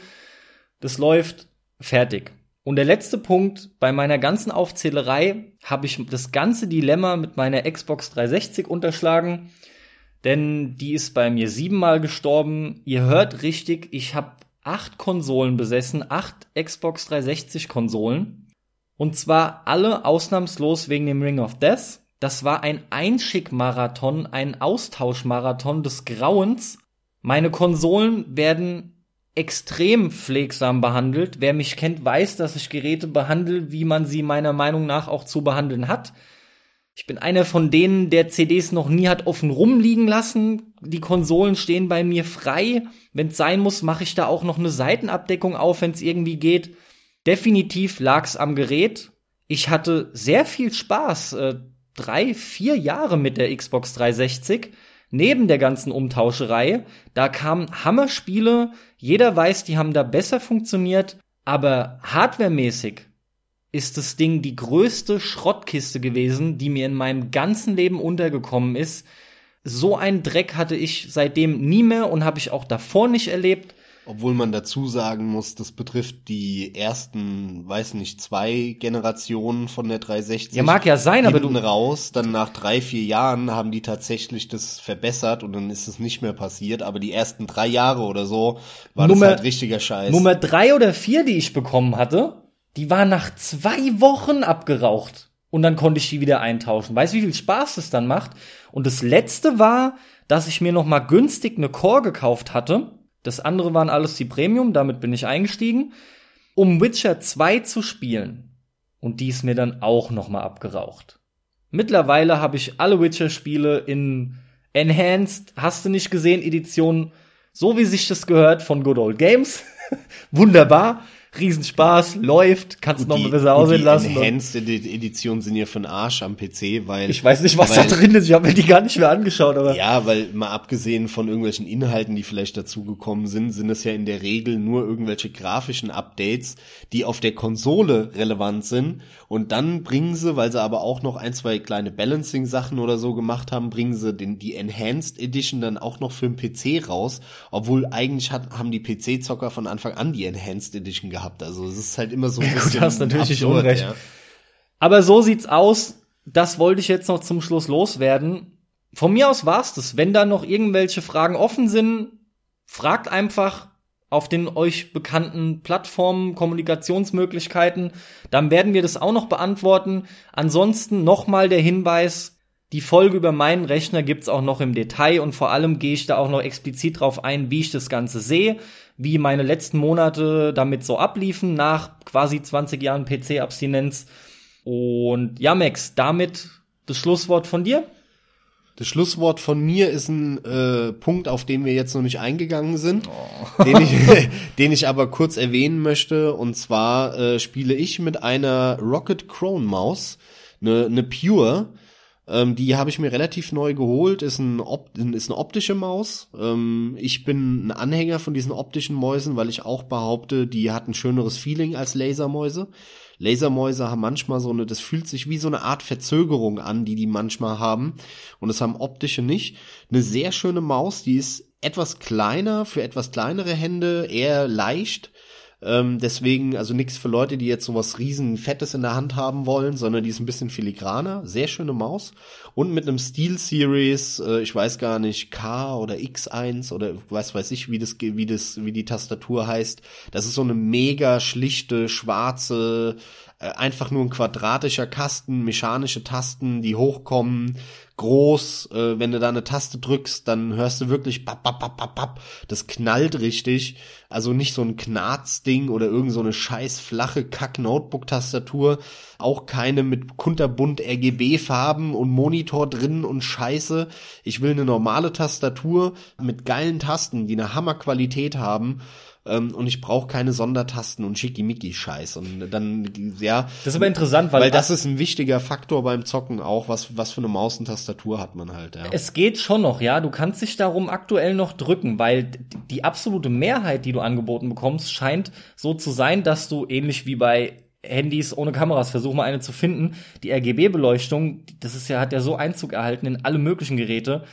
Das läuft fertig. Und der letzte Punkt, bei meiner ganzen Aufzählerei habe ich das ganze Dilemma mit meiner Xbox 360 unterschlagen. Denn die ist bei mir siebenmal gestorben. Ihr hört richtig, ich habe acht Konsolen besessen, acht Xbox 360 Konsolen. Und zwar alle ausnahmslos wegen dem Ring of Death. Das war ein Einschickmarathon, ein Austauschmarathon des Grauens. Meine Konsolen werden extrem pflegsam behandelt. Wer mich kennt, weiß, dass ich Geräte behandle, wie man sie meiner Meinung nach auch zu behandeln hat. Ich bin einer von denen, der CDs noch nie hat offen rumliegen lassen. Die Konsolen stehen bei mir frei. Wenn es sein muss, mache ich da auch noch eine Seitenabdeckung auf, wenn es irgendwie geht. Definitiv lag's am Gerät. Ich hatte sehr viel Spaß, äh, drei, vier Jahre mit der Xbox 360. Neben der ganzen Umtauscherei, da kamen Hammerspiele. Jeder weiß, die haben da besser funktioniert. Aber hardwaremäßig ist das Ding die größte Schrottkiste gewesen, die mir in meinem ganzen Leben untergekommen ist. So einen Dreck hatte ich seitdem nie mehr und habe ich auch davor nicht erlebt. Obwohl man dazu sagen muss, das betrifft die ersten, weiß nicht, zwei Generationen von der 360. Ja, mag ja sein, aber hinten du- raus, dann nach drei, vier Jahren haben die tatsächlich das verbessert und dann ist es nicht mehr passiert. Aber die ersten drei Jahre oder so war Nummer- das halt richtiger Scheiß. Nummer drei oder vier, die ich bekommen hatte, die war nach zwei Wochen abgeraucht. Und dann konnte ich die wieder eintauschen. Weißt du, wie viel Spaß das dann macht? Und das letzte war, dass ich mir noch mal günstig eine Core gekauft hatte. Das andere waren alles die Premium, damit bin ich eingestiegen, um Witcher 2 zu spielen. Und die ist mir dann auch noch mal abgeraucht. Mittlerweile habe ich alle Witcher-Spiele in Enhanced, hast du nicht gesehen, Edition, so wie sich das gehört von Good Old Games. Wunderbar, Riesenspaß, läuft, kannst noch mal besser gut, aussehen die lassen. Enhanced Edi- Edition sind ja von Arsch am PC, weil Ich weiß nicht, was weil, da drin ist, ich habe mir die gar nicht mehr angeschaut, aber Ja, weil mal abgesehen von irgendwelchen Inhalten, die vielleicht dazugekommen sind, sind es ja in der Regel nur irgendwelche grafischen Updates, die auf der Konsole relevant sind. Und dann bringen sie, weil sie aber auch noch ein, zwei kleine Balancing-Sachen oder so gemacht haben, bringen sie den, die Enhanced Edition dann auch noch für den PC raus. Obwohl eigentlich hat, haben die PC-Zocker von Anfang an die Enhanced Edition gehabt. Also es ist halt immer so ein bisschen hast natürlich nicht absurd, Unrecht. Ja. Aber so sieht's aus. Das wollte ich jetzt noch zum Schluss loswerden. Von mir aus war's das. Wenn da noch irgendwelche Fragen offen sind, fragt einfach. auf den euch bekannten Plattformen, Kommunikationsmöglichkeiten, dann werden wir das auch noch beantworten. Ansonsten nochmal der Hinweis, die Folge über meinen Rechner gibt's auch noch im Detail und vor allem gehe ich da auch noch explizit drauf ein, wie ich das Ganze sehe, wie meine letzten Monate damit so abliefen nach quasi 20 Jahren PC-Abstinenz. Und ja, Max, damit das Schlusswort von dir. Das Schlusswort von mir ist ein äh, Punkt, auf den wir jetzt noch nicht eingegangen sind, oh. den, ich, den ich aber kurz erwähnen möchte. Und zwar äh, spiele ich mit einer Rocket Crone Maus, eine, eine Pure. Ähm, die habe ich mir relativ neu geholt, ist, ein Op ist eine optische Maus. Ähm, ich bin ein Anhänger von diesen optischen Mäusen, weil ich auch behaupte, die hat ein schöneres Feeling als Lasermäuse. Lasermäuse haben manchmal so eine, das fühlt sich wie so eine Art Verzögerung an, die die manchmal haben. Und das haben optische nicht. Eine sehr schöne Maus, die ist etwas kleiner, für etwas kleinere Hände, eher leicht. Ähm, deswegen, also nichts für Leute, die jetzt sowas riesen Fettes in der Hand haben wollen, sondern die ist ein bisschen filigraner. Sehr schöne Maus. Und mit einem Steel Series, äh, ich weiß gar nicht, K oder X1 oder was weiß ich, wie das, wie das, wie die Tastatur heißt. Das ist so eine mega schlichte, schwarze, einfach nur ein quadratischer Kasten, mechanische Tasten, die hochkommen, groß. Äh, wenn du da eine Taste drückst, dann hörst du wirklich bap, bap, bap, bap, bap. Das knallt richtig. Also nicht so ein Knarzding oder irgend so eine scheiß flache Kack-Notebook-Tastatur. Auch keine mit kunterbunt RGB-Farben und Monitor drin und Scheiße. Ich will eine normale Tastatur mit geilen Tasten, die eine Hammerqualität haben ähm, und ich brauche keine Sondertasten und Schickimicki-Scheiß. Und dann, ja. Das ist aber interessant, weil, weil das ist ein wichtiger Faktor beim Zocken auch, was, was für eine Maus und Tastatur hat man halt, ja. Es geht schon noch, ja. Du kannst dich darum aktuell noch drücken, weil die absolute Mehrheit, die du angeboten bekommst, scheint so zu sein, dass du ähnlich wie bei Handys ohne Kameras, versuch mal eine zu finden. Die RGB-Beleuchtung, das ist ja, hat ja so Einzug erhalten in alle möglichen Geräte,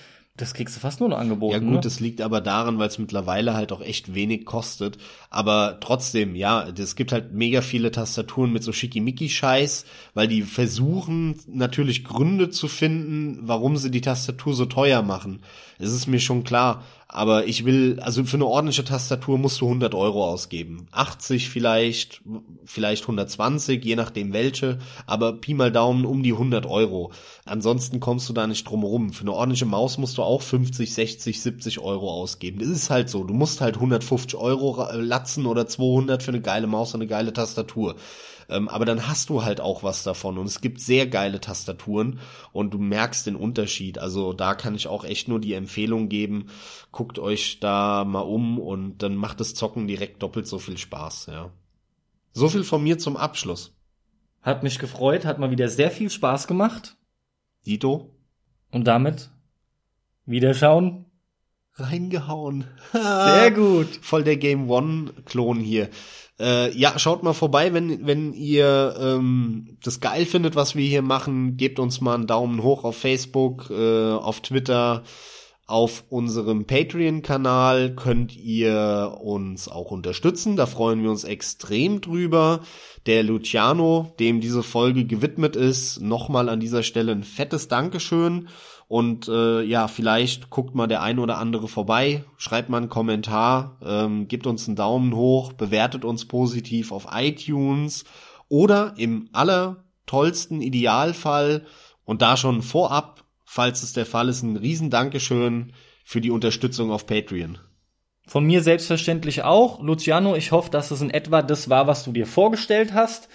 das kriegst du fast nur noch angeboten. Ja gut, ne? das liegt aber daran, weil es mittlerweile halt auch echt wenig kostet. Aber trotzdem, ja, es gibt halt mega viele Tastaturen mit so schickimicki-Scheiß, weil die versuchen natürlich Gründe zu finden, warum sie die Tastatur so teuer machen. Es ist mir schon klar. Aber ich will, also für eine ordentliche Tastatur musst du 100 Euro ausgeben. 80 vielleicht, vielleicht 120, je nachdem welche. Aber Pi mal Daumen um die 100 Euro. Ansonsten kommst du da nicht drum rum. Für eine ordentliche Maus musst du auch 50, 60, 70 Euro ausgeben. Das ist halt so. Du musst halt 150 Euro latzen oder 200 für eine geile Maus und eine geile Tastatur. Ähm, aber dann hast du halt auch was davon. Und es gibt sehr geile Tastaturen und du merkst den Unterschied. Also da kann ich auch echt nur die Empfehlung geben, guckt euch da mal um und dann macht das Zocken direkt doppelt so viel Spaß, ja. So viel von mir zum Abschluss. Hat mich gefreut, hat mal wieder sehr viel Spaß gemacht. Dito. Und damit Wiederschauen. Reingehauen. Sehr gut. Voll der Game One-Klon hier. Äh, ja, schaut mal vorbei, wenn, wenn ihr ähm, das geil findet, was wir hier machen. Gebt uns mal einen Daumen hoch auf Facebook, äh, auf Twitter, auf unserem Patreon-Kanal könnt ihr uns auch unterstützen. Da freuen wir uns extrem drüber. Der Luciano, dem diese Folge gewidmet ist, nochmal an dieser Stelle ein fettes Dankeschön. Und äh, ja, vielleicht guckt mal der ein oder andere vorbei, schreibt mal einen Kommentar, ähm, gibt uns einen Daumen hoch, bewertet uns positiv auf iTunes oder im allertollsten Idealfall und da schon vorab, falls es der Fall ist, ein riesen Dankeschön für die Unterstützung auf Patreon. Von mir selbstverständlich auch. Luciano, ich hoffe, dass es in etwa das war, was du dir vorgestellt hast.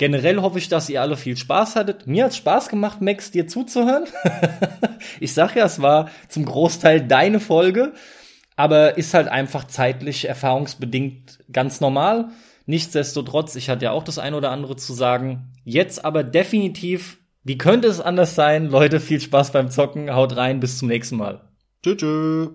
Generell hoffe ich, dass ihr alle viel Spaß hattet. Mir hat Spaß gemacht, Max, dir zuzuhören. ich sag ja, es war zum Großteil deine Folge, aber ist halt einfach zeitlich erfahrungsbedingt ganz normal. Nichtsdestotrotz, ich hatte ja auch das ein oder andere zu sagen. Jetzt aber definitiv, wie könnte es anders sein? Leute, viel Spaß beim Zocken. Haut rein, bis zum nächsten Mal. Tschüss.